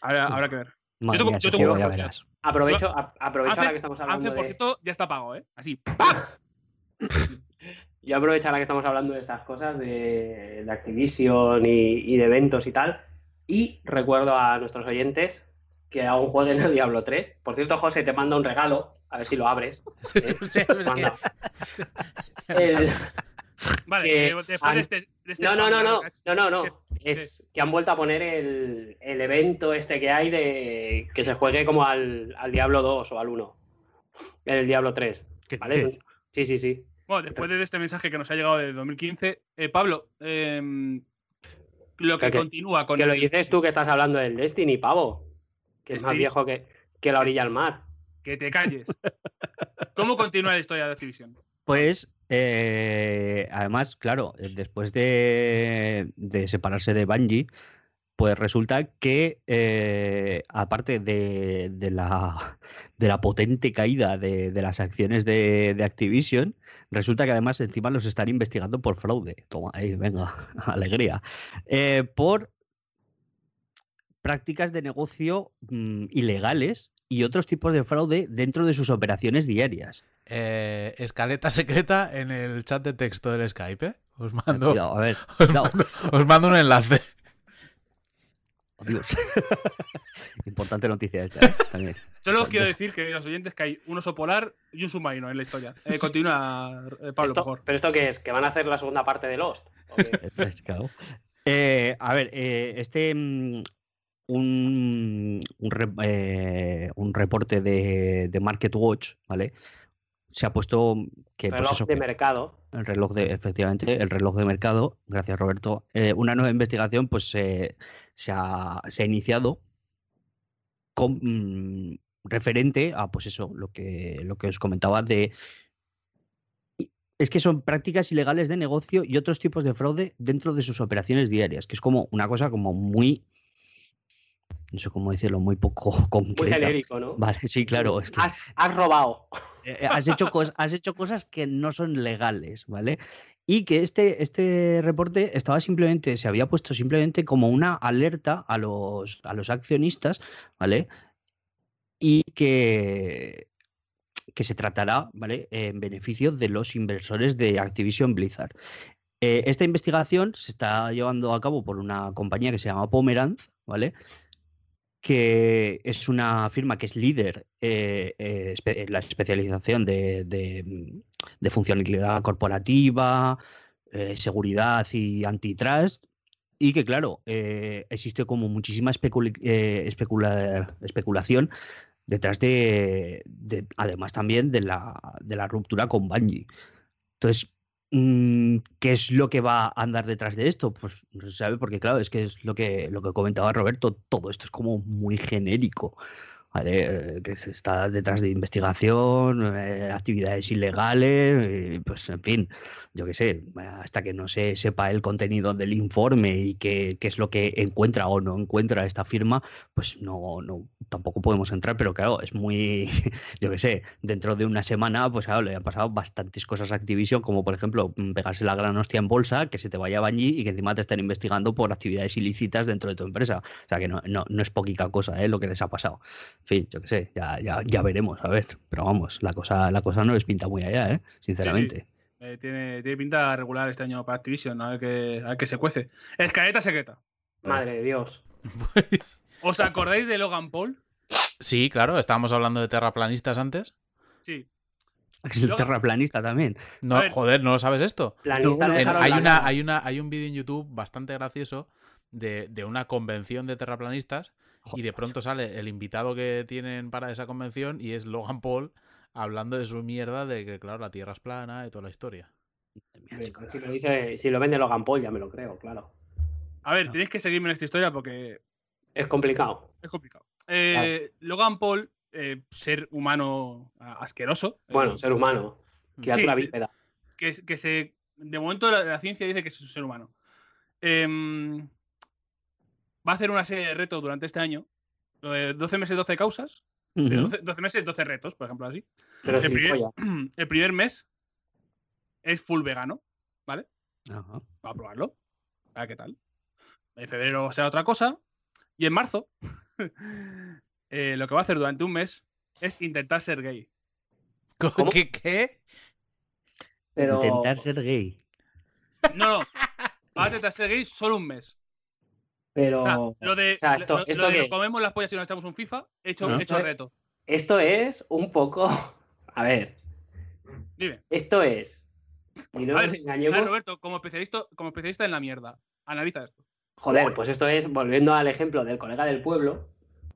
Habrá, habrá que ver. Madre tengo- mía, yo tengo ya verás. Aprovecho, a- aprovecho ahora que estamos hablando Hace, por de... cierto, ya está pago, ¿eh? Así. Yo aprovecho ahora que estamos hablando de estas cosas, de, de Activision y, y de eventos y tal, y recuerdo a nuestros oyentes que aún jueguen a Diablo 3. Por cierto, José, te manda un regalo, a ver si lo abres. ¿eh? Sí, que-. El- Vale, Que eh, después han- de este. de este No, no, no, no, no, no, Es que han vuelto a poner el, el evento este que hay de que se juegue como al, al Diablo 2 o al 1. En el Diablo 3. ¿Qué ¿Vale? Sí, sí, sí. Bueno, después de este mensaje que nos ha llegado de 2015, eh, Pablo, em, lo que, Que- continúa con Que lo el- dices tú que estás hablando del Destiny, pavo. Que es más viejo que, que la orilla al mar. Que te calles. ¿Cómo continúa la historia de Activision? Pues, eh, además, claro, eh, después de, de separarse de Bungie, pues resulta que, eh, aparte de, de la, de la potente caída de, de las acciones de, de Activision, resulta que además encima los están investigando por fraude. Toma, ahí, venga, alegría. Eh, por prácticas de negocio mm, ilegales y otros tipos de fraude dentro de sus operaciones diarias. Eh, escaleta secreta en el chat de texto del Skype. ¿eh? Os mando, Cuidado, a ver, os cuidado. mando, os mando un enlace. Oh, Dios. Importante noticia esta, ¿eh? También. Solo os quiero decir, queridos oyentes, que hay un oso polar y un submarino en la historia. Eh, continúa, eh, Pablo, por Esto- favor. ¿Pero esto qué es? ¿Que van a hacer la segunda parte de Lost? Eh, a ver, eh, este. Un, un, re- eh, un reporte de, de Market Watch, ¿vale? Se ha puesto que. pues Reloj eso, de que- mercado. el reloj de, efectivamente, el reloj de mercado, gracias Roberto. Eh, una nueva investigación pues eh, se, ha, se ha iniciado con, mm, referente a pues eso, lo que, lo que os comentaba de es que son prácticas ilegales de negocio y otros tipos de fraude dentro de sus operaciones diarias, que es como una cosa como muy no sé cómo decirlo, muy poco Muy concreta. genérico, ¿no? Vale, sí, claro, es que Has, has robado. eh, has, hecho has hecho cosas que no son legales, ¿vale? Y que este, este reporte estaba simplemente, se había puesto simplemente como una alerta a los, a los accionistas, ¿vale? Y que, que se tratará, ¿vale? En beneficio de los inversores de Activision Blizzard. Eh, esta investigación se está llevando a cabo por una compañía que se llama Pomeranz, ¿vale? Que es una firma que es líder eh, eh, en la especialización de, de, mm, funcionalidad corporativa, eh, seguridad y antitrust, y que, claro, existe como muchísima especulación detrás de, de- además también de la, de la ruptura con Bungie. Entonces, ¿qué es lo que va a andar detrás de esto? Pues no se sabe, porque claro, es que es lo que, lo que comentaba Roberto, todo esto es como muy genérico. ¿Vale? Eh, Que está detrás de investigación, eh, actividades ilegales, pues en fin, yo qué sé, hasta que no se sepa el contenido del informe y qué, qué es lo que encuentra o no encuentra esta firma, pues no, no, tampoco podemos entrar, pero claro, es muy, yo qué sé, dentro de una semana, pues claro, le han pasado bastantes cosas a Activision, como por ejemplo mm, pegarse la gran hostia en bolsa, que se te vaya a Bungie y que encima te estén investigando por actividades ilícitas dentro de tu empresa. O sea que no, no, no es poquita cosa ¿eh? lo que les ha pasado. En fin, yo qué sé, ya, ya, ya veremos, a ver. Pero vamos, la cosa, la cosa no les pinta muy allá, ¿eh? sinceramente. Eh, tiene, tiene pinta regular este año para Activision, a ver qué, a ver qué se cuece. Escaleta secreta. Madre de Dios. Pues, ¿Os acordáis de Logan Paul? sí, claro, estábamos hablando de terraplanistas antes. Sí. Es el terraplanista también. No, joder, ¿no lo sabes esto? Planista No, hay, una, hay, una, hay un vídeo en YouTube bastante gracioso de, de una convención de terraplanistas y de pronto sale el invitado que tienen para esa convención y es Logan Paul hablando de su mierda de que, claro, la Tierra es plana y toda la historia. Si lo, dice, si lo vende Logan Paul, ya me lo creo, claro. A ver, No. tenéis que seguirme en esta historia porque Es complicado. es complicado. Eh, Logan Paul, eh, ser humano asqueroso. eh, Bueno, ser humano. Criatura Sí. bípeda. que, que se. De momento la, la ciencia dice que es un ser humano. Va a hacer una serie de retos durante este año. Lo de 12 meses, 12 causas. de Ujú. 12, 12 meses, 12 retos, por ejemplo, así. Pero el, sin primer, el primer mes es full vegano. Ajá. Va a probarlo. A ver qué tal. En febrero será otra cosa. Y en marzo, eh, lo que va a hacer durante un mes es intentar ser gay. ¿Cómo? ¿Qué? qué? Pero. Intentar ser gay. No, no. Va a intentar ser gay solo un mes. Pero. O sea, lo de, o sea, esto- lo- esto lo de que- comemos las pollas y nos echamos un FIFA, hecho, Ah. hecho el reto. Esto es un poco. A ver. Dime. Esto es. Y no A nos ver, engañemos. a ver, Roberto, como especialista, como especialista en la mierda, analiza esto. Joder, pues esto es, volviendo al ejemplo del colega del pueblo,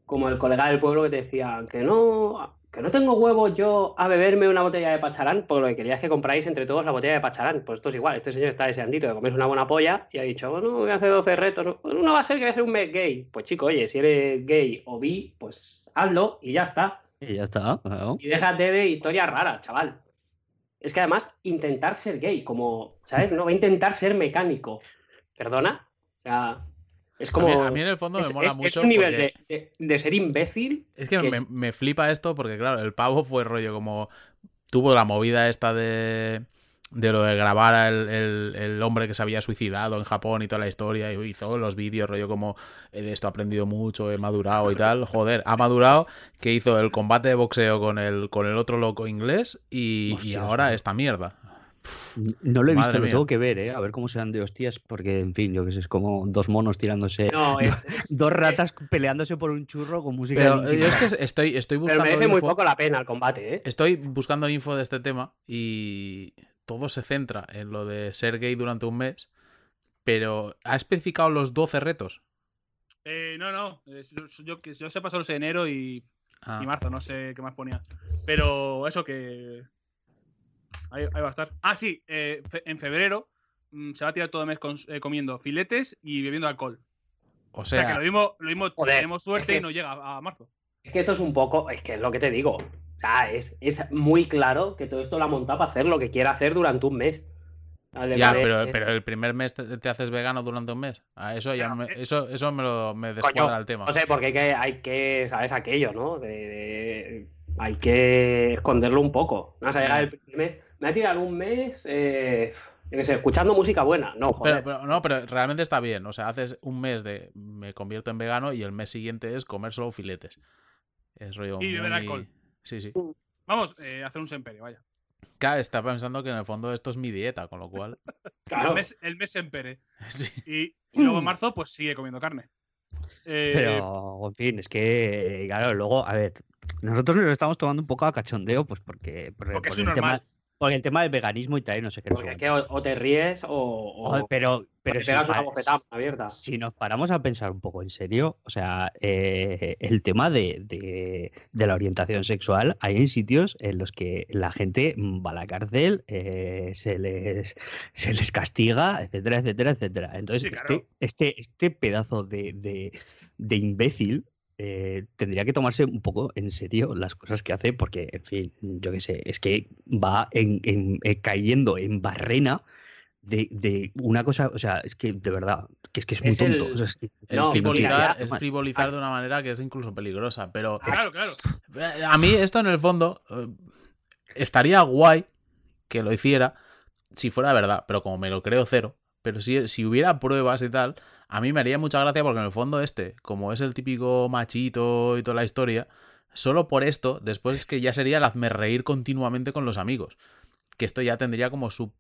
como el colega del pueblo que te decía que no, que no tengo huevos yo a beberme una botella de pacharán, por lo que quería es que compráis entre todos la botella de pacharán. Pues esto es igual, este señor está deseandito de comerse una buena polla y ha dicho, bueno, voy a hacer 12 retos. No, no va a ser que voy a hacer un mes gay. Pues chico, oye, si eres gay o bi, pues hazlo y ya está. Y ya está. claro. Y déjate de historias raras, chaval. Es que además, intentar ser gay, como, ¿sabes? No va a intentar ser mecánico. ¿Perdona? O sea, es A como. mí, a mí en el fondo es, me mola es- es mucho. un nivel de, de- de ser imbécil. Es que que me, me flipa esto porque, claro, el pavo fue rollo como. Tuvo la movida esta de. De lo de grabar al el, el hombre que se había suicidado en Japón y toda la historia. Y hizo los vídeos, rollo como. "Eh, De esto he aprendido mucho, he madurado y tal. Joder, ha madurado. Que hizo el combate de boxeo con el, con el otro loco inglés. Y, y ahora tío. esta mierda. No lo he visto, lo tengo que ver, ¿eh? A ver cómo se dan de hostias, porque, en fin, yo que sé, es como dos monos tirándose. No, es, es- Dos ratas peleándose por un churro con música Pero de yo es que estoy, estoy pero buscando. merece muy info- poco la pena el combate, ¿eh? Estoy buscando info de este tema y todo se centra en lo de ser gay durante un mes, pero ¿ha especificado los 12 retos? Eh, no, no. yo, yo, que yo sepa solo sé enero y, Ah, y marzo, no sé qué más ponía. Pero eso que. Ahí, ahí va a estar. Ah, sí, eh, fe- en febrero mm, se va a tirar todo el mes con- eh, comiendo filetes y bebiendo alcohol. o O sea, que lo mismo, lo mismo Joder, tenemos suerte es que y no llega a, a marzo. Es que esto es un poco, es que es lo que te digo. O sea, es, es muy claro que todo esto lo ha montado para hacer lo que quiera hacer durante un mes. Ya, pero, pero el primer mes te, te haces vegano durante un mes. A eso ya me, eso, eso me lo me descuadra Coño, el tema. No sé, porque hay que, hay que ¿sabes? Aquello, ¿no? De, de- hay que esconderlo un poco. Vas a llegar el primer mes. Me va a tirar un mes, eh, escuchando música buena. No, joder. Pero, pero- no, pero realmente está bien. O sea, haces un mes de me convierto en vegano y el mes siguiente es comer solo filetes. Es rollo. Y beber muy- alcohol. Sí, sí. Vamos, eh, hacer un semperio, vaya. Claro, está pensando que en el fondo esto es mi dieta, con lo cual. Claro. El mes, el mes sempere. sí. Y, y luego en marzo, pues sigue comiendo carne. Eh, Pero, en fin, es que, claro, luego, a ver, nosotros nos lo estamos tomando un poco a cachondeo, pues porque, por, porque el tema, normal. por el tema del veganismo y tal, y no sé qué. Porque es que o, o te ríes o, pero, pero te si, pegas una bofetada abierta. si nos paramos a pensar un poco en serio, o sea, eh, el tema de, de- de la orientación sexual, hay en sitios en los que la gente va a la cárcel, eh, se, les, se les castiga, etcétera, etcétera, etcétera. Entonces, Sí, claro. este, este, este pedazo de, de- de imbécil eh, tendría que tomarse un poco en serio las cosas que hace, porque, en fin, yo qué sé, es que va en- en- eh, cayendo en barrena de, de una cosa, o sea, es que de verdad, que es que es muy Es el- tonto. o sea, es que- Es No, frivolizar, es de una manera que es incluso peligrosa. Pero Claro, claro. eh, a mí esto en el fondo eh, estaría guay que lo hiciera si fuera verdad, pero como me lo creo cero. Pero si, si hubiera pruebas y tal, a mí me haría mucha gracia porque en el fondo este, como es el típico machito y toda la historia, solo por esto, después es que ya sería el hazme reír continuamente con los amigos. Que esto ya tendría como su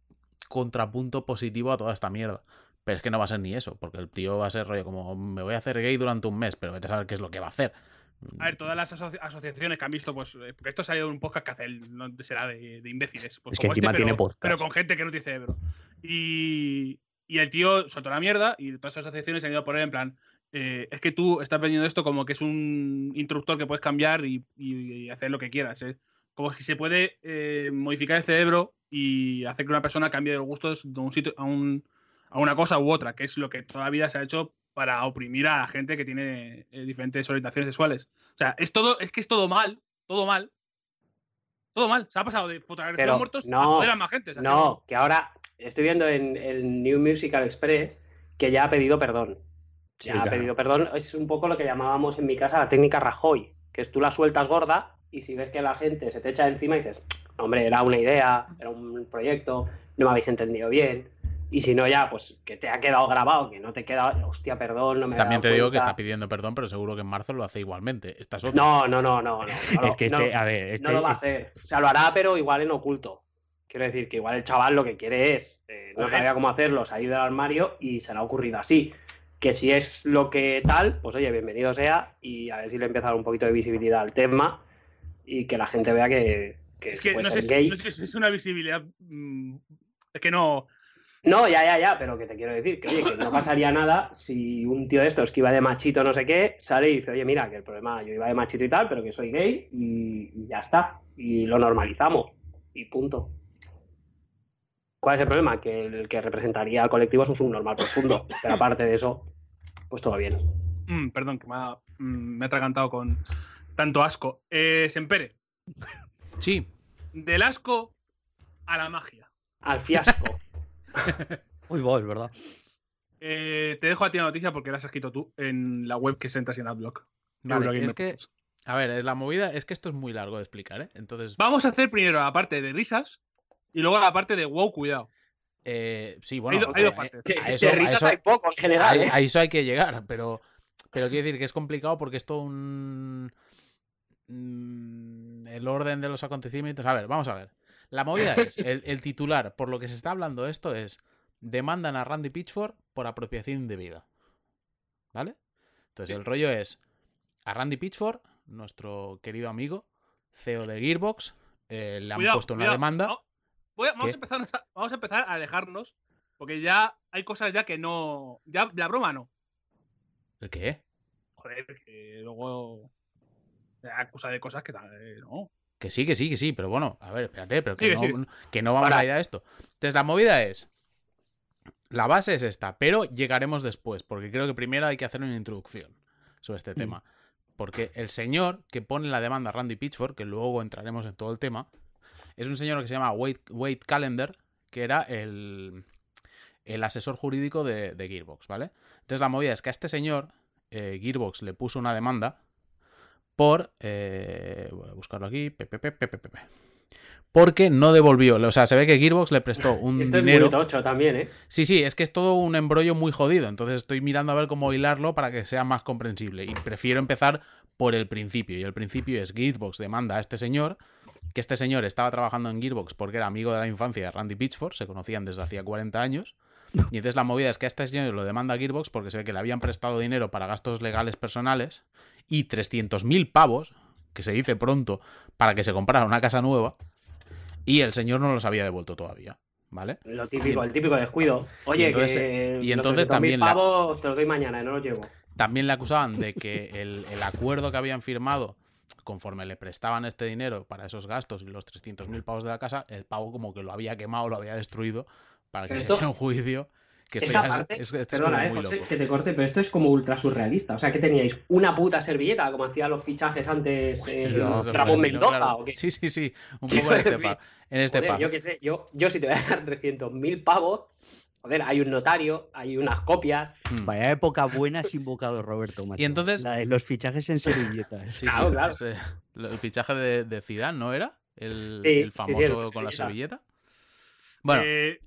contrapunto positivo a toda esta mierda. Pero es que no va a ser ni eso, porque el tío va a ser rollo como me voy a hacer gay durante un mes, pero vete a saber qué es lo que va a hacer. A ver, todas las asoci- asociaciones que han visto, pues, eh, porque esto ha salido de un podcast que hace él, no será de, de imbéciles. Pues Es que como encima este, tiene pero, podcast. pero con gente que no tiene cerebro. Y, y el tío soltó la mierda y todas esas asociaciones se han ido a poner en plan, eh, es que tú estás vendiendo esto como que es un interruptor que puedes cambiar y, y- y hacer lo que quieras. ¿eh? Como si se puede eh, modificar el cerebro y hacer que una persona cambie de gustos de un sitio a, un, a una cosa u otra, que es lo que toda la vida se ha hecho para oprimir a la gente que tiene eh, diferentes orientaciones sexuales. O sea, es todo, es que es todo mal, todo mal. Todo mal. Se ha pasado de fotografiar muertos a no, joder a más gente. No, que ahora estoy viendo en el New Musical Express que ya ha pedido perdón. Sí, Ya ha claro. pedido perdón. Es un poco lo que llamábamos en mi casa la técnica Rajoy, que es tú la sueltas gorda y si ves que la gente se te echa encima dices, hombre, era una idea, era un proyecto, no me habéis entendido bien. Y si no, ya, pues que te ha quedado grabado, que no te queda, hostia, perdón, no me También te dado digo que cuenta". está pidiendo perdón, pero seguro que en marzo lo hace igualmente. Esta es otra. No, no, no, no. no, no lo- Es que no- este, a ver, este, no lo va a este- hacer. O sea, lo hará, pero igual en oculto. Quiero decir que igual el chaval lo que quiere es, eh, no sabía cómo hacerlo, salir del armario y se le ha ocurrido así. Que si es lo que tal, pues oye, bienvenido sea y a ver si le empieza a dar un poquito de visibilidad al tema y que la gente vea que, que Es que no sé, si- gay. no sé si es una visibilidad. mm, es que no. No, ya, ya, ya, pero que te quiero decir que, oye, que no pasaría nada si un tío de estos que iba de machito no sé qué sale y dice, oye, mira, que el problema, yo iba de machito y tal, pero que soy gay y, y ya está. Y lo normalizamos. Y punto. ¿Cuál es el problema? Que el que representaría al colectivo es un subnormal profundo. Pero aparte de eso, pues todo bien. Mm, perdón, que me ha, mm, me ha atragantado con tanto asco. Eh, Sempere, Sí, del asco a la magia. Al fiasco. Uy, vos, ¿verdad? Eh, te dejo a ti la noticia porque la has escrito tú en la web que se entra en Adblock. Vale, es que- a ver, la movida es que esto es muy largo de explicar, ¿eh? Entonces, Vamos a hacer primero la parte de risas y luego la parte de wow, cuidado. eh, sí, bueno, hay, do- hay dos partes. A de eso- risas eso- hay poco en general. a, ¿eh? a eso hay que llegar, pero, pero quiero decir que es complicado porque es todo un... mm, El orden de los acontecimientos. A ver, vamos a ver. La movida es, el, el titular, por lo que se está hablando esto es, demandan a Randy Pitchford por apropiación indebida. ¿Vale? Entonces el rollo es, a Randy Pitchford, nuestro querido amigo, CEO de Gearbox, eh, le han Cuidado, puesto una cuidado. demanda. No, voy a- vamos, a empezar, a- vamos a empezar a alejarnos porque ya hay cosas ya que no. Ya la broma no. ¿El qué? Joder, que luego acusa de cosas que eh, no. Que sí, que sí, que sí, pero bueno, a ver, espérate, pero que, no, que no vamos Para. a ir a esto. Entonces, la movida es. La base es esta, pero llegaremos después, porque creo que primero hay que hacer una introducción sobre este tema. Porque el señor que pone la demanda Randy Pitchford, que luego entraremos en todo el tema, es un señor que se llama Wade, Wade Callender, que era el, el asesor jurídico de, de Gearbox, ¿vale? Entonces la movida es que a este señor, eh, Gearbox le puso una demanda por. eh, voy a buscarlo aquí. pe, pe, pe, pe, pe, pe, pe. Porque no devolvió. O sea, se ve que Gearbox le prestó un Esto es dinero. muy tocho también, ¿eh? Sí, sí, es que es todo un embrollo muy jodido. Entonces estoy mirando a ver cómo hilarlo para que sea más comprensible. Y prefiero empezar por el principio. Y el principio es Gearbox demanda a este señor. Que este señor estaba trabajando en Gearbox porque era amigo de la infancia de Randy Pitchford. Se conocían desde hacía 40 años. Y entonces la movida es que a este señor lo demanda a Gearbox porque se ve que le habían prestado dinero para gastos legales personales. Y 300.000 pavos, que se dice pronto, para que se comprara una casa nueva. Y el señor no los había devuelto todavía. ¿Vale? Lo típico, el típico descuido. Oye, Y entonces- que y los entonces 300.000 también la- pavos te los doy mañana, no los llevo. También le acusaban de que el, el acuerdo que habían firmado, conforme le prestaban este dinero para esos gastos y los 300.000 pavos de la casa, el pavo como que lo había quemado, lo había destruido para que se esto- haga un juicio. Que esto Esa parte, es, es perdona, eh, José, que te corte, pero esto es como ultra surrealista. O sea, que teníais una puta servilleta, como hacían los fichajes antes eh, Hostia, de Ramón Florentino, Mendoza, claro. ¿o qué? Sí, sí, sí. Un poco en este, pa- en este Joder, pa- yo qué sé, yo, yo si te voy a dar 300.000 pavos, joder, hay un notario, hay unas copias. Mm. Vaya época buena has invocado, Roberto. macho. Y entonces- La de los fichajes en servilletas. Sí, Claro, sí, claro. ese- el fichaje de, de Zidane, ¿no era? El, Sí, el sí, sí, famoso con la servilleta. servilleta. Bueno, Eh,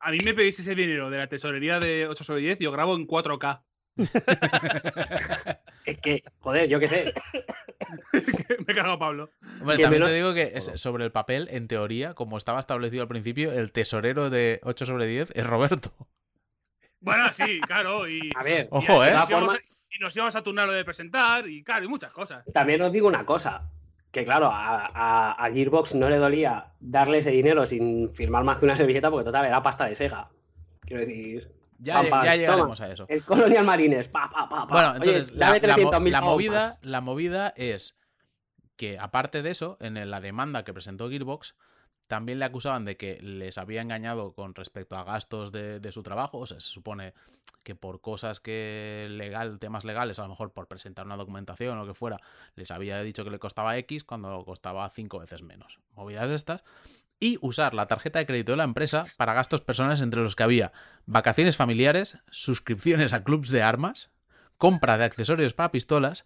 a mí me pedís ese dinero de la tesorería de 8 sobre 10 y yo grabo en 4K. Es que, joder, yo qué sé. me he cargado a Pablo. Hombre, también te digo que es- sobre el papel, en teoría, como estaba establecido al principio, el tesorero de 8 sobre 10 es Roberto. Bueno, sí, claro. Y, A ver, y- Ojo, y ¿eh? nos a- y nos íbamos a turnar lo de presentar y claro, y muchas cosas. también os digo una cosa. Que claro, a, a- a Gearbox no le dolía darle ese dinero sin firmar más que una servilleta porque total era pasta de Sega. Quiero decir, Ya, Pam, pam, ya toma. llegaremos a eso. el Colonial Marines, pa, pa, pa, pa. Bueno, entonces, la, dame la mo- 300.000 la pavos movida, la movida es que, aparte de eso, en la demanda que presentó Gearbox, también le acusaban de que les había engañado con respecto a gastos de, de su trabajo. O sea, se supone que por cosas que legal, temas legales, a lo mejor por presentar una documentación o lo que fuera, les había dicho que le costaba X cuando costaba cinco veces menos. Movidas estas. Y usar la tarjeta de crédito de la empresa para gastos personales entre los que había vacaciones familiares, suscripciones a clubs de armas, compra de accesorios para pistolas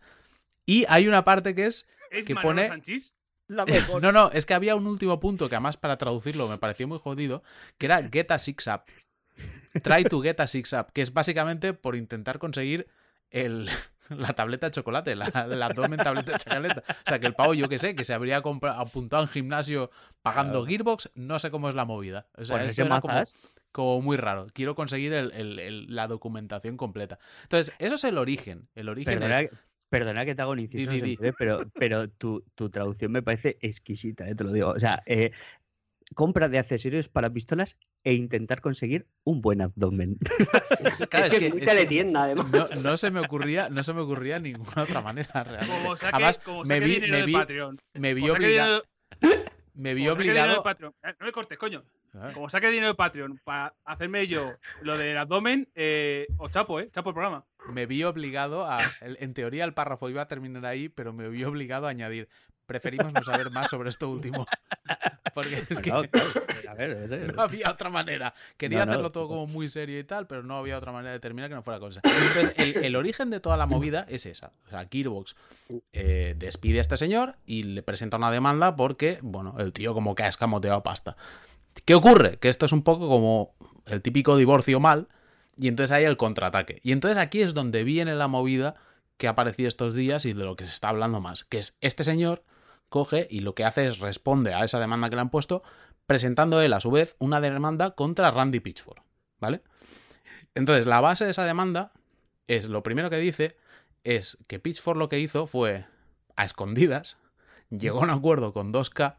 y hay una parte que es ¿Es Que Manolo pone- Sanchís? La mejor. no, no, es que había un último punto que además para traducirlo me pareció muy jodido, que era get a six up. Try to get a six up, que es básicamente por intentar conseguir el, la tableta de chocolate, la, la abdomen tableta de chocolate. O sea, que el pavo, yo que sé, que se habría apuntado en gimnasio pagando Claro. Gearbox, no sé cómo es la movida. O sea, Ponerse esto era como, muy raro. Quiero conseguir el- el- el- la documentación completa. Entonces, eso es el origen. El origen Perdona, es... perdona que te hago un inciso, di, di. Sempere, pero, pero tu, tu traducción me parece exquisita, eh, te lo digo. O sea, eh, compra de accesorios para pistolas e intentar conseguir un buen abdomen. Es, es que es muy teletienda, además. no, no se me ocurría, no se me ocurría ninguna otra manera realmente. Como saque, Además, como me saque vi, dinero me de vi, Patreon. me vi obligado, dinero- me vi como saque dinero de obligado. Patreon. Eh, No me cortes, coño. Como saque dinero de Patreon para hacerme yo lo del abdomen, eh, os chapo, ¿eh? Chapo el programa. me vi obligado a. En teoría el párrafo iba a terminar ahí, pero me vi obligado a añadir. Preferimos no saber más sobre esto último. Porque es que No, claro, a ver, no había otra manera. Quería no. hacerlo todo como muy serio y tal, pero no había otra manera de terminar que no fuera cosa. Entonces, el, el origen de toda la movida es esa. O sea, Gearbox eh, despide a este señor y le presenta una demanda porque, bueno, el tío como que ha escamoteado pasta. ¿Qué ocurre? Que esto es un poco como el típico divorcio mal y entonces hay el contraataque. Y entonces aquí es donde viene la movida que ha aparecido estos días y de lo que se está hablando más, que es este señor coge y lo que hace es responde a esa demanda que le han puesto presentando él a su vez una demanda contra Randy Pitchford, ¿vale? Entonces, la base de esa demanda es, lo primero que dice es que Pitchford lo que hizo fue, a escondidas, llegó a un acuerdo con 2K,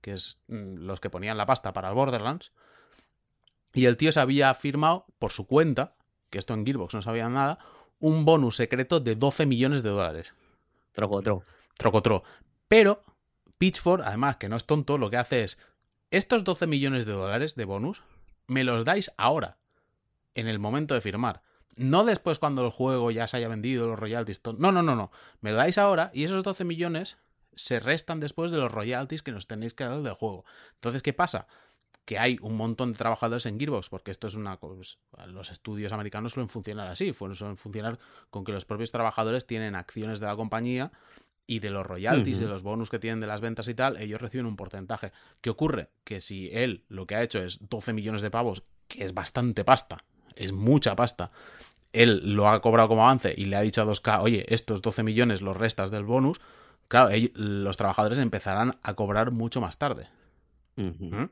que es mm, los que ponían la pasta para el Borderlands, y el tío se había firmado por su cuenta, que esto en Gearbox no sabía nada, un bonus secreto de 12 millones de dólares. Troco, troco. Trocotro. Pero Pitchford, además que no es tonto, lo que hace es, estos 12 millones de dólares de bonus, me los dais ahora, en el momento de firmar. No después cuando el juego ya se haya vendido, los royalties. No, no, no, no. Me lo dais ahora y esos 12 millones se restan después de los royalties que nos tenéis que dar del juego. Entonces, ¿qué pasa? Que hay un montón de trabajadores en Gearbox, porque esto es una cosa. Los estudios americanos suelen funcionar así, suelen funcionar con que los propios trabajadores tienen acciones de la compañía y de los royalties, de los bonus que tienen de las ventas y tal, ellos reciben un porcentaje. ¿Qué ocurre? Que si él lo que ha hecho es 12 millones de pavos, que es bastante pasta, es mucha pasta, él lo ha cobrado como avance y le ha dicho a 2K, oye, estos 12 millones los restas del bonus, claro, los trabajadores empezarán a cobrar mucho más tarde. ¿Mm?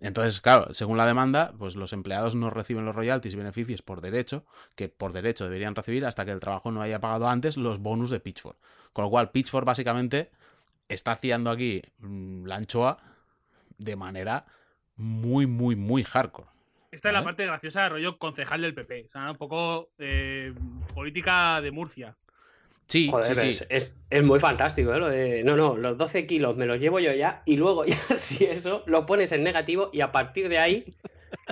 Entonces, claro, según la demanda, pues los empleados no reciben los royalties y beneficios por derecho, que por derecho deberían recibir hasta que el trabajo no haya pagado antes los bonus de Pitchford. Con lo cual, Pitchford básicamente está haciendo aquí mm, la anchoa de manera muy, muy, muy hardcore. Esta es la parte graciosa de rollo concejal del PP. O sea, un poco eh, política de Murcia. Sí, Joder, sí, sí. Es, es, es muy fantástico, ¿eh? Lo de, no, no, los 12 kilos me los llevo yo ya y luego ya si eso lo pones en negativo y a partir de ahí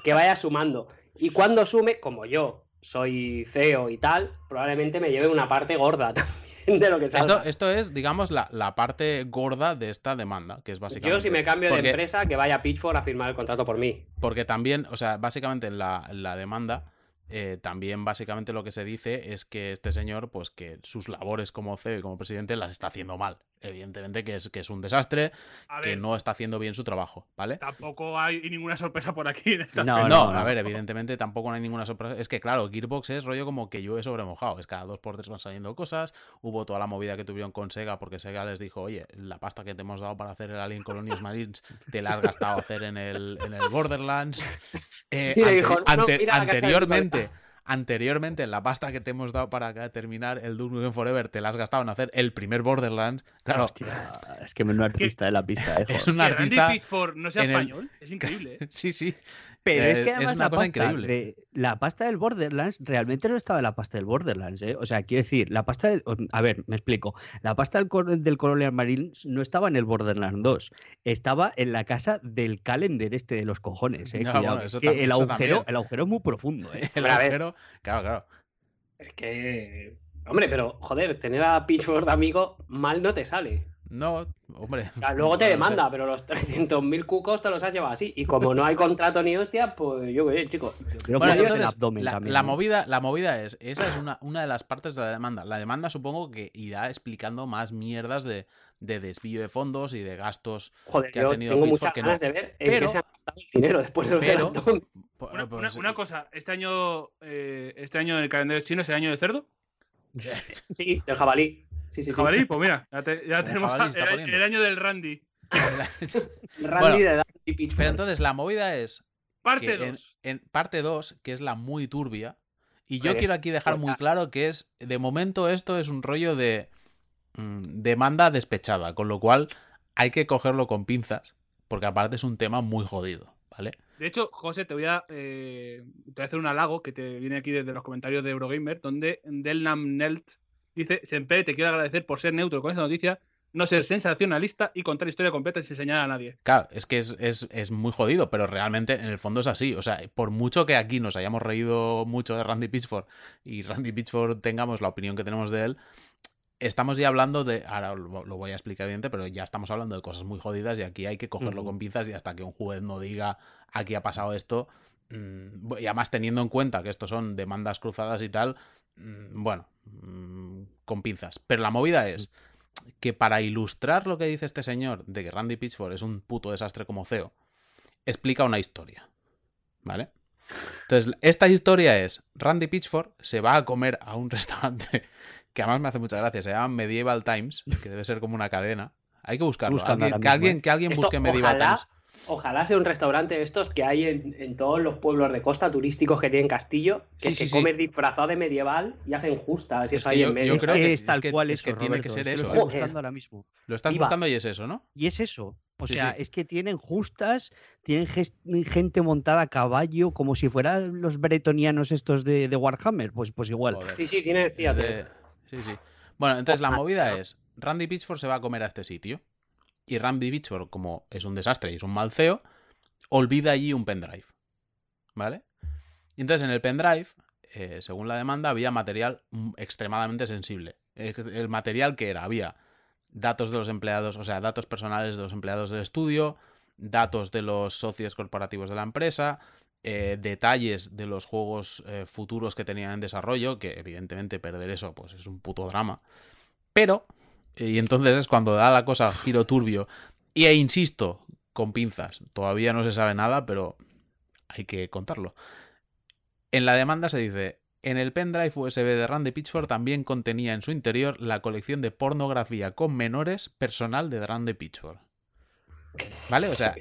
que vaya sumando. Y cuando sume, como yo soy CEO y tal, probablemente me lleve una parte gorda también de lo que salga. Esto, esto es, digamos, la, la parte gorda de esta demanda, que es básicamente... yo si me cambio de empresa, que vaya Pitchford a firmar el contrato por mí. Porque también, o sea, básicamente en la, la demanda, eh, también básicamente lo que se dice es que este señor, pues que sus labores como CEO y como presidente las está haciendo mal. Evidentemente que es, que es un desastre, A que no está haciendo bien su trabajo, ¿vale? tampoco hay ninguna sorpresa por aquí en esta No. No, no, a no. ver, evidentemente tampoco no hay ninguna sorpresa. Es que, claro, Gearbox es rollo como que llueve sobre mojado. Es cada dos por tres van saliendo cosas. Hubo toda la movida que tuvieron con Sega porque Sega les dijo, oye, la pasta que te hemos dado para hacer el Alien Colonies Marines te la has gastado a hacer en el, en el Borderlands. Eh, Y le ante- dijo, "No, ante- mira anteriormente, anteriormente, la pasta que te hemos dado para terminar el Duke Nukem Forever te la has gastado en hacer el primer Borderlands. Claro, Hostia, es que menudo artista de la pista, eh. es un Que Randy artista. Pitchford no sea en el- español, es increíble. ¿eh? Sí, sí. Pero Eh, es que es además una la cosa pasta, increíble. de, la pasta del Borderlands realmente no estaba en la pasta del Borderlands, ¿eh? O sea, quiero decir, la pasta del... A ver, me explico. La pasta del, del Colonial Marines no estaba en el Borderlands 2. Estaba en la casa del calendar este de los cojones, ¿eh? No, Cuidado, bueno, que eso es que también- el, agujero, el agujero es muy profundo, ¿eh? El Hombre, a ver. agujero. Claro, claro. Es que, hombre, pero joder, tener a Pitchford de amigo mal no te sale. No, hombre. O sea, luego te no lo sé. demanda, pero los 300.000 cucos te los has llevado así. Y como no hay contrato ni hostia, pues yo qué sé, chico. Pero Bueno, fue el entonces, abdomen la, también, la ¿no? movida, la movida es, esa es una, una de las partes de la demanda. La demanda supongo que irá explicando más mierdas de, de desvío de fondos y de gastos. Joder, que ha yo tenido tengo muchas que no. ganas de ver en Pero- qué se han gastado el dinero después de pero- Una, pues, una- una cosa, este año, eh, este año en el calendario chino es el año del cerdo. Sí, del jabalí. Sí, sí, sí. Jabalí, pues mira, ya, te- ya El tenemos el, año del Randy. Randy Bueno, de Dandy Pitchford. Pero entonces la movida es Parte que en, 2. en parte 2, que es la muy turbia, y yo Vale. quiero aquí dejar muy claro que es, de momento esto es un rollo de mm, demanda despechada, con lo cual hay que cogerlo con pinzas, porque aparte es un tema muy jodido, ¿vale? De hecho, José, te voy a, eh, te voy a hacer un halago que te viene aquí desde los comentarios de Eurogamer, donde Delnam Nelt dice: Siempre te quiero agradecer por ser neutro con esta noticia, no ser sensacionalista y contar historia completa sin señalar a nadie. Claro, es que es, es- es muy jodido, pero realmente en el fondo es así. O sea, por mucho que aquí nos hayamos reído mucho de Randy Pitchford y Randy Pitchford tengamos la opinión que tenemos de él, estamos ya hablando de. Ahora lo, voy a explicar evidente, pero ya estamos hablando de cosas muy jodidas y aquí hay que cogerlo con pinzas y hasta que un juez no diga aquí ha pasado esto. mm, Y además teniendo en cuenta que estos son demandas cruzadas y tal, bueno, mm, con pinzas. Pero la movida es que para ilustrar lo que dice este señor de que Randy Pitchford es un puto desastre como CEO, explica una historia. ¿Vale? Entonces, esta historia es, Randy Pitchford se va a comer a un restaurante que además me hace mucha gracia, se llama Medieval Times, que debe ser como una cadena. Hay que buscarlo. Alguien- que, alguien, ¿eh? que alguien Esto, busque Medieval ojalá, Times. Ojalá sea un restaurante de estos que hay en, en todos los pueblos de costa turísticos que tienen castillo, que Sí, sí. comes disfrazado de medieval y hacen justas y Es eso ahí yo- en medio. yo es creo que que- es tal cual es que tiene que ser eso, Lo ¿eh? estoy buscando ahora mismo. Lo estás Viva. buscando y es eso, ¿no? Y es eso. O sea, es que tienen justas, tienen gente montada a caballo, como si fueran los bretonianos estos de, de Warhammer. Pues, pues igual. Joder. Sí, sí, tiene, fíjate. de- Sí, sí. Bueno, entonces la movida es, Randy Pitchford se va a comer a este sitio. Y Randy Pitchford, como es un desastre y es un mal CEO, olvida allí un pendrive. ¿Vale? Y entonces en el pendrive, eh, según la demanda, había material extremadamente sensible. El material que era, había datos de los empleados, o sea, datos personales de los empleados del estudio, datos de los socios corporativos de la empresa, eh, detalles de los juegos eh, futuros que tenían en desarrollo, que evidentemente perder eso pues es un puto drama. Pero, y entonces es cuando da la cosa giro turbio, y e insisto, con pinzas, todavía no se sabe nada, pero hay que contarlo. En la demanda se dice, en el pendrive USB de Randy Pitchford también contenía en su interior la colección de pornografía con menores personal de Randy Pitchford. ¿Vale? O sea,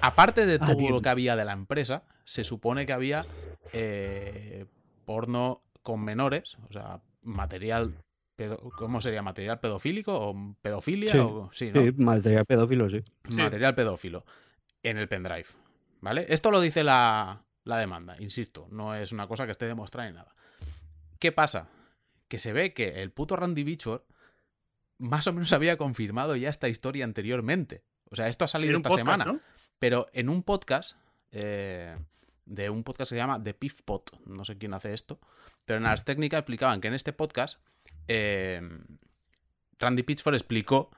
aparte de todo lo que había de la empresa, se supone que había eh, porno con menores, o sea, material, ¿cómo sería? ¿Material pedofílico o pedofilia? Sí, o, sí, ¿no? Sí, material pedófilo, sí. Sí. material pedófilo en el pendrive. ¿Vale? Esto lo dice la, la demanda, insisto, no es una cosa que esté demostrada ni nada. ¿Qué pasa? Que se ve que el puto Randy Bichford más o menos había confirmado ya esta historia anteriormente. O sea, esto ha salido esta podcast, semana. ¿no? Pero en un podcast, eh, de un podcast que se llama The Pif Pot, no sé quién hace esto, pero en las técnicas explicaban que en este podcast eh, Randy Pitchford explicó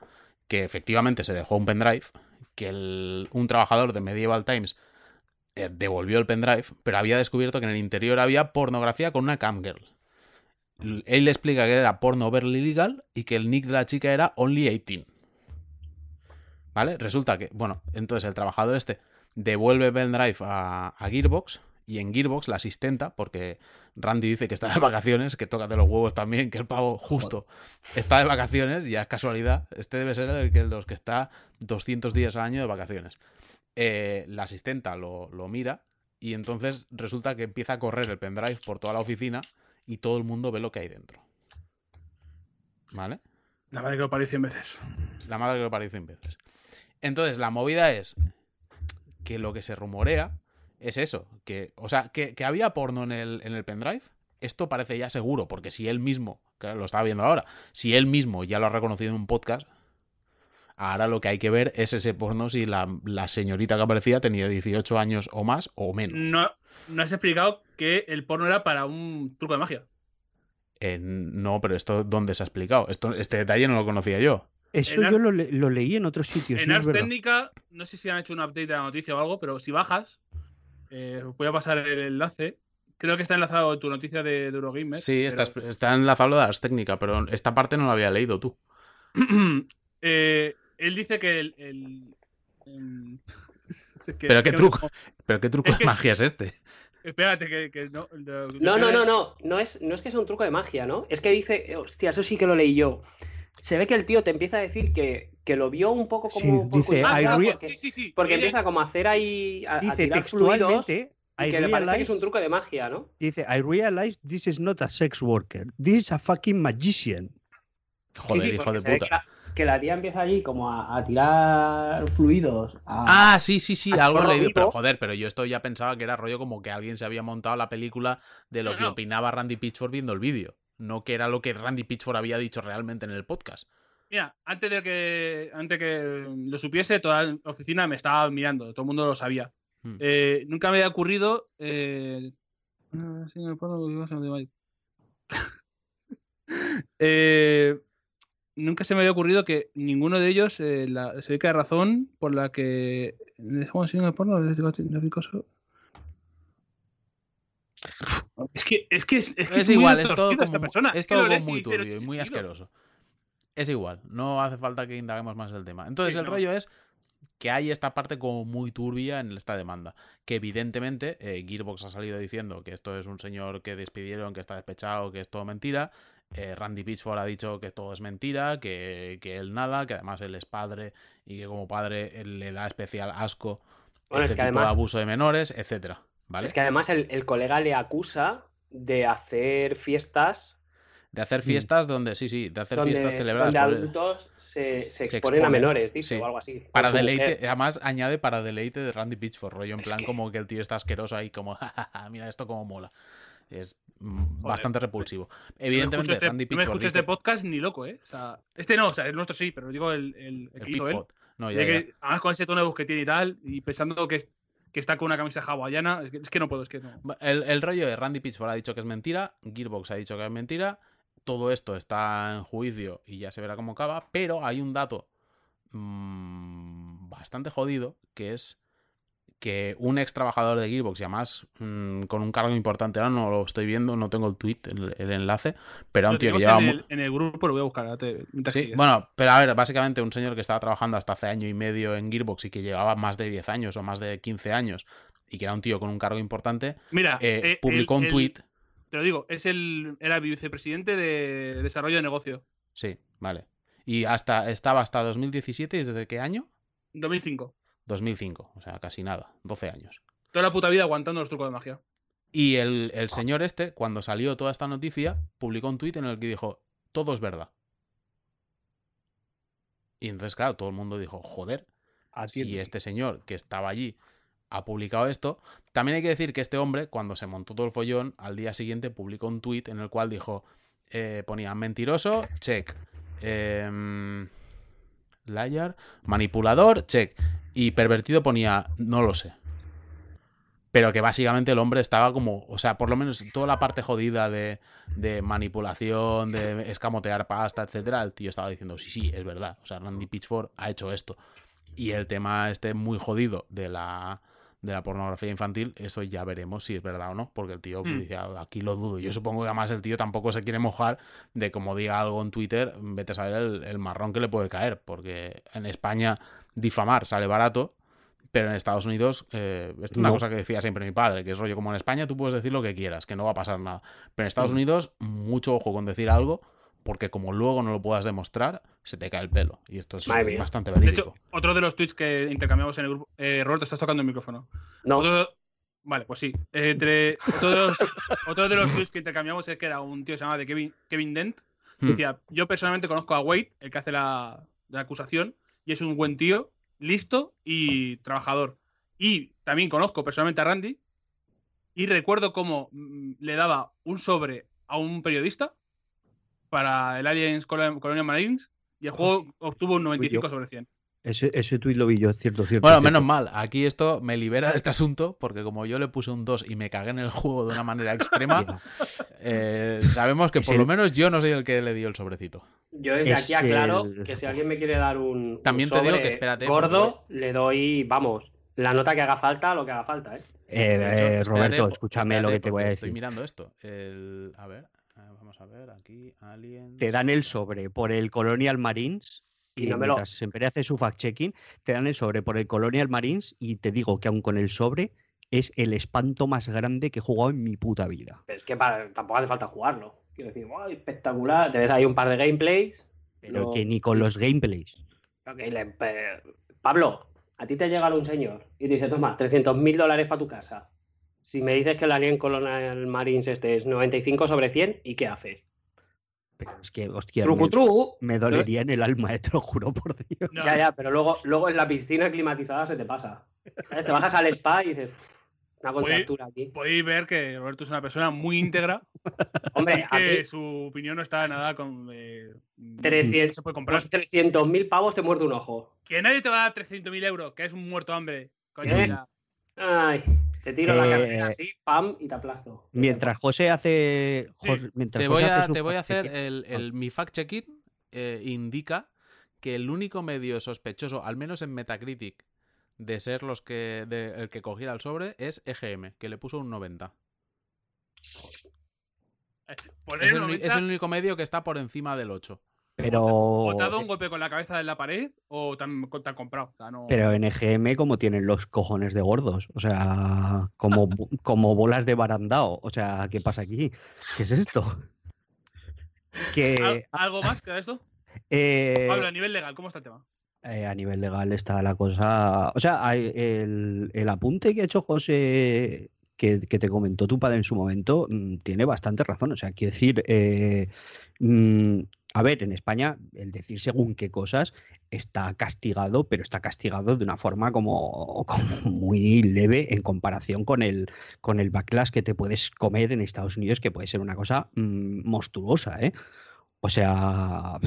que efectivamente se dejó un pendrive, que un trabajador de Medieval Times eh, devolvió el pendrive, pero había descubierto que en el interior había pornografía con una camgirl. Él le explica que era porno overly legal y que el nick de la chica era Only 18. ¿Vale? Resulta que, bueno, entonces el trabajador este devuelve pendrive a Gearbox y en Gearbox la asistenta, porque Randy dice que está de vacaciones, que tócate los huevos también, que el pavo justo está de vacaciones, ya es casualidad, este debe ser el que los que está 200 días al año de vacaciones. Eh, la asistenta lo, lo mira y entonces resulta que empieza a correr el pendrive por toda la oficina y todo el mundo ve lo que hay dentro. ¿Vale? La verdad que lo paré 100 veces. La madre que lo parió 100 veces. Entonces, la movida es que lo que se rumorea es eso. Que, o sea, que, que había porno en el, en el pendrive. Esto parece ya seguro, porque si él mismo, que lo estaba viendo ahora, si él mismo ya lo ha reconocido en un podcast, ahora lo que hay que ver es ese porno si la, la señorita que aparecía tenía 18 años o más o menos. No, no has explicado que el porno era para un truco de magia. Eh, no, pero esto, ¿dónde se ha explicado? Esto, este detalle no lo conocía yo. Eso En yo lo, le- lo leí en otro sitio. sí, en Ars. Técnica, no sé si han hecho un update de la noticia o algo, pero si bajas, eh, os voy a pasar el enlace. Creo que está enlazado en tu noticia de, de Eurogamer. Sí, está, pero- está enlazado lo de las técnicas, pero esta parte no la había leído tú. Eh, él dice que el. el- el- es que- Pero qué truco. ¿Pero qué truco Es de que- magia es este? Espérate, que, que no. No, no, no, no. No es, no es que sea un truco de magia, ¿no? Es que dice, hostia, eso sí que lo leí yo. Se ve que el tío te empieza a decir que, que lo vio un poco Sí, como. por dice, re- porque, sí, sí, sí. porque Ella- empieza como a hacer ahí. A, a Dice textualmente, y I que le parece que es un truco de magia, ¿no? dice, I realize this is not a sex worker. This is a fucking magician. Joder, sí, sí, hijo de puta. que la- que la tía empieza allí como a, a tirar fluidos. a- Ah, sí, sí, sí, algo he chorro leído. Pero joder, pero yo esto ya pensaba que era rollo como que alguien se había montado la película de lo No, que no. opinaba Randy Pitchford viendo el vídeo. No que era lo que Randy Pitchford había dicho realmente en el podcast. Mira, antes de que antes que lo supiese, toda la oficina me estaba mirando, todo el mundo lo sabía. Hmm. Eh, nunca me había ocurrido. eh, a. Eh, nunca se me había ocurrido que ninguno de ellos la, se ve que hay razón por la que dejamos sin el porno. Es que es que es, es, que Es muy igual, es todo como, persona. es que todo como muy dices, "No turbio y muy sentido". asqueroso. Es igual, no hace falta que indaguemos más el tema. Entonces Sí, el no. rollo es que hay esta parte como muy turbia en esta demanda. Que evidentemente eh, Gearbox ha salido diciendo que esto es un señor que despidieron, que está despechado, que es todo mentira. Eh, Randy Pitchford ha dicho que todo es mentira, que, que él nada, que además él es padre y que como padre él le da especial asco Bueno, este es que tipo además- de abuso de menores, etcétera. ¿Vale? Es que además el, el colega le acusa de hacer fiestas De hacer fiestas donde, sí, sí, de hacer donde, fiestas celebradas donde adultos se, se Se exponen a menores, dice, sí. o algo así. Para deleite, mujer. además añade para deleite de Randy Pitchford, rollo en Es plan que- como que el tío está asqueroso ahí, como, "Ja, ja, ja, mira esto como mola. Es mm, bastante repulsivo. No me Evidentemente, este, Randy no me Pitchford escucho dice este podcast ni loco, ¿eh? O sea, este no, o sea, el nuestro sí, pero digo el, el, el el que hizo él. Pitchpod. No, De ya, ya. que, además con ese tono de voz que tiene y tal, y pensando que, es- que está con una camisa hawaiana, es que, no puedo, es que. El, el rollo de Randy Pitchford ha dicho que es mentira, Gearbox ha dicho que es mentira, todo esto está en juicio y ya se verá cómo acaba, pero hay un dato mm, bastante jodido que es que un ex trabajador de Gearbox, y además mm, con un cargo importante, ahora no lo estoy viendo, no tengo el tweet, el, el enlace, pero era un tío que llevaba... en, el, en el grupo, lo voy a buscar. te- Sí, bueno, pero a ver, básicamente un señor que estaba trabajando hasta hace año y medio en Gearbox y que llevaba más de 10 años o más de 15 años y que era un tío con un cargo importante, Mira, eh, eh, publicó el- un tweet Te lo digo, es el, era vicepresidente de desarrollo de negocio. Sí, vale. Y hasta estaba hasta 2017, ¿y ¿desde qué año? 2005. 2005, o sea, casi nada, 12 años. Toda la puta vida aguantando los trucos de magia. Y el, el señor este, cuando salió toda esta noticia, publicó un tuit en el que dijo, todo es verdad. Y entonces, claro, todo el mundo dijo, joder, si este señor que estaba allí ha publicado esto, también hay que decir que este hombre, cuando se montó todo el follón, al día siguiente publicó un tuit en el cual dijo, eh, ponía mentiroso, check. Em, liar, manipulador, check. Y pervertido ponía, no lo sé. Pero que básicamente el hombre estaba como, o sea, por lo menos toda la parte jodida de, de manipulación, de escamotear pasta, etcétera, el tío estaba diciendo, sí, sí, es verdad. O sea, Randy Pitchford ha hecho esto. Y el tema este muy jodido de la, de la pornografía infantil, eso ya veremos si es verdad o no, porque el tío Hmm. dice, "Ah, aquí lo dudo. Yo supongo que además el tío tampoco se quiere mojar de como diga algo en Twitter, vete a saber el, el marrón que le puede caer, porque en España difamar sale barato, pero en Estados Unidos, eh, es una No. cosa que decía siempre mi padre, que es rollo como en España tú puedes decir lo que quieras, que no va a pasar nada. Pero en Estados Mm. Unidos, mucho ojo con decir algo, porque como luego no lo puedas demostrar, se te cae el pelo. Y esto es Madre mía. bastante De verídico. hecho, otro de los tweets que intercambiamos en el grupo. Eh, Roberto, estás tocando el micrófono. No, Otro- Vale, pues sí. Entre otro de, los, otro de los tweets que intercambiamos es que era un tío que se llama de Kevin, Kevin Dent. que Hmm. Decía, yo personalmente conozco a Wade, el que hace la, la acusación, y es un buen tío, listo y trabajador. Y también conozco personalmente a Randy, y recuerdo cómo mm, le daba un sobre a un periodista para el Aliens Colonial Colonial Marines, y el juego obtuvo un 95 sobre 100. Ese, ese tuit lo vi yo, cierto, cierto. Bueno, cierto. menos mal, aquí esto me libera de este asunto, porque como yo le puse un 2 y me cagué en el juego de una manera extrema, eh, sabemos que Es por el- lo menos yo no soy el que le dio el sobrecito. yo desde es aquí aclaro el- que si alguien me quiere dar un, un También te digo sobre que espérate, gordo, le doy, vamos, la nota que haga falta, lo que haga falta, ¿eh? Eh, hecho, eh, Roberto, escúchame lo que te voy a decir. Estoy mirando esto. El, a ver, vamos a ver aquí, Aliens. Te dan el sobre por el Colonial Marines Y y no me lo- siempre hace su fact-checking, te dan el sobre por el Colonial Marines y te digo que aun con el sobre es el espanto más grande que he jugado en mi puta vida. Pero es que para- tampoco hace falta jugarlo. Quiero decir, ¡guau, espectacular! Te ves ahí un par de gameplays. Pero lo- que ni con los gameplays. Le- pe- Pablo, a ti te llega un señor y te dice, toma, 300 mil dólares para tu casa. Si me dices que el Alien Colonial Marines este es 95 sobre 100, ¿y qué haces? Pero es que, hostia, Truco, me, truco. me dolería en el alma, eh, te lo juro por Dios. No, Ya, ya, pero luego, luego en la piscina climatizada se te pasa. ¿Sabes? Te bajas al spa y dices, "Uf, una contractura aquí. Podéis ver que Roberto es una persona muy íntegra Hombre, que su opinión no está nada con. eh, no 300, se puede comprar. por 300.000 pavos te muerde un ojo. Que nadie te va a dar 300.000 euros, que es un muerto hambre. Coño, ¿Eh? Ay, te tiro la Eh, cartera así, pam, y te aplasto. Mientras José hace. Sí. Mientras Te José voy a, hace te voy a hacer el, el- mi fact-checking eh, indica que el único medio sospechoso, al menos en Metacritic, de ser los que de- el que cogiera el sobre es EGM, que le puso un 90. Poner Es el el, uni- 90, es el único medio que está por encima del 8. Pero. ¿O te ha dado un golpe con la cabeza en la pared o te han, te han comprado? O sea, no- Pero en EGM, como tienen los cojones de gordos. O sea, como, como bolas de barandao. O sea, ¿qué pasa aquí? ¿Qué es esto? ¿Al- Que. ¿Algo más que esto? eh, Pablo, a nivel legal, ¿cómo está el tema? eh, a nivel legal está la cosa. O sea, el, el apunte que ha hecho José, que, que te comentó tu padre en su momento, mm, tiene bastante razón. O sea, quiero decir, eh, mm, a ver, en España el decir según qué cosas está castigado, pero está castigado de una forma como, como muy leve en comparación con el, con el backlash que te puedes comer en Estados Unidos, que puede ser una cosa mm, monstruosa, ¿eh? O sea,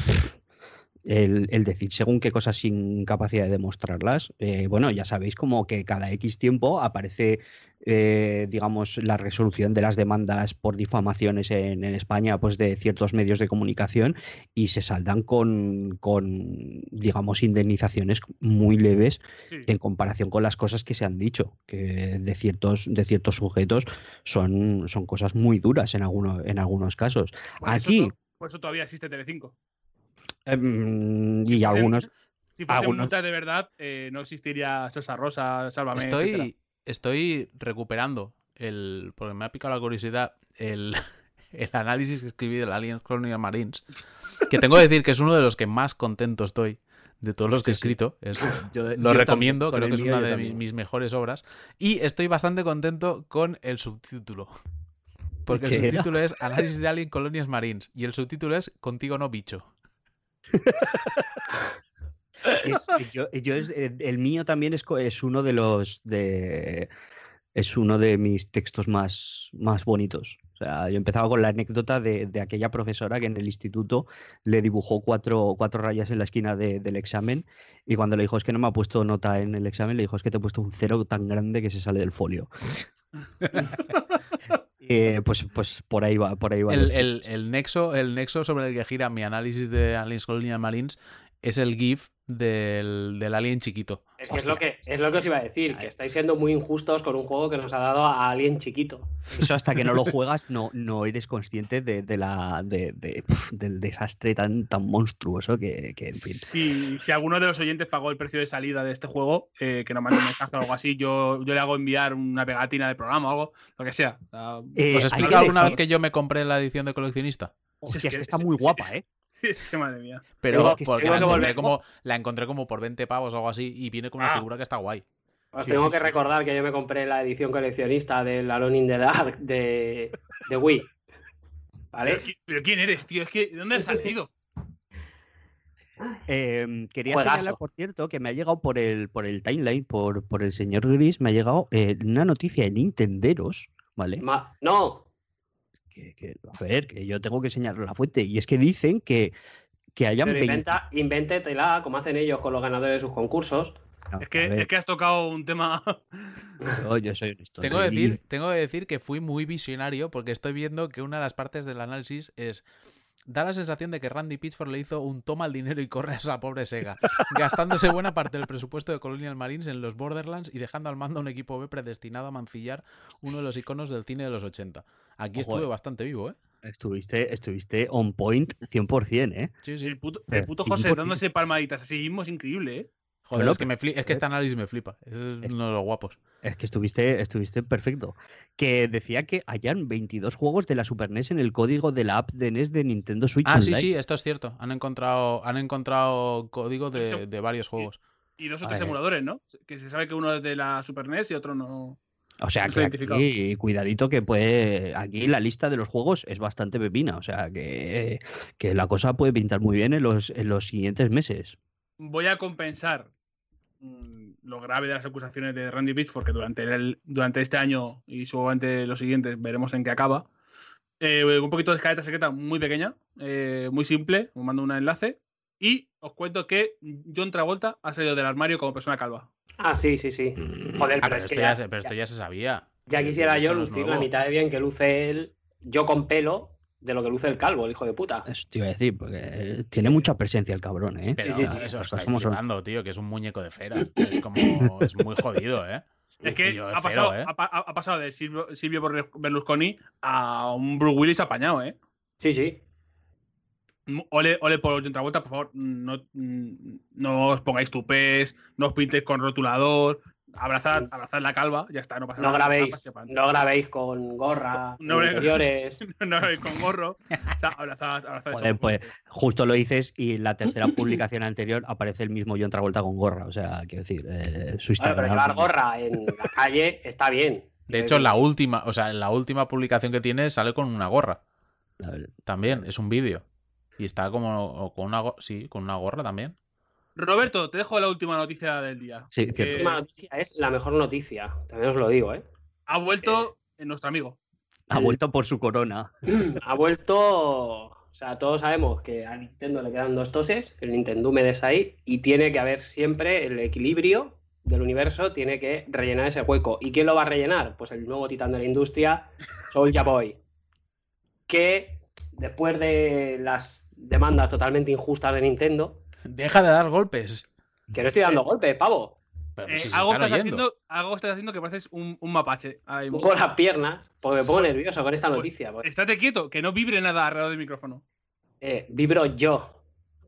el, el decir según qué cosas sin capacidad de demostrarlas, eh, bueno, ya sabéis como que cada X tiempo aparece, eh, digamos, la resolución de las demandas por difamaciones en, en España, pues de ciertos medios de comunicación y se saldan con, con, digamos, indemnizaciones muy leves Sí. en comparación con las cosas que se han dicho, que de ciertos, de ciertos sujetos son, son cosas muy duras en, alguno- en algunos casos. Por eso Aquí, por eso todavía existe Telecinco. Em, y algunos, Si fuesen Algunos- de verdad, eh, no existiría Salsa Rosa, Sálvame, etcétera. Estoy, estoy recuperando el. Porque me ha picado la curiosidad. El, el análisis que escribí del Alien Colonial Marines. Que tengo que decir que es uno de los que más contento estoy de todos los que he escrito. Es, yo- lo recomiendo, creo que es una de mis mejores obras. Y estoy bastante contento con el subtítulo. Porque el subtítulo es Análisis de Alien Colonias Marines. Y el subtítulo es Contigo no bicho. Yo- eh, el mío también es, es uno de los de es uno de mis textos más, más bonitos. O sea, yo empezaba con la anécdota de, de aquella profesora que en el instituto le dibujó cuatro, cuatro rayas en la esquina de- del examen y cuando le dijo es que no me ha puesto nota en el examen, le dijo es que te he puesto un cero tan grande que se sale del folio. Eh, pues, pues por ahí va, por ahí va. El, el- el nexo, el nexo sobre el que gira mi análisis de Aliens Colonial Marines es el GIF del, del alien chiquito. Es que es lo que, es lo que os iba a decir, que estáis siendo muy injustos con un juego que nos ha dado a alguien chiquito. Eso hasta que no lo juegas no, no eres consciente de, de la, de- del desastre tan, tan monstruoso que, que, en fin. Si, si alguno de los oyentes pagó el precio de salida de este juego, eh, que nos mande un mensaje o algo así, yo, yo le hago enviar una pegatina de programa o algo, lo que sea. Eh, ¿Os explico que alguna vez que yo me compré la edición de coleccionista? Hostia, es es que que- está es- muy es- guapa, ¿eh? es que madre mía. Pero Tengo que- porque tengo la encontré, como, la encontré como por 20 pavos o algo así y viene con una Ah. figura que está guay. Os Sí, tengo sí, que sí, sí. recordar que yo me compré la edición coleccionista del Alone in the Dark de, de Wii. ¿Vale? Pero, qui- pero ¿quién eres, tío? Es que, ¿de dónde has salido? Em, quería Juegazo. señalar, por cierto, que me ha llegado por el, por el timeline, por, por el señor Gris, me ha llegado eh, una noticia de Nintenderos, ¿vale? Ma- no, Que, que- a ver, que yo tengo que señalar la fuente, y es que dicen que, que hayan pero 20 inventa, invéntetela, como hacen ellos con los ganadores de sus concursos. No, Es que, es que has tocado un tema. yo, yo soy honesto. Tengo que, decir, tengo que decir que fui muy visionario porque estoy viendo que una de las partes del análisis es. Da la sensación de que Randy Pitchford le hizo un toma el dinero y corre a esa pobre Sega, gastándose buena parte del presupuesto de Colonial Marines en los Borderlands y dejando al mando a un equipo B predestinado a mancillar uno de los iconos del cine de los 80. Aquí Ojo, estuve eh. bastante vivo, ¿eh? Estuviste, estuviste on point 100%, ¿eh? Sí, sí. El puto, el puto José dándose palmaditas así mismo es increíble, ¿eh? Joder, Pero es que, me fli- es que este análisis me flipa. Es Es- uno de los guapos. Es que estuviste, estuviste perfecto. Que decía que hayan 22 juegos de la Super NES en el código de la app de NES de Nintendo Switch Ah, sí, Online. sí, esto es cierto. Han encontrado, han encontrado código de, de varios juegos. Y los A otros ver. emuladores, ¿no? Que se sabe que uno es de la Super NES y otro no. O sea que aquí, cuidadito que puede. Aquí la lista de los juegos es bastante pepina. O sea que, que la cosa puede pintar muy bien en los, en los siguientes meses. Voy a compensar lo grave de las acusaciones de Randy Pitchford, que durante, el, durante este año y seguramente los siguientes veremos en qué acaba. Eh, un poquito de escaleta secreta muy pequeña, eh, muy simple. Os mando un enlace. Y os cuento que John Travolta ha salido del armario como persona calva. Ah, sí, sí, sí. Joder, Ah, pero, pero, es esto que ya, ya, se, pero esto ya se sabía. ya quisiera yo lucir la mitad de bien que luce él, yo con pelo, de lo que luce el calvo, el hijo de puta. Eso te iba a decir, porque tiene mucha presencia el cabrón, ¿eh? Pero sí, sí. eso Las está flipando, tío, que es un muñeco de cera. Es como. Es muy jodido, ¿eh? Es que ha pasado, cero, ¿eh? ha, pa- ha pasado de Silvio, Silvio Berlusconi a un Bruce Willis apañado, ¿eh? Sí, sí. Ole, ole por John Travolta, por favor, no, mm, no os pongáis tupés, no os pintéis con rotulador, abrazad, Sí. abrazad la calva, ya está, no pasa No nada. grabéis, no grabéis con gorra, No interiores. no grabéis con gorro, o sea, abrazad, abrazad. Joder, eso. pues justo lo dices y en la tercera publicación anterior aparece el mismo John Travolta con gorra. O sea, quiero decir, eh, su Bueno, pero Instagram. llevar gorra en la calle está bien. De hecho, en la última, o sea, en la última publicación que tiene sale con una gorra. También, es un vídeo. Y está como con una, sí, con una gorra también. Roberto, te dejo la última noticia del día. Sí, Que cierto. La última noticia es la mejor noticia, también os lo digo, ¿eh? Ha vuelto nuestro amigo. Ha vuelto por su corona. ha vuelto. O sea, todos sabemos que a Nintendo le quedan dos toses, el Nintendo me des ahí, y tiene que haber siempre el equilibrio del universo, tiene que rellenar ese hueco. ¿Y quién lo va a rellenar? Pues el nuevo titán de la industria, Soulja Boy. Que después de las demandas totalmente injustas de Nintendo, Deja de dar golpes. que no estoy dando golpes, pavo, Pero Eh, si se algo, estás haciendo, algo estás haciendo que pareces un, un mapache. mismo. pongo las piernas, porque me pongo nervioso con esta Pues, noticia. porque, Estate quieto, que no vibre nada alrededor del micrófono. eh, vibro yo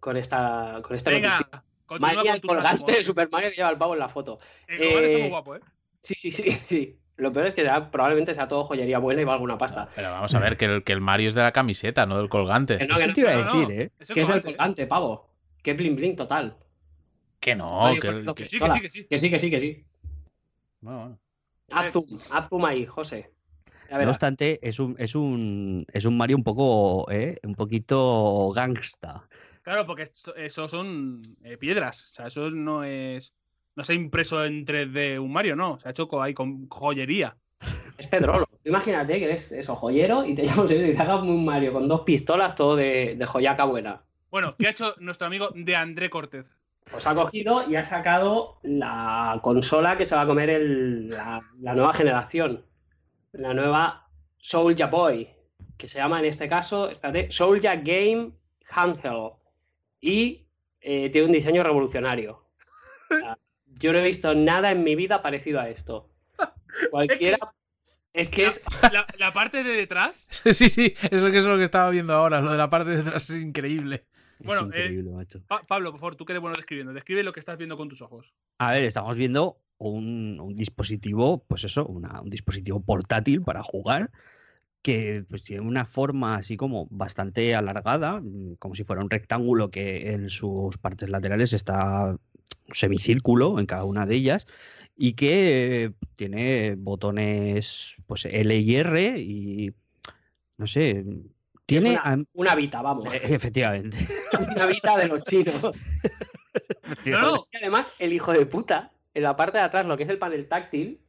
con esta, con esta Venga, noticia. María, con colgante de. Super Mario que lleva el pavo en la foto. El está Eh, muy guapo, ¿eh? Sí, sí, sí, sí. Lo peor es que ya probablemente sea todo joyería buena y valga una pasta. Pero vamos a ver que el, que el Mario es de la camiseta, no del colgante. Que no, Eso que no, te iba a no, no. decir, ¿eh? Es el que es el colgante, ¿eh? colgante, pavo. Que bling bling total. Que no, Oye, que, pues, que- que sí, que sí, que sí. Que sí, que sí, que sí. bueno, bueno. Haz zoom, haz zoom ahí, José. No obstante, es un, es un, es un Mario un poco, ¿eh? Un poquito gangsta. Claro, porque eso son eh, piedras. O sea, eso no es. No se ha impreso en 3D un Mario, no. Se ha hecho ahí con joyería. Es Pedrolo. Imagínate que eres eso, joyero y te llamas y te hagas un Mario con dos pistolas, todo de, de joyaca buena. Bueno, ¿qué ha hecho nuestro amigo de André Cortez? Pues ha cogido y ha sacado la consola que se va a comer el- la, la nueva generación. La nueva Soulja Boy, que se llama en este caso, espérate, Soulja Game Handheld. Y eh, tiene un diseño revolucionario. O sea, yo no he visto nada en mi vida parecido a esto. Cualquiera. Es que es. La, la parte de detrás. Sí, sí, es lo que es lo que estaba viendo ahora. Lo de la parte de detrás es increíble. Bueno. Pa- Pablo, por favor, tú que eres bueno describiendo. Describe lo que estás viendo con tus ojos. A ver, estamos viendo un, un dispositivo, pues eso, una- un dispositivo portátil para jugar que pues, tiene una forma así como bastante alargada, mm, como si fuera un rectángulo que en sus partes laterales está un semicírculo en cada una de ellas y que eh, tiene botones pues L y R y no sé, tiene una- Una Vita, vamos. eh, efectivamente. Una Vita de los chinos. No, no, Es que además, el hijo de puta, en la parte de atrás, lo que es el panel táctil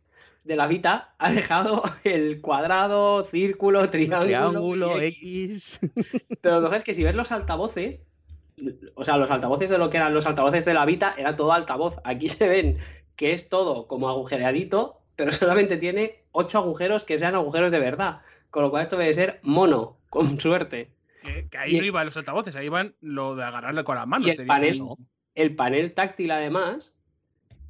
de la Vita, ha dejado el cuadrado, círculo, triángulo. Triángulo y X. Pero lo que es que si ves los altavoces, o sea, los altavoces de lo que eran los altavoces de la Vita, era todo altavoz. Aquí se ven que es todo como agujereadito, pero solamente tiene ocho agujeros que sean agujeros de verdad. Con lo cual esto debe ser mono, con suerte. que, que ahí Y- no iban los altavoces, ahí iban lo de agarrarle con las manos. Y el panel, el panel táctil, además,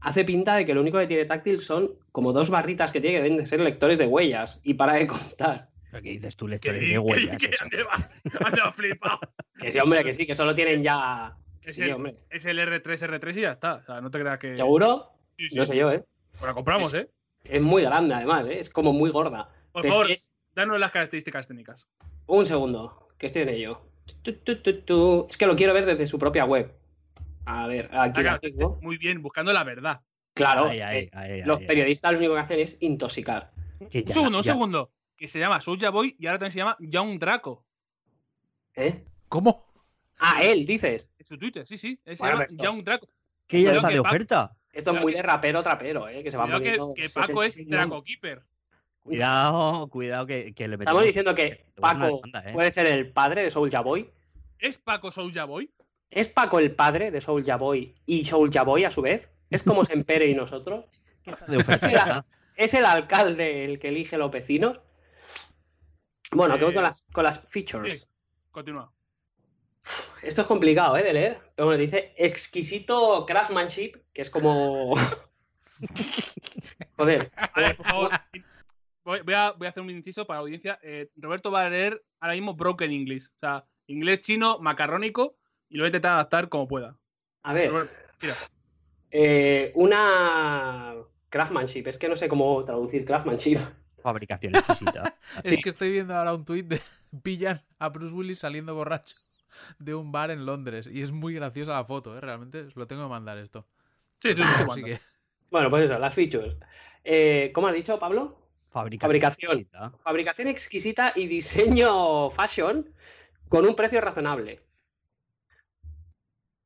hace pinta de que lo único que tiene táctil son como dos barritas que tiene que deben de ser lectores de huellas. Y para de contar. ¿Qué dices tú, que- lectores que- de huellas? que- flipado. Que sí, hombre, que sí, que solo tienen ya. Es, Sí, el, hombre. es el R3, R3 y ya está. O sea, no te creas que. ¿Seguro? Sí, sí. No sé yo, ¿eh? Pues la compramos, ¿eh? Es muy grande, además, ¿eh? Es como muy gorda. Por Pero es favor, que es- danos las características técnicas. Un segundo, que estoy en ello. Tu, tu, tu, tu. Es que lo quiero ver desde su propia web. A ver, aquí Acá, tengo. muy bien, buscando la verdad. Claro, Ahí, ahí, ahí, los ahí, periodistas lo único que hacen es intoxicar. que Un ya- segundo, un segundo. Que se llama Soulja Boy y ahora también se llama Young Draco. ¿Eh? ¿Cómo? Ah, él, dices. En su Twitter, sí, sí. Él se Bueno, llama esto- Young Draco. Que ya está que de oferta. Esto es muy que- de rapero trapero, ¿eh? Que se va Cuidado que, que Paco es 76 Draco Keeper. Cuidado, cuidado que, que le metemos. Estamos diciendo que una Paco demanda, ¿eh? puede ser el padre de Soulja Boy. ¿Es Paco Soulja Boy? ¿Es Paco el padre de Soulja Boy y Soulja Boy a su vez? ¿Es como Sempere y nosotros? ¿Es el alcalde el que elige los vecinos? Bueno, que voy con Eh, las, con las features. Sí. Continúa. Esto es complicado, ¿eh? De leer. Pero bueno, dice exquisito craftsmanship, que es como. Joder. A ver, por favor. Voy, voy a, voy a hacer un inciso para la audiencia. Eh, Roberto va a leer ahora mismo Broken English. O sea, inglés chino macarrónico y lo voy a intentar adaptar como pueda. A ver. Roberto, eh, una craftsmanship. Es que no sé cómo traducir craftsmanship. Fabricación exquisita. Sí. Es que estoy viendo ahora un tuit de pillan a Bruce Willis saliendo borracho de un bar en Londres. Y es muy graciosa la foto, ¿eh? Realmente os lo tengo que mandar esto. Sí, sí, sí, que Bueno, pues eso, las features. Eh, ¿Cómo has dicho, Pablo? Fabricación. Fabricación. exquisita. Fabricación exquisita y diseño fashion con un precio razonable.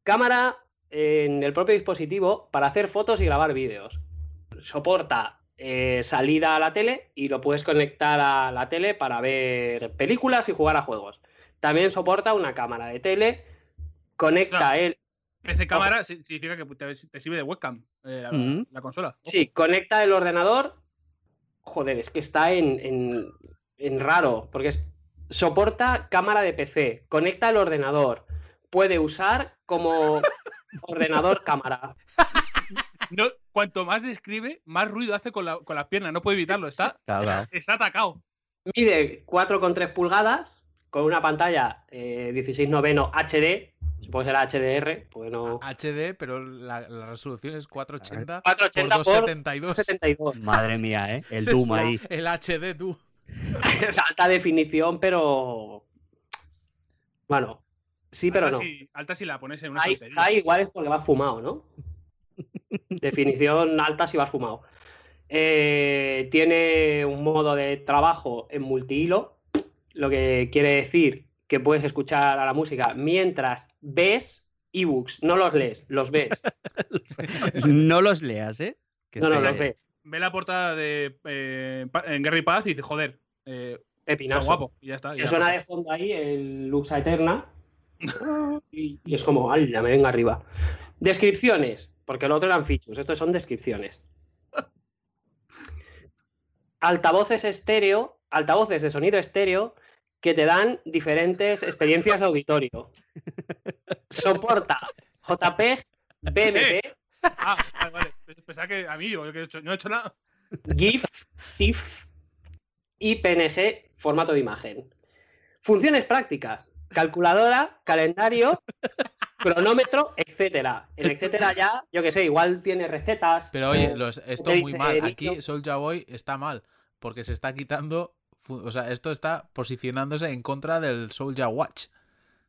Cámara en el propio dispositivo para hacer fotos y grabar vídeos. Soporta eh, salida a la tele y lo puedes conectar a la tele para ver películas y jugar a juegos. También soporta una cámara de tele. Conecta Claro. el, PC cámara si- significa que te, te sirve de webcam eh, la consola. Sí, conecta el ordenador. Joder, es que está en, en- en raro, porque es- soporta cámara de PC, conecta el ordenador, puede usar como ordenador cámara. No, cuanto más describe, más ruido hace con, la- con las piernas. No puede evitarlo. Está, Claro, claro. está atacado. Mide 4,3 pulgadas con una pantalla eh, 16 noveno HD, supongo que será HDR, pues no. HD, pero la, la resolución es 480 480 por por 272. 72. Madre mía, ¿eh? El Doom ahí. El HD, tú. es alta definición, pero. Bueno, sí, pero alta no. Si, alta si la pones en una estantería. high igual es porque vas fumado, ¿no? Definición alta si vas fumado. Eh, tiene un modo de trabajo en multihilo, lo que quiere decir que puedes escuchar a la música mientras ves ebooks, no los lees, los ves. No los leas, ¿eh? Que No, no, los ves. Ve la portada de eh, en Gary Paz y dice, joder, eh, está Pepinazo. guapo. Y ya está. ya suena pasa. de fondo ahí el Luxa Eterna. Y, y es como, ¡hala! Me venga arriba. Descripciones, porque lo otro eran features, estos son descripciones. Altavoces estéreo, altavoces de sonido estéreo que te dan diferentes experiencias de auditorio. Soporta JPEG, BMP, Ah, vale, vale. Pensaba que a mí, yo que he hecho- no he hecho nada. GIF, TIFF y PNG, formato de imagen. Funciones prácticas: calculadora, calendario, cronómetro, etcétera. El etcétera ya, yo que sé, igual tiene recetas. Pero oye, los- esto muy dice, mal. Aquí Soulja Boy está mal. Porque se está quitando. O sea, esto está posicionándose en contra del Soulja Watch.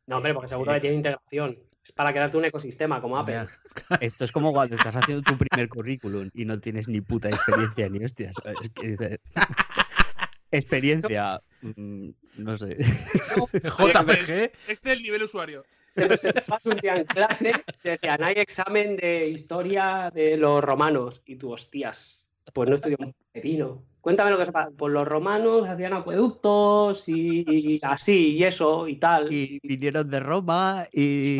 No, hombre, porque seguro que tiene integración. Es para crearte un ecosistema como Apple. Esto es como cuando estás haciendo tu primer currículum y no tienes ni puta experiencia ni hostias. Es que dices, experiencia, mm, no sé. JPG. Este Excel nivel usuario. Te presentabas un día en clase, te decían, hay examen de historia de los romanos. Y tú, hostias, pues no estudió un pepino. Cuéntame lo que sepas. Pues los romanos hacían acueductos y así, y eso, y tal. Y vinieron de Roma y...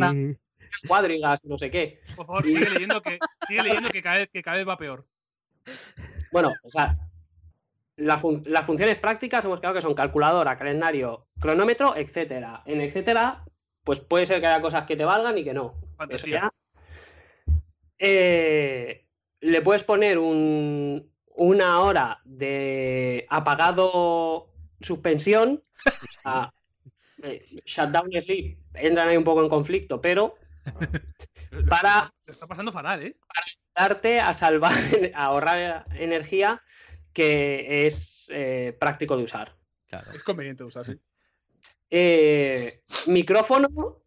cuadrigas, no sé qué. Por favor, sigue leyendo que, sigue leyendo que cada vez, que cada vez va peor. Bueno, o sea, la fun- las funciones prácticas hemos quedado que son calculadora, calendario, cronómetro, etcétera. En etcétera, pues puede ser que haya cosas que te valgan y que no. Eso Fantasía. ya. Eh, le puedes poner un- una hora de apagado suspensión. sea, eh, shutdown y sleep entran ahí un poco en conflicto, pero para Lo está pasando fatal, ¿eh? darte a salvar, a ahorrar energía que es eh, práctico de usar. Claro. Es conveniente usar, sí. Eh, micrófono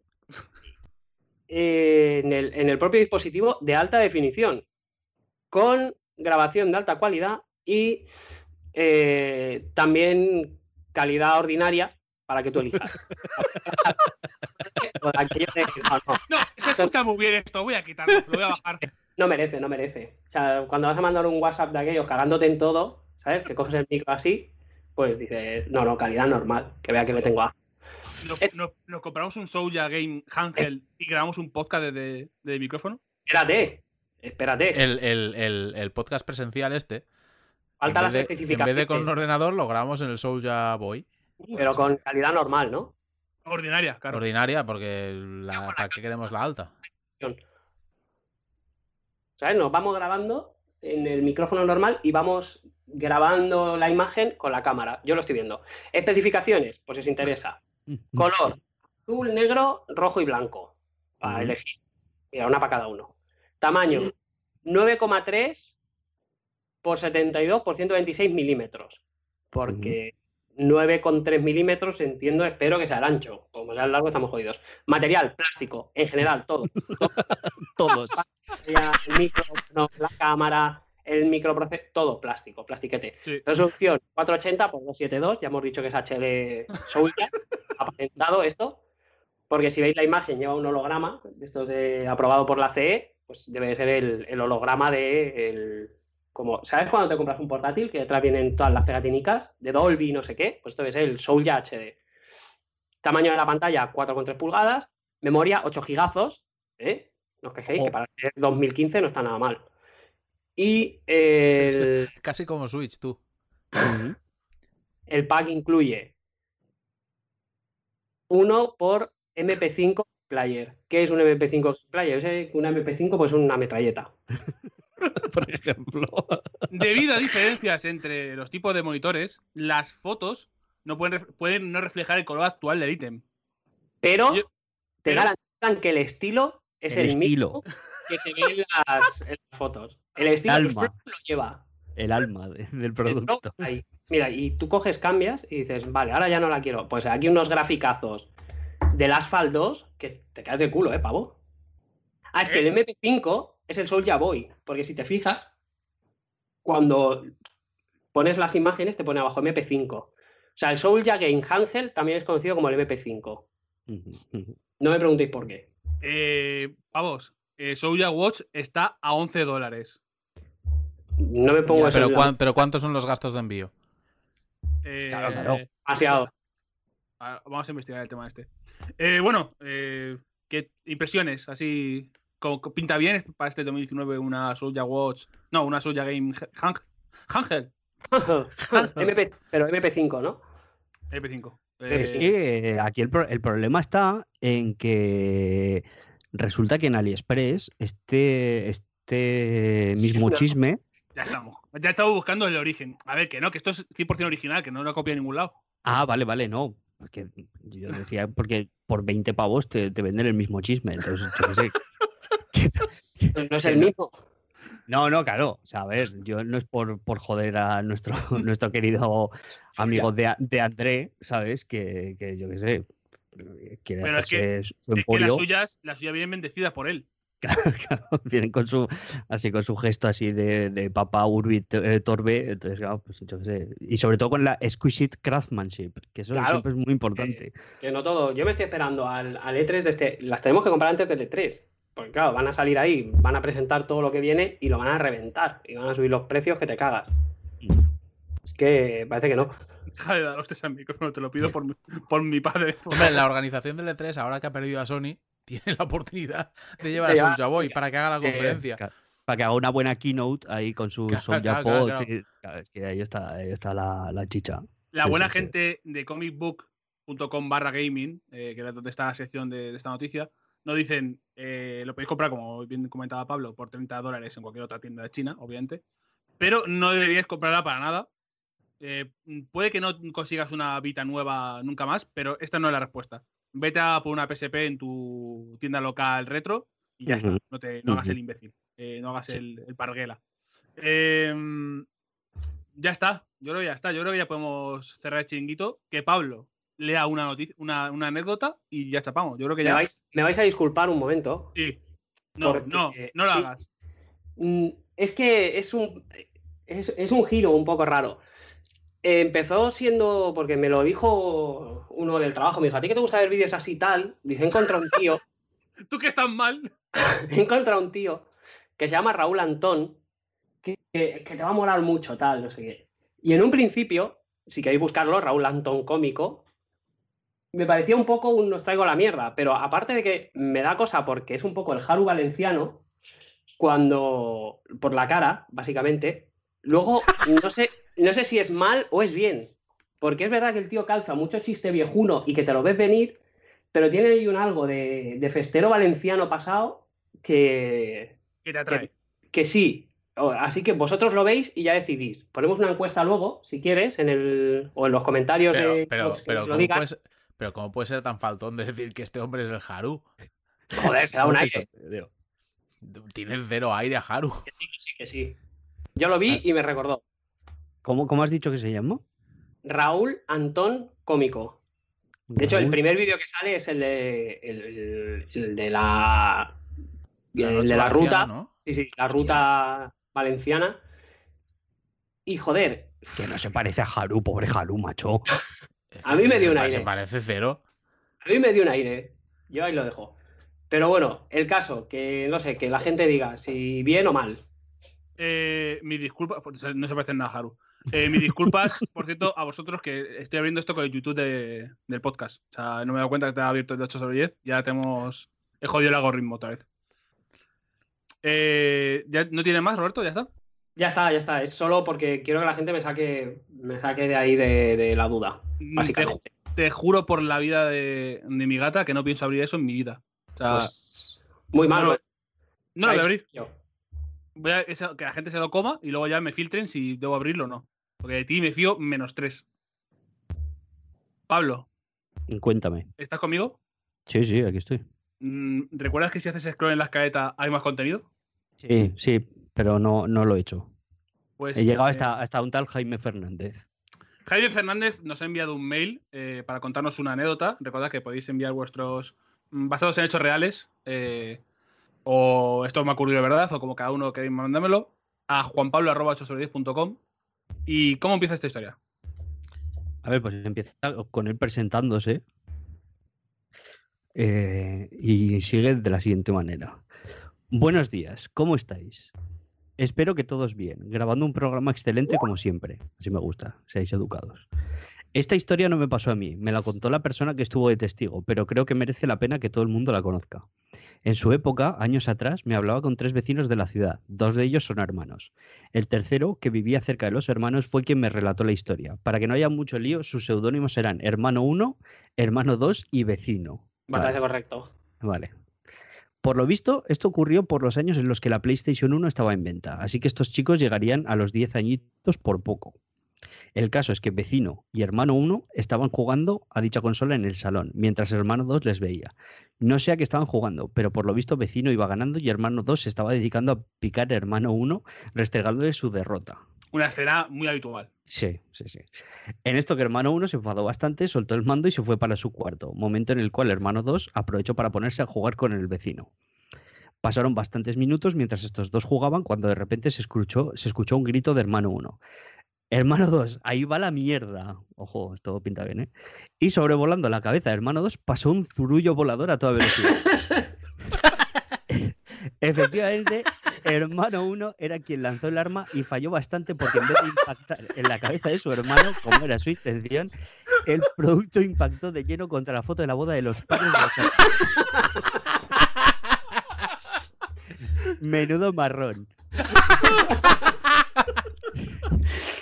eh, en, el, en el propio dispositivo de alta definición. con grabación de alta calidad y eh, también calidad ordinaria para que tú elijas. No, se escucha muy bien esto, voy a quitarlo, lo voy a bajar. no merece, no merece. O sea, cuando vas a mandar un WhatsApp de aquellos cagándote en todo, ¿sabes? Que coges el micro así, pues dices, no, no, calidad normal, que vea que le tengo a. Nos, nos- nos compramos un Soulja Game Handheld y grabamos un podcast de, de micrófono. Espérate, espérate. El, el- el- el podcast presencial este. Falta las de- En especificaciones, vez de con un ordenador, lo grabamos en el Soulja Boy. pero con calidad normal, ¿no? Ordinaria, claro. Ordinaria, porque la, ¿para qué queremos la alta? ¿Sabes? Nos vamos grabando en el micrófono normal y vamos grabando la imagen con la cámara. Yo lo estoy viendo. Especificaciones, pues si os interesa. Color, azul, negro, rojo y blanco. Para elegir. Mira, una para cada uno. Tamaño, 9,3 por 72 por 126 milímetros. Porque 9,3 milímetros entiendo, espero que sea el ancho. Como sea el largo, estamos jodidos. Material, plástico, en general, todo. Todos. La cámara, el microprocesador, todo plástico, plastiquete. Sí. Resolución 480 por 272, ya hemos dicho que es HD Soulja, ha patentado esto, porque si veis la imagen lleva un holograma, esto es de- aprobado por la CE, pues debe ser el, el holograma de el, como, ¿sabes cuando te compras un portátil que detrás vienen todas las pegatinicas de Dolby no sé qué? Pues esto debe ser el Soulja HD. Tamaño de la pantalla 4,3 pulgadas, memoria 8 gigazos, ¿eh? No os quejéis, Ojo. que para ser 2015 no está nada mal. Y el, Casi como Switch, tú. El pack incluye uno por MP5 player. ¿Qué es un MP5 player? Es una MP5 pues una metralleta. Por ejemplo. Debido a diferencias entre los tipos de monitores, las fotos no pueden, ref- pueden no reflejar el color actual del ítem. Pero Yo- te pero- garantizan que el estilo es El el, estilo. mismo que se ve en las, en las fotos. El estilo el Alma. lo lleva. El alma de- del producto. está ahí. Mira, y tú coges, cambias y dices, vale, ahora ya no la quiero. Pues aquí unos graficazos del Asphalt 2 que te quedas de culo, ¿eh, pavo? Ah, es que el MP5 es el Soulja Boy, porque si te fijas, cuando pones las imágenes te pone abajo MP5. O sea, el Soulja Game Handheld también es conocido como el MP5. Ujú, ujú. No me preguntéis por qué. Eh, vamos, eh, Soulja Watch está a 11 dólares. No me pongo Ya, cuán- pero ¿cuántos son los gastos de envío? Eh, Claro, claro. demasiado. Ah, Vamos a investigar el tema este. Eh, bueno, eh, ¿qué impresiones? Así, ¿pinta bien para este 2019 una Soulja Watch? No, una Soulja Game Handheld. MP, pero MP5, ¿no? MP5. Es Eh, que eh, aquí el, pro- el problema está en que resulta que en AliExpress este, este mismo no. chisme Ya estamos. Ya estamos buscando el origen. A ver, que no, que esto es 100% original, que no lo copia en ningún lado. Ah, vale, vale, no. Porque yo decía, porque por 20 pavos te, te venden el mismo chisme. Entonces, yo qué sé. Que- No es el mismo. No, no, claro. O sea, a ver, yo no es por, por joder a nuestro, nuestro querido amigo de, de André, ¿sabes? Que, que yo qué sé. Quiere Pero es que- su Es que las suyas, las suyas vienen bendecidas por él. Claro, vienen con su así con su gesto así de, de papá Urbi eh, Torbe, entonces claro, pues yo qué sé. Y sobre todo con la exquisite craftsmanship, que eso Claro. siempre es muy importante. Que no todo. Yo me estoy esperando al, al E3 de este. Las tenemos que comprar antes del E3. Porque claro, van a salir ahí, van a presentar todo lo que viene y lo van a reventar. Y van a subir los precios que te cagas. Es que parece que no. Deja de dar hostias al micrófono, te lo pido por mi, por mi padre. Hombre, la organización del E3, ahora que ha perdido a Sony, tiene la oportunidad de llevar a Soulja Boy Soulja. para que haga la Eh, conferencia. para que haga una buena keynote ahí con sus Claro, Soulja claro, claro, Pods, claro. y- claro, es que ahí está, ahí está la, la chicha. La buena sí, sí. gente de comicbook.com barra gaming, eh, que es donde está la sección de, de esta noticia, nos dicen, eh, lo podéis comprar, como bien comentaba Pablo, por 30 dólares en cualquier otra tienda de China, obviamente, pero no deberíais comprarla para nada. Eh, puede que no consigas una Vita nueva nunca más, pero esta no es la respuesta. Vete a por una PSP en tu tienda local retro y ya está. No, te, no hagas el imbécil, eh, no hagas Sí. el, el parguela. Em, ya está, yo creo que ya está. Yo creo que ya podemos cerrar el chiringuito. Que Pablo lea una noticia, una, una anécdota y ya chapamos. Yo creo que Me ya. vais, me vais a disculpar un momento. Sí. No, Porque, no, eh, no lo sí. hagas. Mm, es que es un, es, es un giro un poco raro. Empezó siendo, porque me lo dijo uno del trabajo, me dijo, ¿a ti que te gusta ver vídeos así tal? Dice, he encontrado un tío, Tú que estás mal. he encontrado un tío que se llama Raúl Antón, que, que- que te va a molar mucho, tal, no sé qué. Y en un principio, si queréis buscarlo, Raúl Antón cómico, me parecía un poco un nos traigo la mierda, pero aparte de que me da cosa porque es un poco el Haru valenciano, cuando, por la cara, básicamente, luego no sé, no sé si es mal o es bien, porque es verdad que el tío calza mucho chiste viejuno y que te lo ves venir, pero tiene ahí un algo de, de festero valenciano pasado que, Que te atrae. que sí. Así que vosotros lo veis y ya decidís. Ponemos una encuesta luego, si quieres, en el o en los comentarios Pero, de pero, pero, lo ¿cómo digan. puede ser, pero ¿cómo puede ser tan faltón de decir que este hombre es el Haru? Joder, se da un aire. Tiene cero aire a Haru. Que sí, que sí, que sí. Yo lo vi y me recordó. ¿Cómo, ¿Cómo has dicho que se llama? Raúl Antón Cómico. De hecho, el primer vídeo que sale es el de, el, el- el de la, el de la ruta. ¿no? Sí, sí, la ruta valenciana. Y joder, Que no se parece a Haru, pobre Haru, macho. Es A mí me dio un aire. Se parece cero. a mí me dio un aire. Yo ahí lo dejo. Pero bueno, el caso, que no sé, que la gente diga si bien o mal. Eh, mis disculpas, pues, no se parecen nada a Haru. Eh, mis disculpas, por cierto, a vosotros que estoy abriendo esto con el YouTube de- del podcast. O sea, no me he dado cuenta que estaba abierto el de 8 sobre 10. Ya tenemos. He jodido el algoritmo otra vez. Eh, ¿ya ¿No tiene más, Roberto? ¿Ya está? Ya está, ya está. Es solo porque quiero que la gente me saque, me saque de ahí de, de la duda, Te, ju- básicamente. te juro por la vida de, de mi gata que no pienso abrir eso en mi vida. O sea, Pues, muy mal. no lo- ¿no? no lo voy a abrir. Voy a que la gente se lo coma y luego ya me filtren si debo abrirlo o no. Porque de ti me fío menos 3. Pablo, Cuéntame. ¿estás conmigo? Sí, sí, aquí estoy. Mm, ¿Recuerdas que si haces scroll en la escaleta hay más contenido? Sí, sí, pero no, no lo he hecho. Pues He llegado eh, hasta, hasta un tal Jaime Fernández. Jaime Fernández nos ha enviado un mail eh, para contarnos una anécdota. Recordad que podéis enviar vuestros mm, basados en hechos reales eh, o esto me ha ocurrido de verdad o como cada uno queréis mandármelo a juanpablo.8sobre10.com ¿Y cómo empieza esta historia? A ver, pues empieza con él presentándose. eh, y sigue de la siguiente manera. Buenos días, ¿cómo estáis? Espero que todos bien, grabando un programa excelente como siempre. Así me gusta, seáis educados. Esta historia no me pasó a mí, me la contó la persona que estuvo de testigo, pero creo que merece la pena que todo el mundo la conozca. En su época, años atrás, me hablaba con tres vecinos de la ciudad, dos de ellos son hermanos. El tercero, que vivía cerca de los hermanos, fue quien me relató la historia. Para que no haya mucho lío, sus seudónimos eran hermano 1, hermano 2 y vecino. Vale. parece correcto. Vale. Por lo visto, esto ocurrió por los años en los que la PlayStation 1 estaba en venta, así que estos chicos llegarían a los 10 añitos por poco. El caso es que vecino y hermano 1 estaban jugando a dicha consola en el salón, mientras hermano 2 les veía. No sé a qué estaban jugando, pero por lo visto vecino iba ganando y hermano 2 se estaba dedicando a picar a hermano 1, restregándole su derrota. Una escena muy habitual. Sí, sí, sí. En esto que hermano 1 se enfadó bastante, soltó el mando y se fue para su cuarto, momento en el cual hermano 2 aprovechó para ponerse a jugar con el vecino. Pasaron bastantes minutos mientras estos dos jugaban cuando de repente se escuchó, se escuchó un grito de hermano 1. Hermano 2, ahí va la mierda. Ojo, esto pinta bien, ¿eh? Y sobrevolando la cabeza de hermano 2 pasó un zurullo volador a toda velocidad. Efectivamente, hermano 1 era quien lanzó el arma y falló bastante porque en vez de impactar en la cabeza de su hermano, como era su intención, el producto impactó de lleno contra la foto de la boda de los padres de los. Menudo marrón.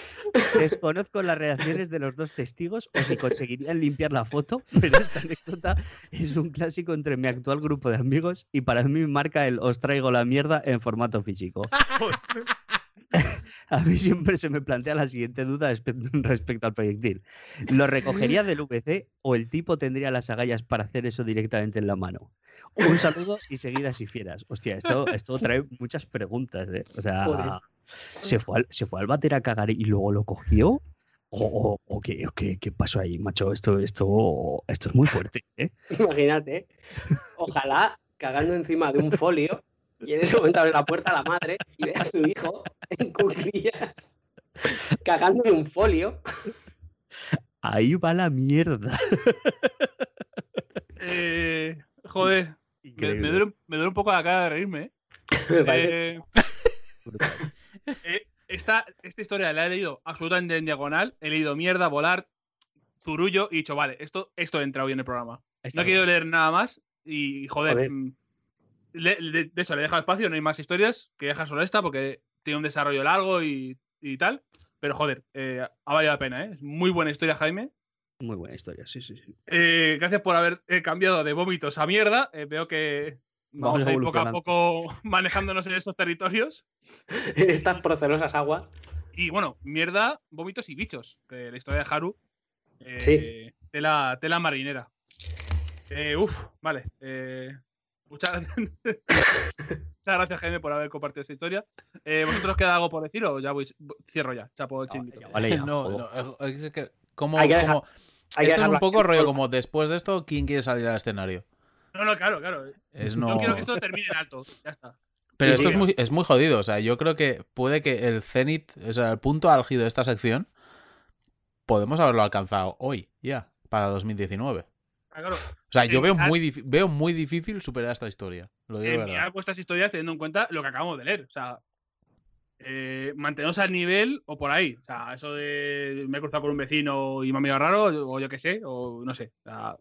Desconozco las reacciones de los dos testigos o si conseguirían limpiar la foto, pero esta anécdota es un clásico entre mi actual grupo de amigos y para mí marca el os traigo la mierda en formato físico. A mí siempre se me plantea la siguiente duda espe- respecto al proyectil. ¿Lo recogería del VC o el tipo tendría las agallas para hacer eso directamente en la mano? Un saludo y seguidas y fieras. Hostia, esto, esto trae muchas preguntas, ¿eh? O sea, Joder. ¿Se fue, al, ¿se fue al váter a cagar y luego lo cogió? ¿O, o- o qué, qué- qué pasó ahí, macho? Esto, esto, esto es muy fuerte, ¿eh? Imagínate. Ojalá cagando encima de un folio Y en ese momento abre la puerta a la madre y ve a su hijo en cuclillas, cagando en un folio. Ahí va la mierda. Eh, joder, me, duele, me duele un poco la cara de reírme. ¿eh? Me parece- Eh, eh, esta, esta historia la he leído absolutamente en diagonal. He leído mierda, volar, zurullo y he dicho, vale, esto, esto entra hoy en el programa. Está No he querido leer nada más y, joder, Joder. mm, le- le- de hecho, le he dejado espacio, no hay más historias, que dejar solo esta porque tiene un desarrollo largo y, y tal. Pero joder, eh, ha valido la pena, ¿eh? Es muy buena historia, Jaime. Muy buena historia, sí, sí, sí. Eh, gracias por haber cambiado de vómitos a mierda. Veo que vamos, Vamos a ir poco a poco manejándonos en esos territorios. en estas procelosas aguas. Y bueno, mierda, vómitos y bichos. Que la historia de Haru. eh, Sí. Tela, tela marinera. Eh, uf, vale. eh, muchas, gracias, muchas gracias, Jaime, por haber compartido esta historia. Eh, ¿Vosotros queda algo por decir o ya voy, cierro ya? Chapo el chinguito. Vale, ya, no, no, es que, ¿cómo, Hay que dejar- cómo- Hay que esto es un poco rollo como después de esto, ¿quién quiere salir al escenario? No, no, claro, claro. Es Yo no... quiero que esto termine en alto. Ya está. Pero Sí, esto sí. es, muy, es muy jodido. O sea, yo creo que puede que el cenit, o sea, el punto álgido de esta sección, podemos haberlo alcanzado hoy, ya, para 2019. Ah, claro. O sea, yo veo muy, veo muy difícil superar esta historia. Lo digo de verdad. vuestras historias teniendo en cuenta lo que acabamos de leer. O sea, eh, manteneros al nivel o por ahí. O sea, eso de me he cruzado con un vecino y me ha mirado raro, o yo qué sé, o no sé. O sea,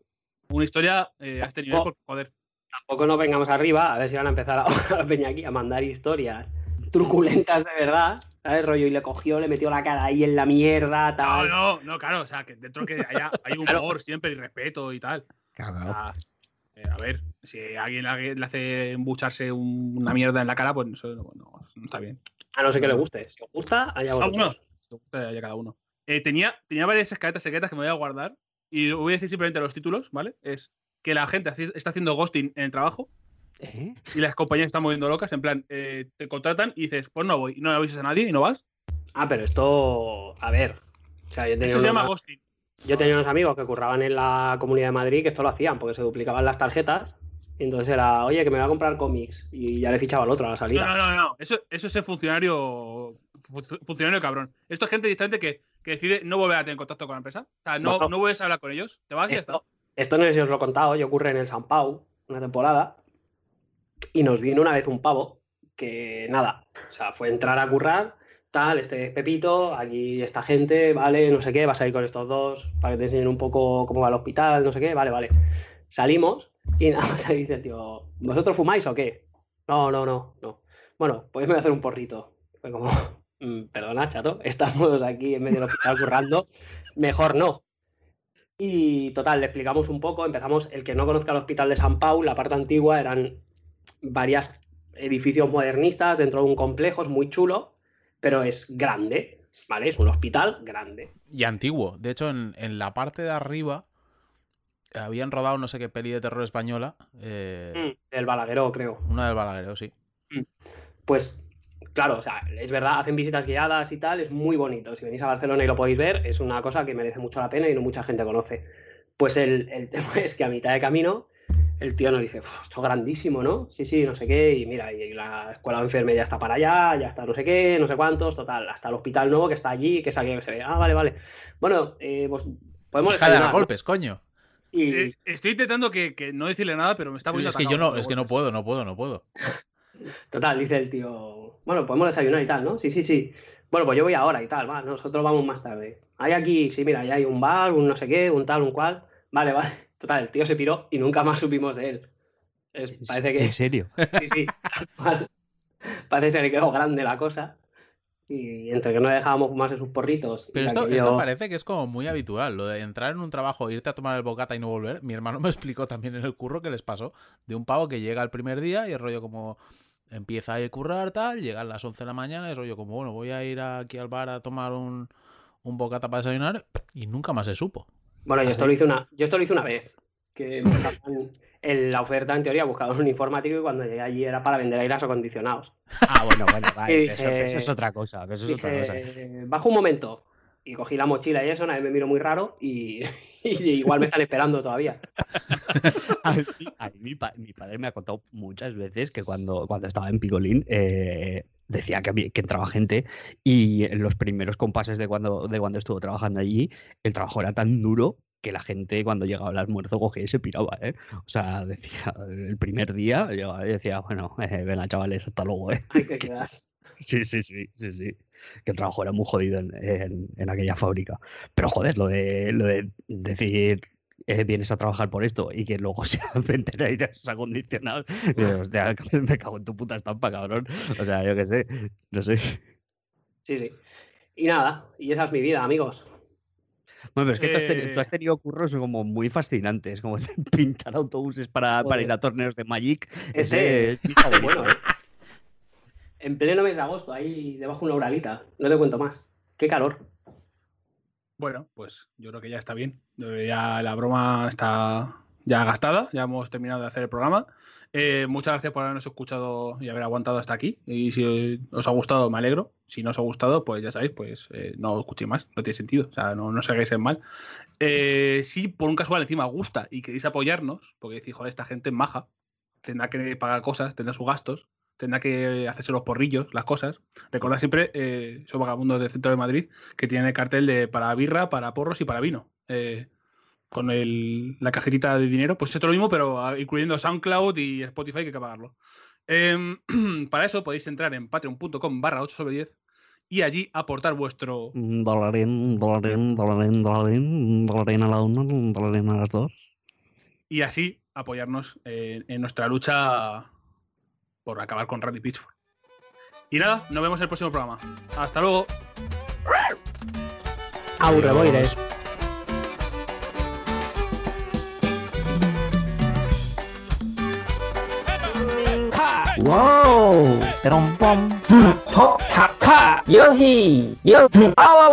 una historia eh, a este nivel, por joder. Tampoco nos vengamos arriba, a ver si van a empezar ahora la peña aquí a mandar historias truculentas de verdad. ¿Sabes? Rollo, y le cogió, le metió la cara ahí en la mierda, No, tal. no, no, claro. O sea, que dentro que haya hay humor siempre y respeto y tal. O Cagao. sea, eh, a ver, si a alguien le hace embucharse un- una mierda en la cara, pues eso no, no- no está bien. A no ser que le guste. Si os gusta, allá Ah, vosotros. te gusta ya cada uno. Eh, tenía, tenía varias escaletas secretas que me voy a guardar. Y voy a decir simplemente los títulos, ¿vale? Es que la gente está haciendo ghosting en el trabajo ¿Eh? y las compañías están moviendo locas. En plan, eh, te contratan y dices, pues no voy. No le avisas a nadie y no vas. Ah, pero esto, a ver. O sea, yo tenía, Eso se llama ghosting. yo tenía unos amigos que curraban en la Comunidad de Madrid que esto lo hacían porque se duplicaban las tarjetas. Y entonces era, oye, que me voy a comprar cómics. Y ya le fichaba al otro a la salida. No, no, no, no. Eso, eso es el funcionario. fu- Funcionario cabrón. Esto es gente distante que, que decide no volver a tener contacto con la empresa. O sea, no, no vuelves a hablar con ellos. Te vas y ya está. Esto, esto no sé si os lo he contado, yo ocurre en el San Pau, una temporada, y nos vino una vez un pavo que nada, o sea, fue entrar a currar, tal, este es Pepito, aquí esta gente, vale, no sé qué, vas a ir con estos dos para que te enseñen un poco cómo va el hospital, no sé qué, vale, vale. Salimos y nada más ahí dice el tío, ¿vosotros fumáis o qué? No, no, no, no. Bueno, pues me voy a hacer un porrito. Fue como, "Mm, perdona, chato, estamos aquí en medio del hospital currando, mejor no. Y total, le explicamos un poco, empezamos, el que no conozca el hospital de San Pau, la parte antigua eran varios edificios modernistas dentro de un complejo, es muy chulo, pero es grande, ¿vale? Es un hospital grande. Y antiguo. De hecho, en, en la parte de arriba habían rodado no sé qué peli de terror española. eh, El Balagueró, creo. Una del Balagueró, sí. Pues, claro, o sea, es verdad, hacen visitas guiadas y tal, es muy bonito. Si venís a Barcelona y lo podéis ver, es una cosa que merece mucho la pena y no mucha gente conoce. Pues el, el tema es que a mitad de camino el tío nos dice, "Uf, esto es grandísimo, ¿no? Sí, sí, no sé qué, y mira, y la escuela de enfermería está para allá, ya está no sé qué, no sé cuántos, total, hasta el hospital nuevo que está allí, que es aquí que se ve. Ah, vale, vale. Bueno, eh, pues podemos Deja de dar desayunar, ¿no?". golpes, coño. Y, Eh, estoy intentando que, que no decirle nada, pero me está poniendo Es que yo no, es que no golpes. puedo, no puedo, no puedo. Total, dice el tío, bueno, podemos desayunar y tal, ¿no? Sí, sí, sí. Bueno, pues yo voy ahora y tal, va, nosotros vamos más tarde. Hay aquí, sí, mira, ya hay un bar, un no sé qué, un tal, un cual. Vale, vale. Total, el tío se piró y nunca más supimos de él. Es- parece que ¿En serio? sí, sí. Parece que le quedó grande la cosa. Y entre que no dejábamos fumarse sus porritos. Pero esto, esto parece que es como muy habitual. Lo de entrar en un trabajo, irte a tomar el bocata y no volver. Mi hermano me explicó también en el curro que les pasó de un pavo que llega el primer día y el rollo como empieza a currar tal, llega a las 11 de la mañana y el rollo como, bueno, voy a ir aquí al bar a tomar un, un bocata para desayunar y nunca más se supo. Bueno, yo esto lo hice una, yo esto lo hice una vez. Que en la oferta, en teoría, buscaban un informático y cuando llegué allí era para vender aires acondicionados. Ah, bueno, bueno, vale. Eso, es otra cosa. Eso es otra cosa. Bajo un momento. y cogí la mochila y eso, nadie me miró muy raro y, y igual me están esperando todavía. A mí- a mí mi, pa- mi padre me ha contado muchas veces que cuando, cuando estaba en Picolín eh, decía que, que entraba gente y en los primeros compases de cuando, de cuando estuvo trabajando allí, el trabajo era tan duro que la gente cuando llegaba el almuerzo cogía y se piraba, ¿eh? O sea, decía, el primer día llegaba y decía, bueno, eh, venga chavales, hasta luego, ¿eh? Ahí te quedas. Sí, sí, sí, sí, sí. Que el trabajo era muy jodido en, en- en aquella fábrica. Pero joder, lo de, lo de decir eh, vienes a trabajar por esto y que luego se venden aires acondicionados, digo, hostia, me cago en tu puta estampa, cabrón. O sea, yo qué sé, no sé. Sí, sí. Y nada, y esa es mi vida, amigos. Bueno, pero es que tú has, tú Eh. has tenido curros como muy fascinantes, como pintar autobuses para, para ir a torneos de Magic. Ese Ese es bueno, ¿eh? En pleno mes de agosto, ahí debajo una uralita. No te cuento más. Qué calor. Bueno, pues yo creo que ya está bien. Ya la broma está ya gastada, ya hemos terminado de hacer el programa. Eh, muchas gracias por habernos escuchado y haber aguantado hasta aquí. Y si os ha gustado, me alegro. Si no os ha gustado, pues ya sabéis, pues eh, no escuchéis más, no tiene sentido. O sea, no, no hagáis en mal. Eh, si por un casual encima os gusta y queréis apoyarnos, porque decís, joder, esta gente maja, tendrá que pagar cosas, tendrá sus gastos, tendrá que hacerse los porrillos, las cosas. Recordad siempre, eh, esos vagabundos del centro de Madrid, que tienen el cartel de para birra, para porros y para vino. Eh, con el- la cajetita de dinero, pues es lo mismo, pero ah, incluyendo SoundCloud y Spotify, que hay que pagarlo. Em, para eso podéis entrar en patreon.com barra 8 sobre 10 y allí aportar vuestro dolarín, un dolarín, un dolarín, un dolarín, dolarín a la una, un dolarín a las dos. y así apoyarnos eh, en nuestra lucha por acabar con Randy Pitchford. Y nada, nos vemos en el próximo programa. Hasta luego. Aurreboides. Wow! Terompom. Hop, ha, ha. Yohi! Yo! Ah,